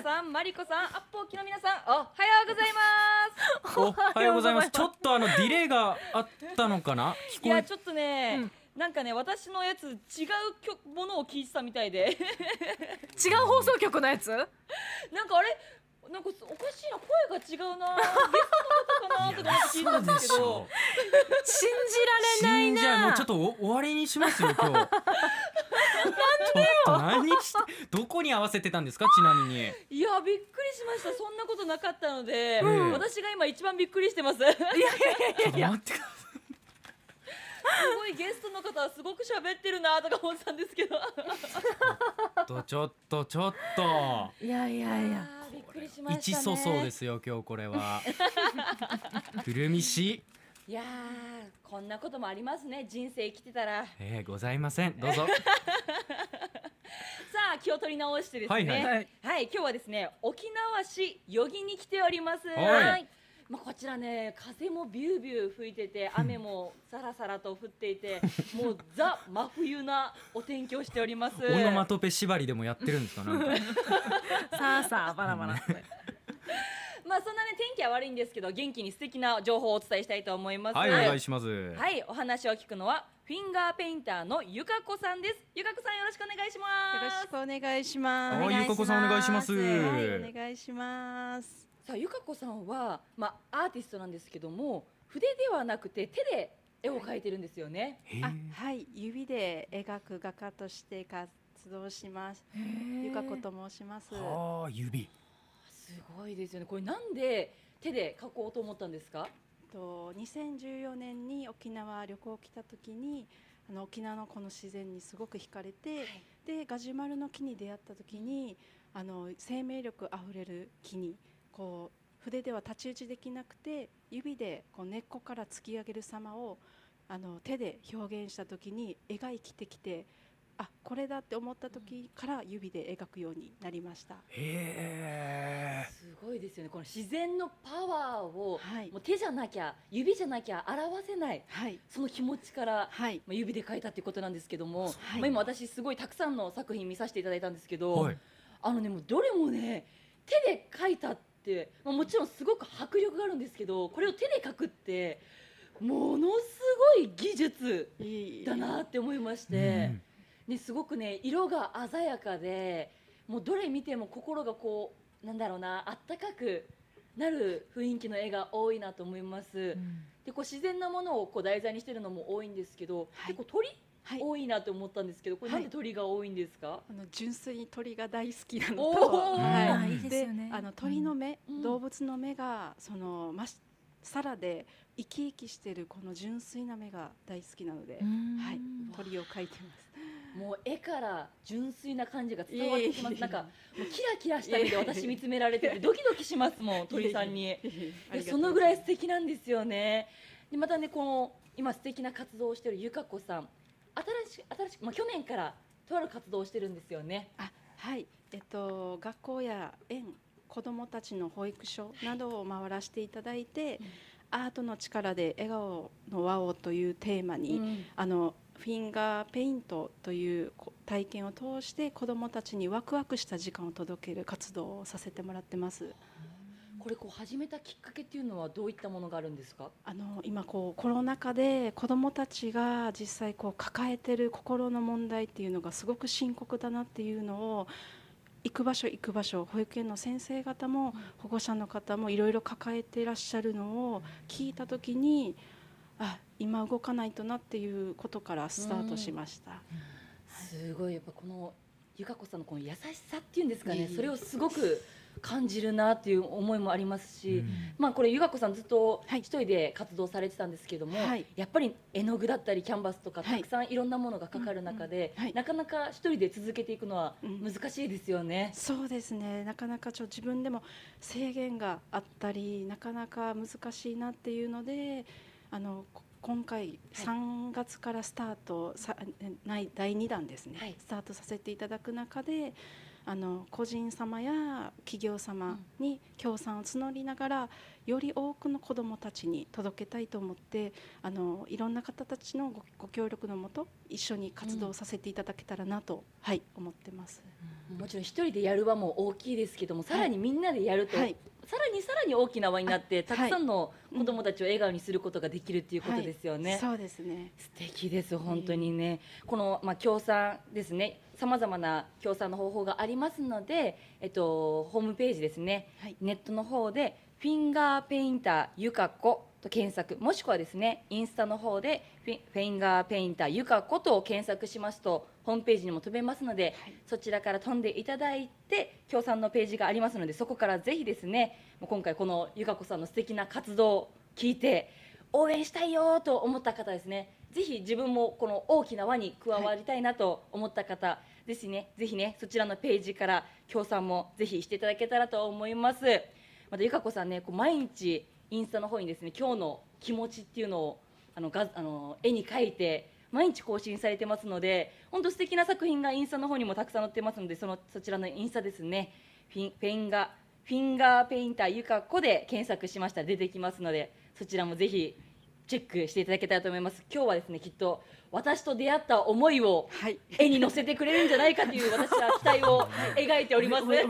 い。さん、マリコさん、アッポーキの皆さん、おはようございます。おはようございます。ちょっとあのディレイがあったのかな。いや、ちょっとね、なんかね、私のやつ、違う曲ものを聞いてたみたいで。違う放送局のやつ？なんかあれ、なんかおかしいな、声が違うな。ゲストの方かなとか思って聞いてたんですけど。信じられない死んじゃうもうなちょっとお終わりにしますよ今日。ちょっと何してどこに合わせてたんですかちなみに。いや、びっくりしました。そんなことなかったので、うん私が今一番びっくりしてます。すちょっと待ってくださごいゲストの方はすごく喋ってるなとか思ってたんですけど。い。とちょっとちょっと。いやいやいやびっくりしましたね。一粗相ですよ今日これは。くるみし、いやーこんなこともありますね人生生きてたらさえー、ございません。どうぞ。あ気を取り直してですねはいはいはい今日はですね沖縄市余木に来ておりますはいまあ、こちらね風もビュービュー吹いてて雨もさらさらと降っていて もうザ真冬なお天気をしておりますオノマトペ縛りでもやってるんですかなんか。さあさあバラバラ まあそんなね天気は悪いんですけど元気に素敵な情報をお伝えしたいと思いますはいお願いします。はい、お話を聞くのはフィンガーペインターのゆかこさんです。ゆかこさんよろしくお願いします。よろしくお願いします。はいゆかこさんお願いします。はい、お願いします。さあゆかこさんはまあアーティストなんですけども筆ではなくて手で絵を描いてるんですよね。あはい、指で描く画家として活動します。ゆかこと申します。はあ指。すごいですよね。これなんで手で描こうと思ったんですか？と2014年に沖縄旅行来た時にあの沖縄のこの自然にすごく惹かれて、でガジュマルの木に出会った時にあの生命力あふれる木にこう筆では太刀打ちできなくて指でこう根っこから突き上げる様をあの手で表現した時に絵が生きてきてあこれだって思った時から指で描くようになりました。へえ。すごいですですよね。この自然のパワーを、はいもう手じゃなきゃ指じゃなきゃ表せないはい。その気持ちから、はい。まあ、指で描いたっていうことなんですけども、はいまあ、今私すごいたくさんの作品見させていただいたんですけど、はい。あのねもうどれもね手で描いたって、まあ、もちろんすごく迫力があるんですけどこれを手で描くってものすごい技術だなって思いまして、うん。ね、すごくね色が鮮やかでもうどれ見ても心がこうなんだろうなあったかくなる雰囲気の絵が多いなと思います。でこう自然なものをこう題材にしてるのも多いんですけど、はい。結構鳥はい多いなと思ったんですけどこれはないんで鳥が多いんですか、あの純粋に鳥が大好きなのおと、ー。はうんいいですよね。あの鳥の目、うん。動物の目がそのましさらで生き生きしてるこの純粋な目が大好きなので、はい、鳥を描いてます。もう絵から純粋な感じが伝わってきます。いえいえなんかもうキラキラした目で私見つめられててドキドキしますもん鳥さんに。そのぐらい素敵なんですよね。でまたねこの今素敵な活動をしているゆかこさん新しく新しくまあ去年からとある活動をしてるんですよね。あはい、えっと学校や園子どもたちの保育所などを回らせていただいて、アートの力で笑顔の輪をというテーマに、うんあのフィンガーペイントというこ体験を通して子どもたちにワクワクした時間を届ける活動をさせてもらってます。これこう始めたきっかけっていうのはどういったものがあるんですか？あの今こうコロナ禍で子どもたちが実際こう抱えてる心の問題っていうのがすごく深刻だなっていうのを行く場所行く場所保育園の先生方も保護者の方もいろいろ抱えていらっしゃるのを聞いた時にあ今動かないとなっていうことからスタートしました。すごいやっぱこのゆかこさんのこの優しさっていうんですかねそれをすごく感じるなっていう思いもありますし、うん。まあこれゆかこさんずっとはい。一人で活動されてたんですけども、はい。やっぱり絵の具だったりキャンバスとかはいたくさんい。ろんなものがかかる中で、うんうんはい。なかなか一人で続けていくのはうん難しいですよね。そうですね。なかなかちょ自分でも制限があったりなかなか難しいなっていうのであのこ今回3月からスタートさえない第2弾ですね、はい。スタートさせていただく中であの個人様や企業様に協賛を募りながらより多くの子どもたちに届けたいと思ってあのいろんな方たちのごご協力のもと一緒に活動させていただけたらなと、はい思ってます。もちろん一人でやる輪も大きいですけどもさらにみんなでやると、はい。さらにさらに大きな輪になってたはい。くさんの子どもたちを笑顔にすることができるっていうことですよね。はい。そうですね。素敵です本当にね、このまあ協賛ですねさまざまな協賛の方法がありますので、えっと、ホームページですね、はい。ネットの方で「フィンガーペインターゆかこ」と検索もしくはですねインスタの方でフィ「フィンガーペインターゆかこ」と検索しますとホームページにも飛べますので、はい。そちらから飛んでいただいて協賛のページがありますのでそこからぜひですねもう今回このゆかこさんの素敵な活動を聞いて応援したいよと思った方ですねぜひ自分もこの大きな輪に加わりたいなと思った方ですね、ぜひねそちらのページから協賛もぜひしていただけたらと思います。またゆかこさんねこう毎日インスタの方にですね今日の気持ちっていうのをあのがあの絵に描いて毎日更新されてますので本当素敵な作品がインスタの方にもたくさん載ってますのでそのそちらのインスタですねフィンフィンガフィンガーペインターゆかこで検索しましたら出てきますのでそちらもぜひチェックしていただけたらと思います今日はですねきっと私と出会った思いをはい絵に乗せてくれるんじゃないかという私は期待を 描いております。や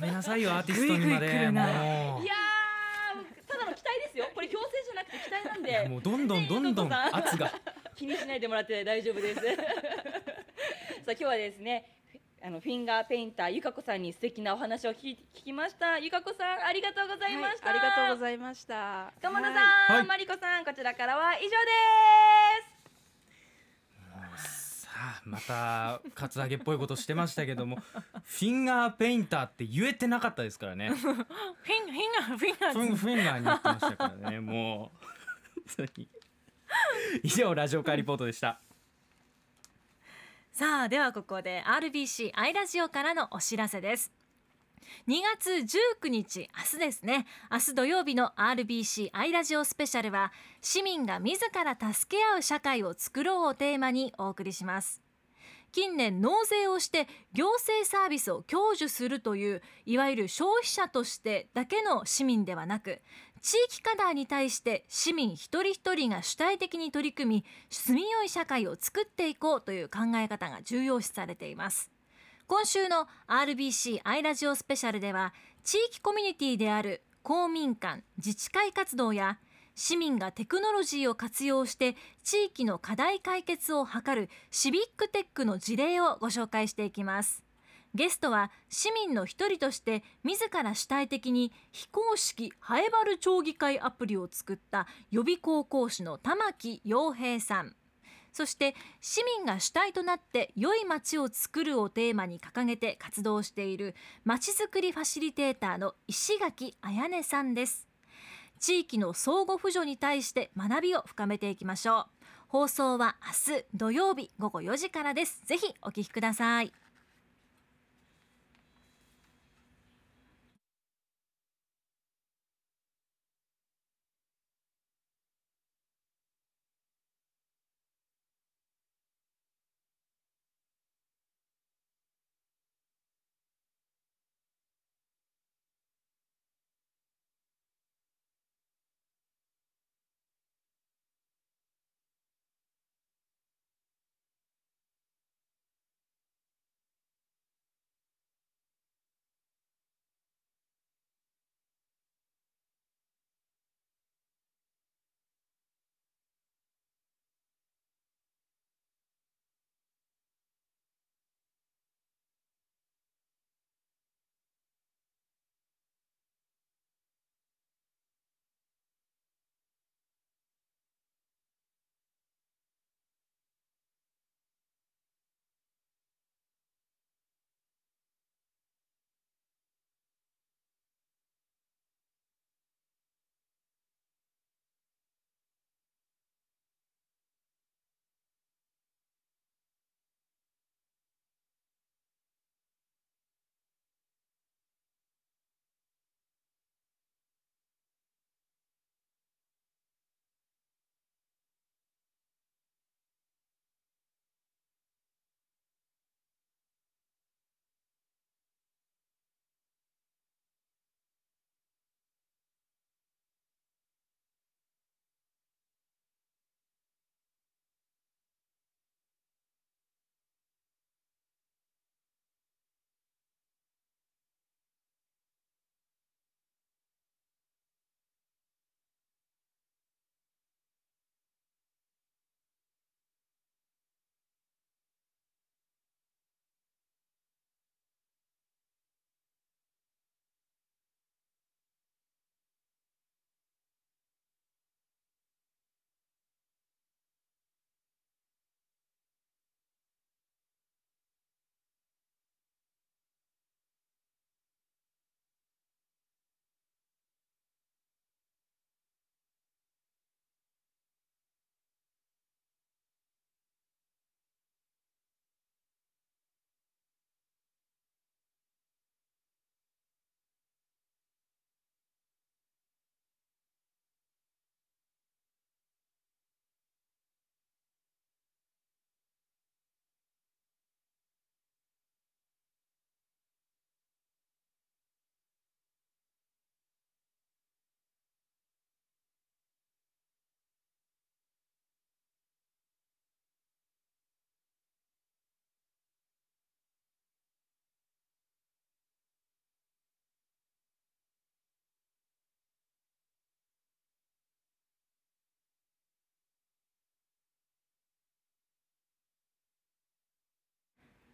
めなさいよ アーティストにまでぐいやー、ただの期待ですよ。これ強制じゃなくて期待なんで。もうどんどんどんどん圧が 気にしないでもらって大丈夫です。さあ今日はですね。あのフィンガーペインターゆかこさんに素敵なお話を聞き聞きました。ゆかこさんありがとうございました。はいありがとうごいざいました。鎌田さん、はいはいマリコさんこちらからは以上です。さあまたカツアゲっぽいことしてましたけども フィンガーペインターって言えてなかったですからねフィンフィンガーフィンガフンーフィンガーになってましたからねもう以上ラジオカーリポートでしたさあではここで RBC アイラジオからのお知らせです。2月19日明日ですね。明日土曜日の RBC アイラジオスペシャルは市民が自ら助け合う社会を作ろうをテーマにお送りします。近年納税をして行政サービスを享受するといういわゆる消費者としてだけの市民ではなく地域課題に対して市民一人一人が主体的に取り組み住みよい社会を作っていこうという考え方が重要視されています。今週の RBC アイラジオスペシャルでは地域コミュニティである公民館自治会活動や市民がテクノロジーを活用して地域の課題解決を図るシビックテックの事例をご紹介していきます。ゲストは市民の一人として自ら主体的に非公式ハエバル町議会アプリを作った予備校講師の玉木洋平さん。そして市民が主体となって良い街を作るをテーマに掲げて活動しているまちづくりファシリテーターの石垣彩音さんです。地域の相互扶助に対して学びを深めていきましょう。放送は明日土曜日午後4時からです。ぜひお聞きください。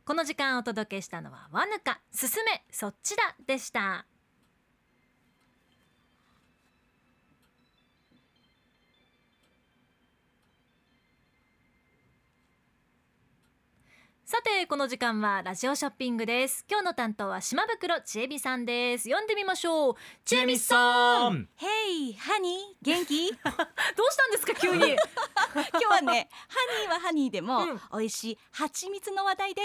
この時間お届けしたのはわぬかすすめそっちだでした。さてこの時間はラジオショッピングです。今日の担当は島袋ちえびさんです。読んでみましょう。ちえみさん。ヘイハニー元気？どうしたんですか急に。今日はねハニーはハニーでも、うん。美味しい蜂蜜の話題で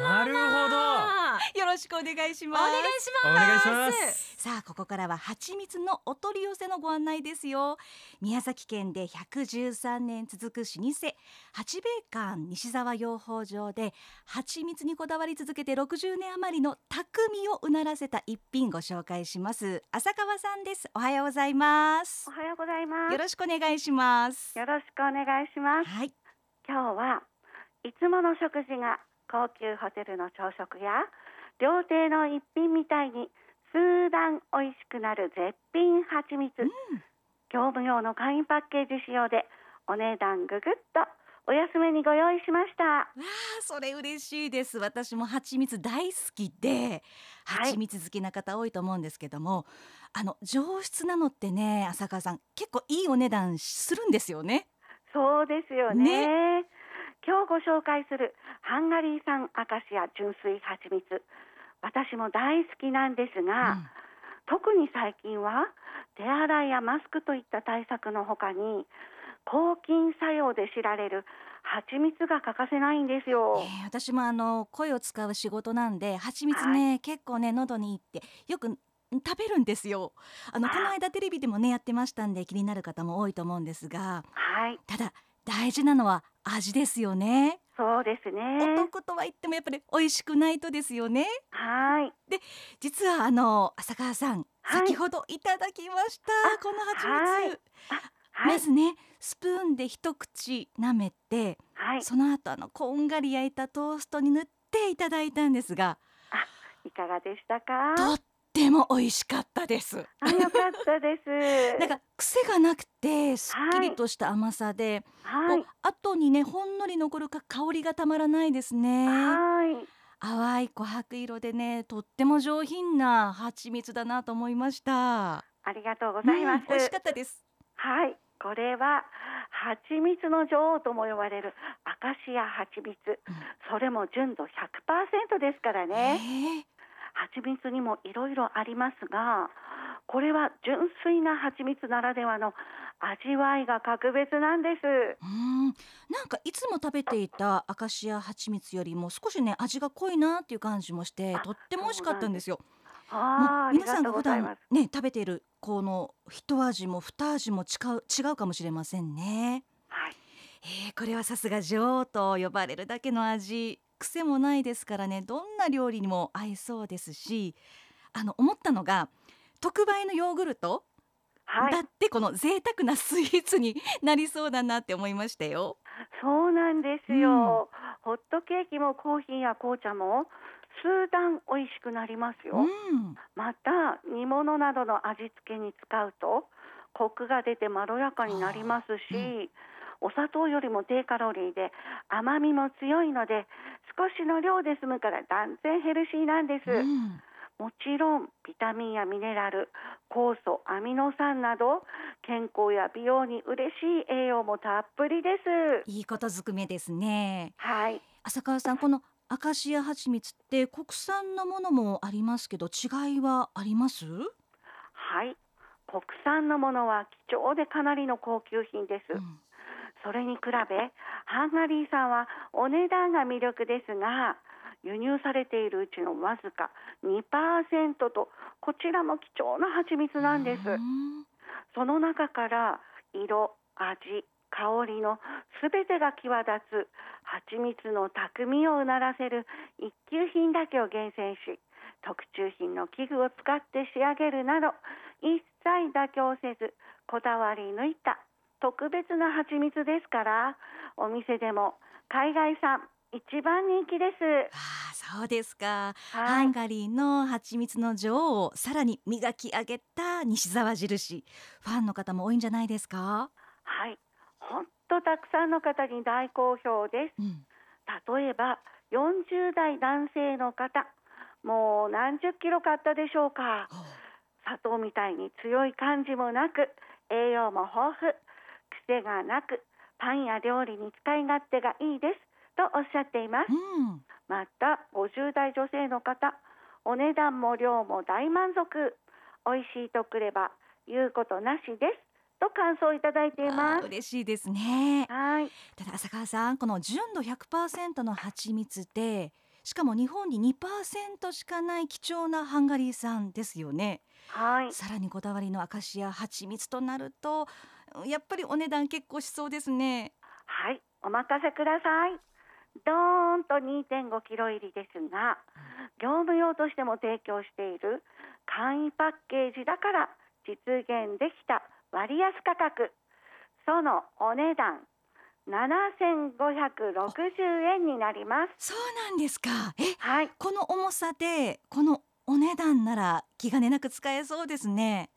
なるほど。あすよろしくお願いしおます。願いしますお願いします。さあここからは蜂蜜のお取り寄せのご案内ですよ。宮崎県で113年続く老舗八兵衛館西沢養蜂場で蜂蜜にこだわり続けて60年余りの匠をうならせた一品ご紹介します。浅川さんです。おはようございます。おはようございます。よろしくお願いします。よろしくお願いします。はい。今日はいつもの食事が高級ホテルの朝食や料亭の一品みたいに数段美味しくなる絶品蜂蜜、業務用の簡易パッケージ仕様でお値段ぐぐっとお安めにご用意しました。わあそれ嬉しいです私も蜂蜜大好きではい蜂蜜好きな方多いと思うんですけども、あの上質なのってね浅川さん結構いいお値段するんですよねそうですよね。今日ご紹介するハンガリー産アカシア純粋蜂蜜。私も大好きなんですが、特に最近は手洗いやマスクといった対策のほかに抗菌作用で知られる蜂蜜が欠かせないんですよ。えー私もあの声を使う仕事なんで蜂蜜ね、結構ね喉にいいってよくん食べるんですよ。あのあ。この間テレビでもねやってましたんで気になる方も多いと思うんですがはい、ただ大事なのは味ですよね、そうですおね。得とは言ってもやっぱり美味しくないとですよね。はい、実はあの浅川さん、はい。先ほどいただきましたあこの蜂蜜、はいはい、まずねスプーンで一口舐めて、はい、その後あのこんがり焼いたトーストに塗っていただいたんですがいかがでしたか？とっても美味しかったです。あ、よかったです。なんか癖がなくてすっきりとした甘さで、はい。後にねほんのり残るか香りがたまらないですね。はい。淡い琥珀色でねとっても上品な蜂蜜だなと思いました。ありがとうございます。うん美味しかったです。はい、これは蜂蜜の女王とも呼ばれるアカシア蜂蜜、それも純度100%ですからね。蜂蜜にもいろいろありますが、これは純粋な蜂蜜ならではの味わいが格別なんです。うんなんかいつも食べていたアカシア蜂蜜よりも少しね味が濃いなっていう感じもしてあとっても美味しかったんですよ。あ皆さんりが普段。ね食べているこの一味も二味も違う違うかもしれませんね。はい、えーこれはさすが女王と呼ばれるだけの味癖もないですからねどんな料理にも合いそうですしあの思ったのが特売のヨーグルト、はいだ、ってこの贅沢なスイーツになりそうだなって思いましたよ。そうなんですよ。ホットケーキもコーヒーや紅茶も数段美味しくなりますよ。うん。また煮物などの味付けに使うとコクが出てまろやかになりますし、お砂糖よりも低カロリーで甘みも強いので少しの量で済むから断然ヘルシーなんです、うん。もちろんビタミンやミネラル酵素アミノ酸など健康や美容に嬉しい栄養もたっぷりです。いいことずくめですね。はい。浅川さんこのアカシア蜂蜜って国産のものもありますけど違いはあります？はい。国産のものは貴重でかなりの高級品です、うん。それに比べハンガリー産はお値段が魅力ですが輸入されているうちのわずか2%とこちらも貴重な蜂蜜なんです。うん。その中から色味香りのすべてが際立つ蜂蜜の匠をうならせる一級品だけを厳選し特注品の器具を使って仕上げるなど一切妥協せずこだわり抜いた特別な蜂蜜ですからお店でも海外産一番人気です。ああそうですか。はいハンガリーの蜂蜜の女王をさらに磨き上げた西沢印ファンの方も多いんじゃないですか？はい、本当たくさんの方に大好評です。うん。例えば40代男性の方もう何十キロ買ったでしょうか。砂糖みたいに強い感じもなく栄養も豊富癖がなくパンや料理に使い勝手がいいです。とおっしゃっています。うん。また50代女性の方お値段も量も大満足。美味しいとくれば言うことなしですと感想をいただいていあます。ー嬉しいですね。はい。ただ浅川さんこの純度100%の蜂蜜でしかも日本に2%しかない貴重なハンガリー産ですよね。はい。さらにこだわりのアカシア蜂蜜となるとやっぱりお値段結構しそうですね。はい。お任せください。ドーンと2.5キロ入りですが業務用としても提供している簡易パッケージだから実現できた割安価格。そのお値段。7560円になります。そうなんですか。えはい。この重さでこのお値段なら気兼ねなく使えそうですね。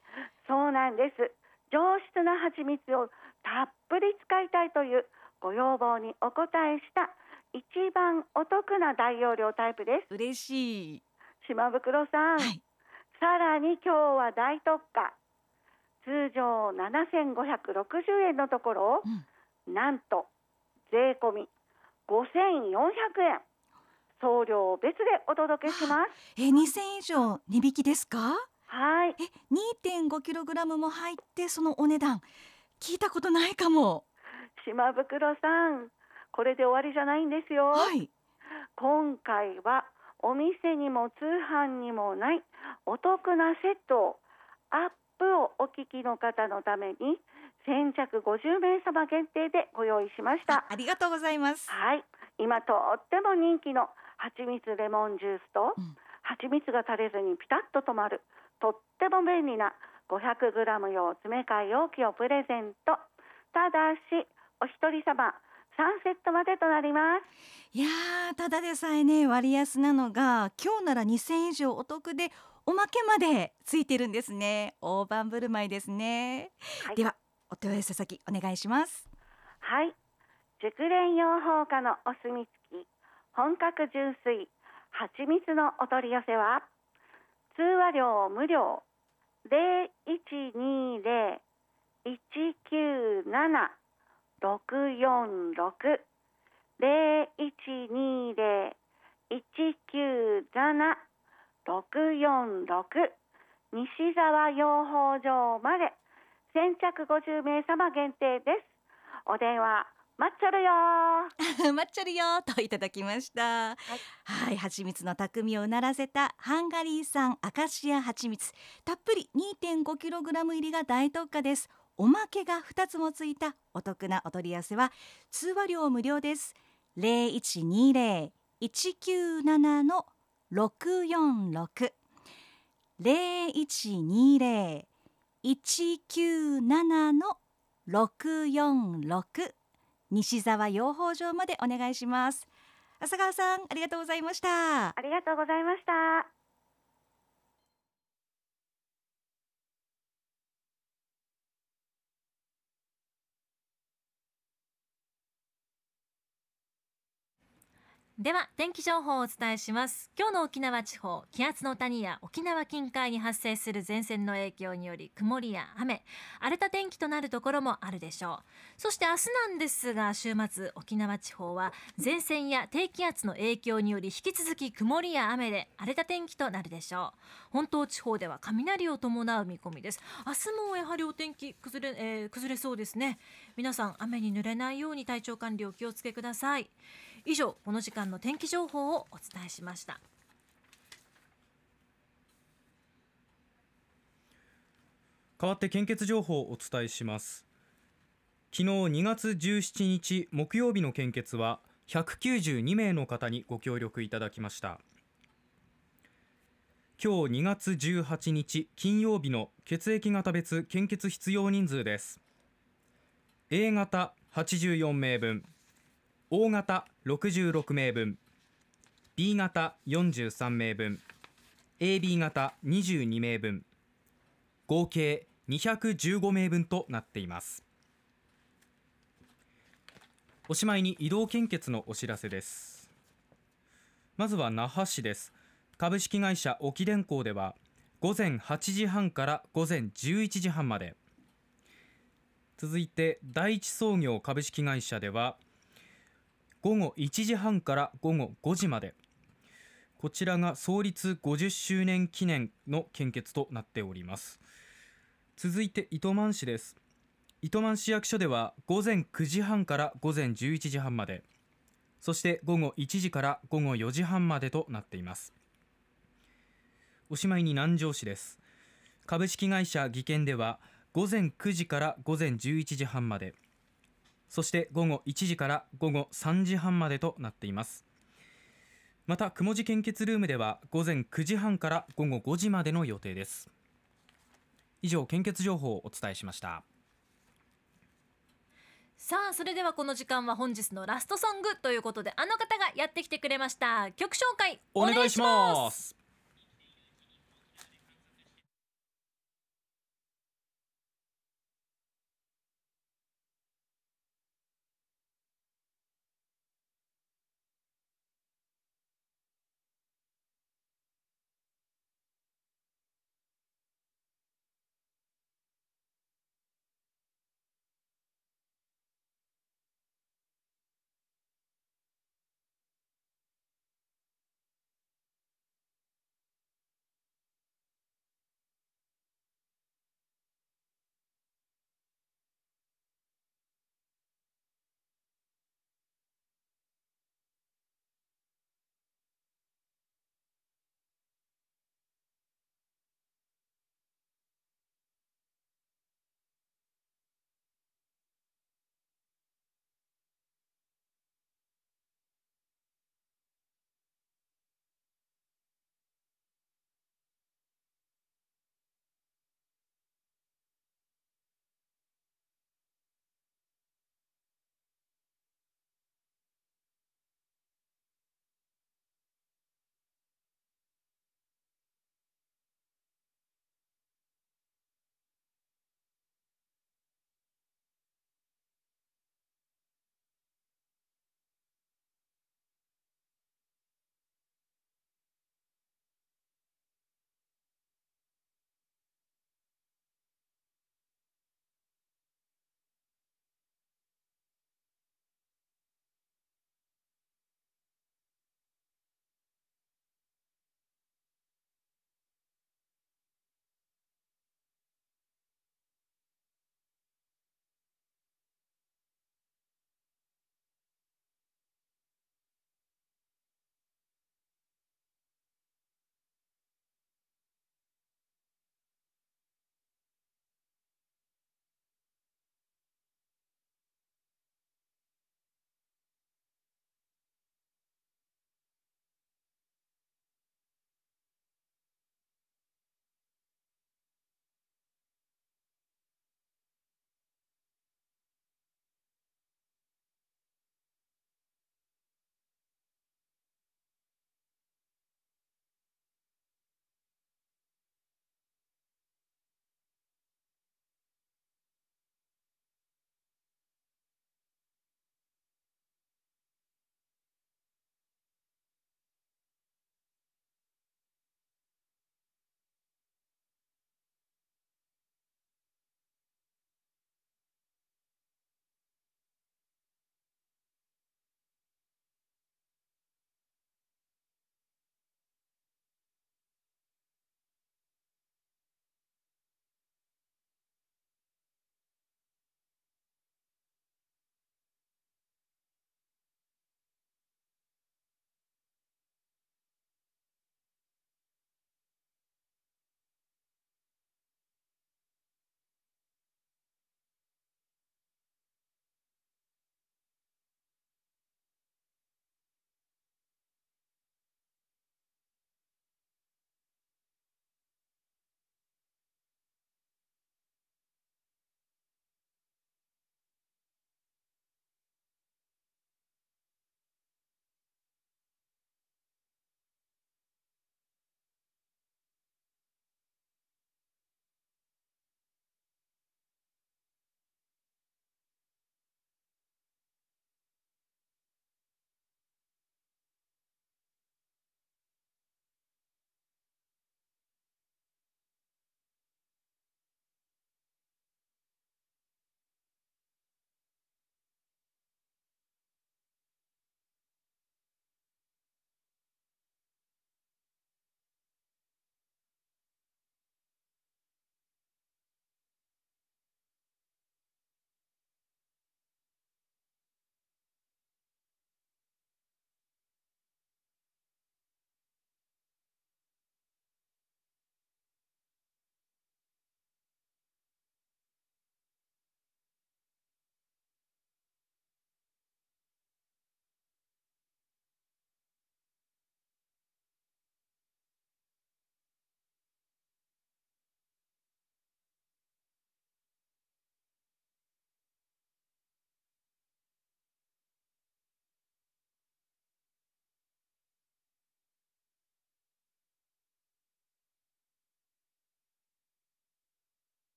そうなんです。上質な蜂蜜をたっぷり使いたいというご要望にお応えした一番お得な大容量タイプです。嬉しい。島袋さん、はい。さらに今日は大特価通常7560円のところを、なんと税込み5400円。送料別でお届けします。え2000以上値引きですか？はい。え 2.5kg も入ってそのお値段聞いたことないかも。島袋さんこれで終わりじゃないんですよ、はい。今回はお店にも通販にもないお得なセットをアップをお聞きの方のために先着50名様限定でご用意しました。ありがとうございます。はい。今とっても人気の蜂蜜レモンジュースと、うん。蜂蜜が垂れずにピタッと止まるとっても便利な 500g 用詰め替え容器をプレゼント。ただしお一人様3セットまでとなります。いやーただでさえね割安なのが今日なら2000以上お得でおまけまでついてるんですね。大盤振る舞いですね、はい。ではお問い合わせ先お願いします。はい。熟練養蜂家のお墨付き本格純粋蜂蜜のお取り寄せは通話料無料0120-197-646 0120-197-646西沢養蜂場まで。先着50名様限定です。お電話待っちゃるよ。待っちゃ るよといただきました。はい、蜂蜜の匠をうならせたハンガリー産アカシア蜂蜜。たっぷり 2.5kg 入りが大特価です。おまけが2つもついたお得なお取り合わせは通話料無料です。0120-197の六四六。零一二零一九七の六四六。西沢養蜂場までお願いします。浅川さんありがとうございました。ありがとうございました。では天気情報をお伝えします。今日の沖縄地方気圧の谷や沖縄近海に発生する前線の影響により曇りや雨荒れた天気となるところもあるでしょう。そして明日なんですが週末沖縄地方は前線や低気圧の影響により引き続き曇りや雨で荒れた天気となるでしょう。本島地方では雷を伴う見込みです。明日もやはりお天気崩れ,、えー崩れそうですね。皆さん雨に濡れないように体調管理お気をつけください。以上この時間の天気情報をお伝えしました。代わって献血情報をお伝えします。昨日2月17日木曜日の献血は192名の方にご協力いただきました。今日2月18日金曜日の血液型別献血必要人数です。A 型84名分 O 型66名分。B 型43名分。AB 型22名分。合計215名分となっています。おしまいに移動献血のお知らせです。まずは那覇市です。株式会社沖電工では午前8時半から午前11時半まで。続いて第一創業株式会社では午後1時半から午後5時まで。こちらが創立50周年記念の献血となっております。続いて糸満市です。糸満市役所では午前9時半から午前11時半まで。そして午後1時から午後4時半までとなっています。おしまいに南城市です。株式会社技研では午前9時から午前11時半まで。そして午後1時から午後3時半までとなっています。また雲寺献血ルームでは午前9時半から午後5時までの予定です。以上献血情報をお伝えしました。さあそれではこの時間は本日のラストソングということであの方がやってきてくれました。曲紹介お願いします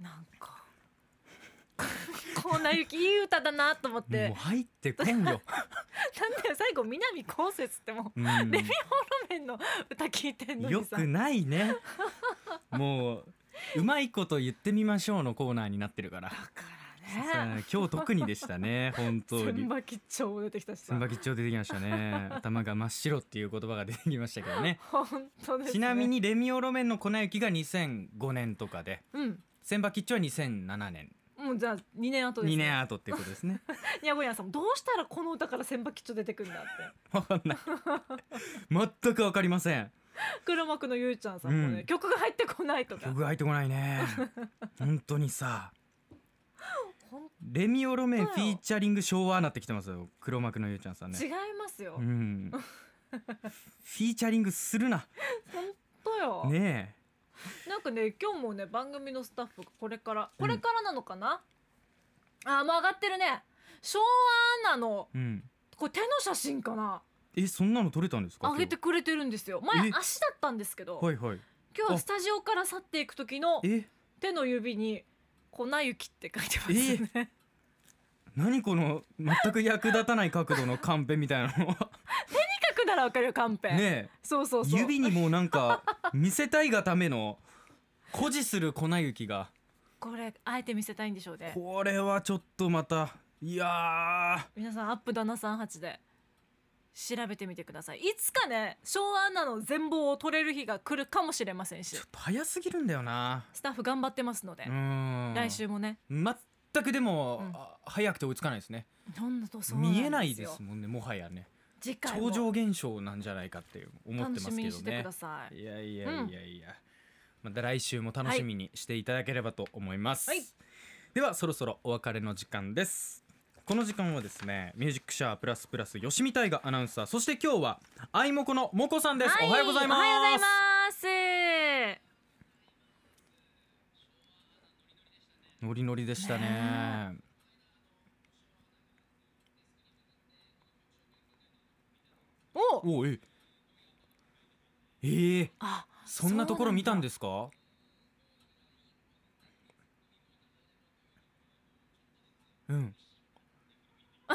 なんか。こんな雪いい歌だなと思って。もう入ってこんよ、なんだよ最後南こうせつってもううん。レミオロメンの歌聞いてんのにさ。よくないね。もううまいこと言ってみましょうのコーナーになってるから。だからね。今日特にでしたね本当に。千葉吉兆も出てきたしさ。千葉吉兆出てきましたね。頭が真っ白っていう言葉が出てきましたけどね。本当ですね。ちなみにレミオロメンの粉雪が2005年とかでうん千葉吉兆は2007年。もうじゃあ2年後です、2ね、年後っていうことですね。にゃごやんさんもどうしたらこの歌から千葉吉兆出てくるんだって。わかんない。全くわかりません。黒幕のゆうちゃんさんもね、うん。曲が入ってこないとか。曲が入ってこないね。本当にさ。レミオロメンフィーチャリング昭和なってきてますよ。黒幕のゆうちゃんさんね。違いますよ、うん。フィーチャリングするな。本当よ、ね なんかね今日もね番組のスタッフがこれからこれからなのかな、あもう上がってるね。昭和アナの。えうん。これ手の写真かな？えそんなの撮れたんですか？上げてくれてるんですよ。前え？足だったんですけど、はいはい。今日はスタジオから去っていく時のえ？手の指に粉雪って書いてますね、何この全く役立たない角度のカンペみたいなの書く ならわかるよカンペ、ねそうそうそう。え指にもうなんか 見せたいがための誇示する粉雪が。これあえて見せたいんでしょうね。これはちょっとまたいや皆さんアップダナ38で調べてみてください。いつかね昭和アナの全貌を撮れる日が来るかもしれませんし。ーちょっと早すぎるんだよな。スタッフ頑張ってますので、うん。来週もね。全くでも、うん。あ早くて追いつかないですね。見えないでよすもんねもはやね次回も。超常現象なんじゃないかって思ってますけど楽しみにしてねください。いやいやいやいや、また来週も楽しみにしていただければと思います、はい。ではそろそろお別れの時間です。この時間はですねミュージックシャープラスプラス吉見大河アナウンサーそして今日はあいもこのもこさんです、はおはようございます。おはようございます。ノリノリでしたね。ねお。おえ。えー、あそんなところ見たんですすかうん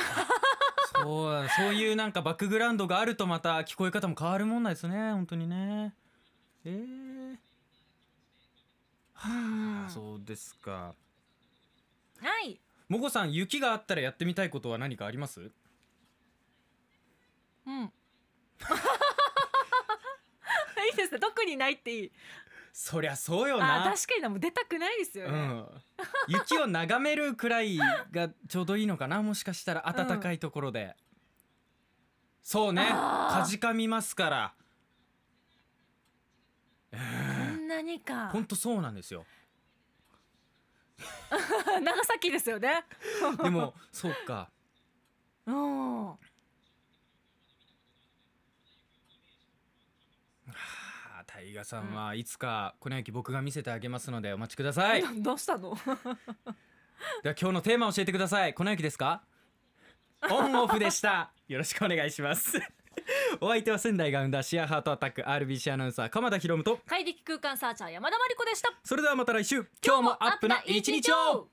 そうだそういうなんかバックグラウンドがあるとまた聞こえ方も変わるもんなんですね本当にね。えー、はあそうですか。はい。もこさん雪があったらやってみたいことは何かあります？うん いいですね。特にないっていい。そりゃそうよあな確かになもう出たくないですよね、うん、雪を眺めるくらいがちょうどいいのかなもしかしたら。暖かいところで、そうね。あー。かじかみますから。こんなにか。ほんとそうなんですよ。長崎ですよね。でもそうか。うんあー大河さん。はいつか粉雪僕が見せてあげますのでお待ちください。で はどうしたの？今日のテーマ教えてください。粉雪ですか？オンオフでした。よろしくお願いします。お相手は仙台が生んだシェアハートアタック RBC アナウンサー鎌田博夢と怪力空間サーチャー山田真理子でした。それではまた来週。今日もアップな一日を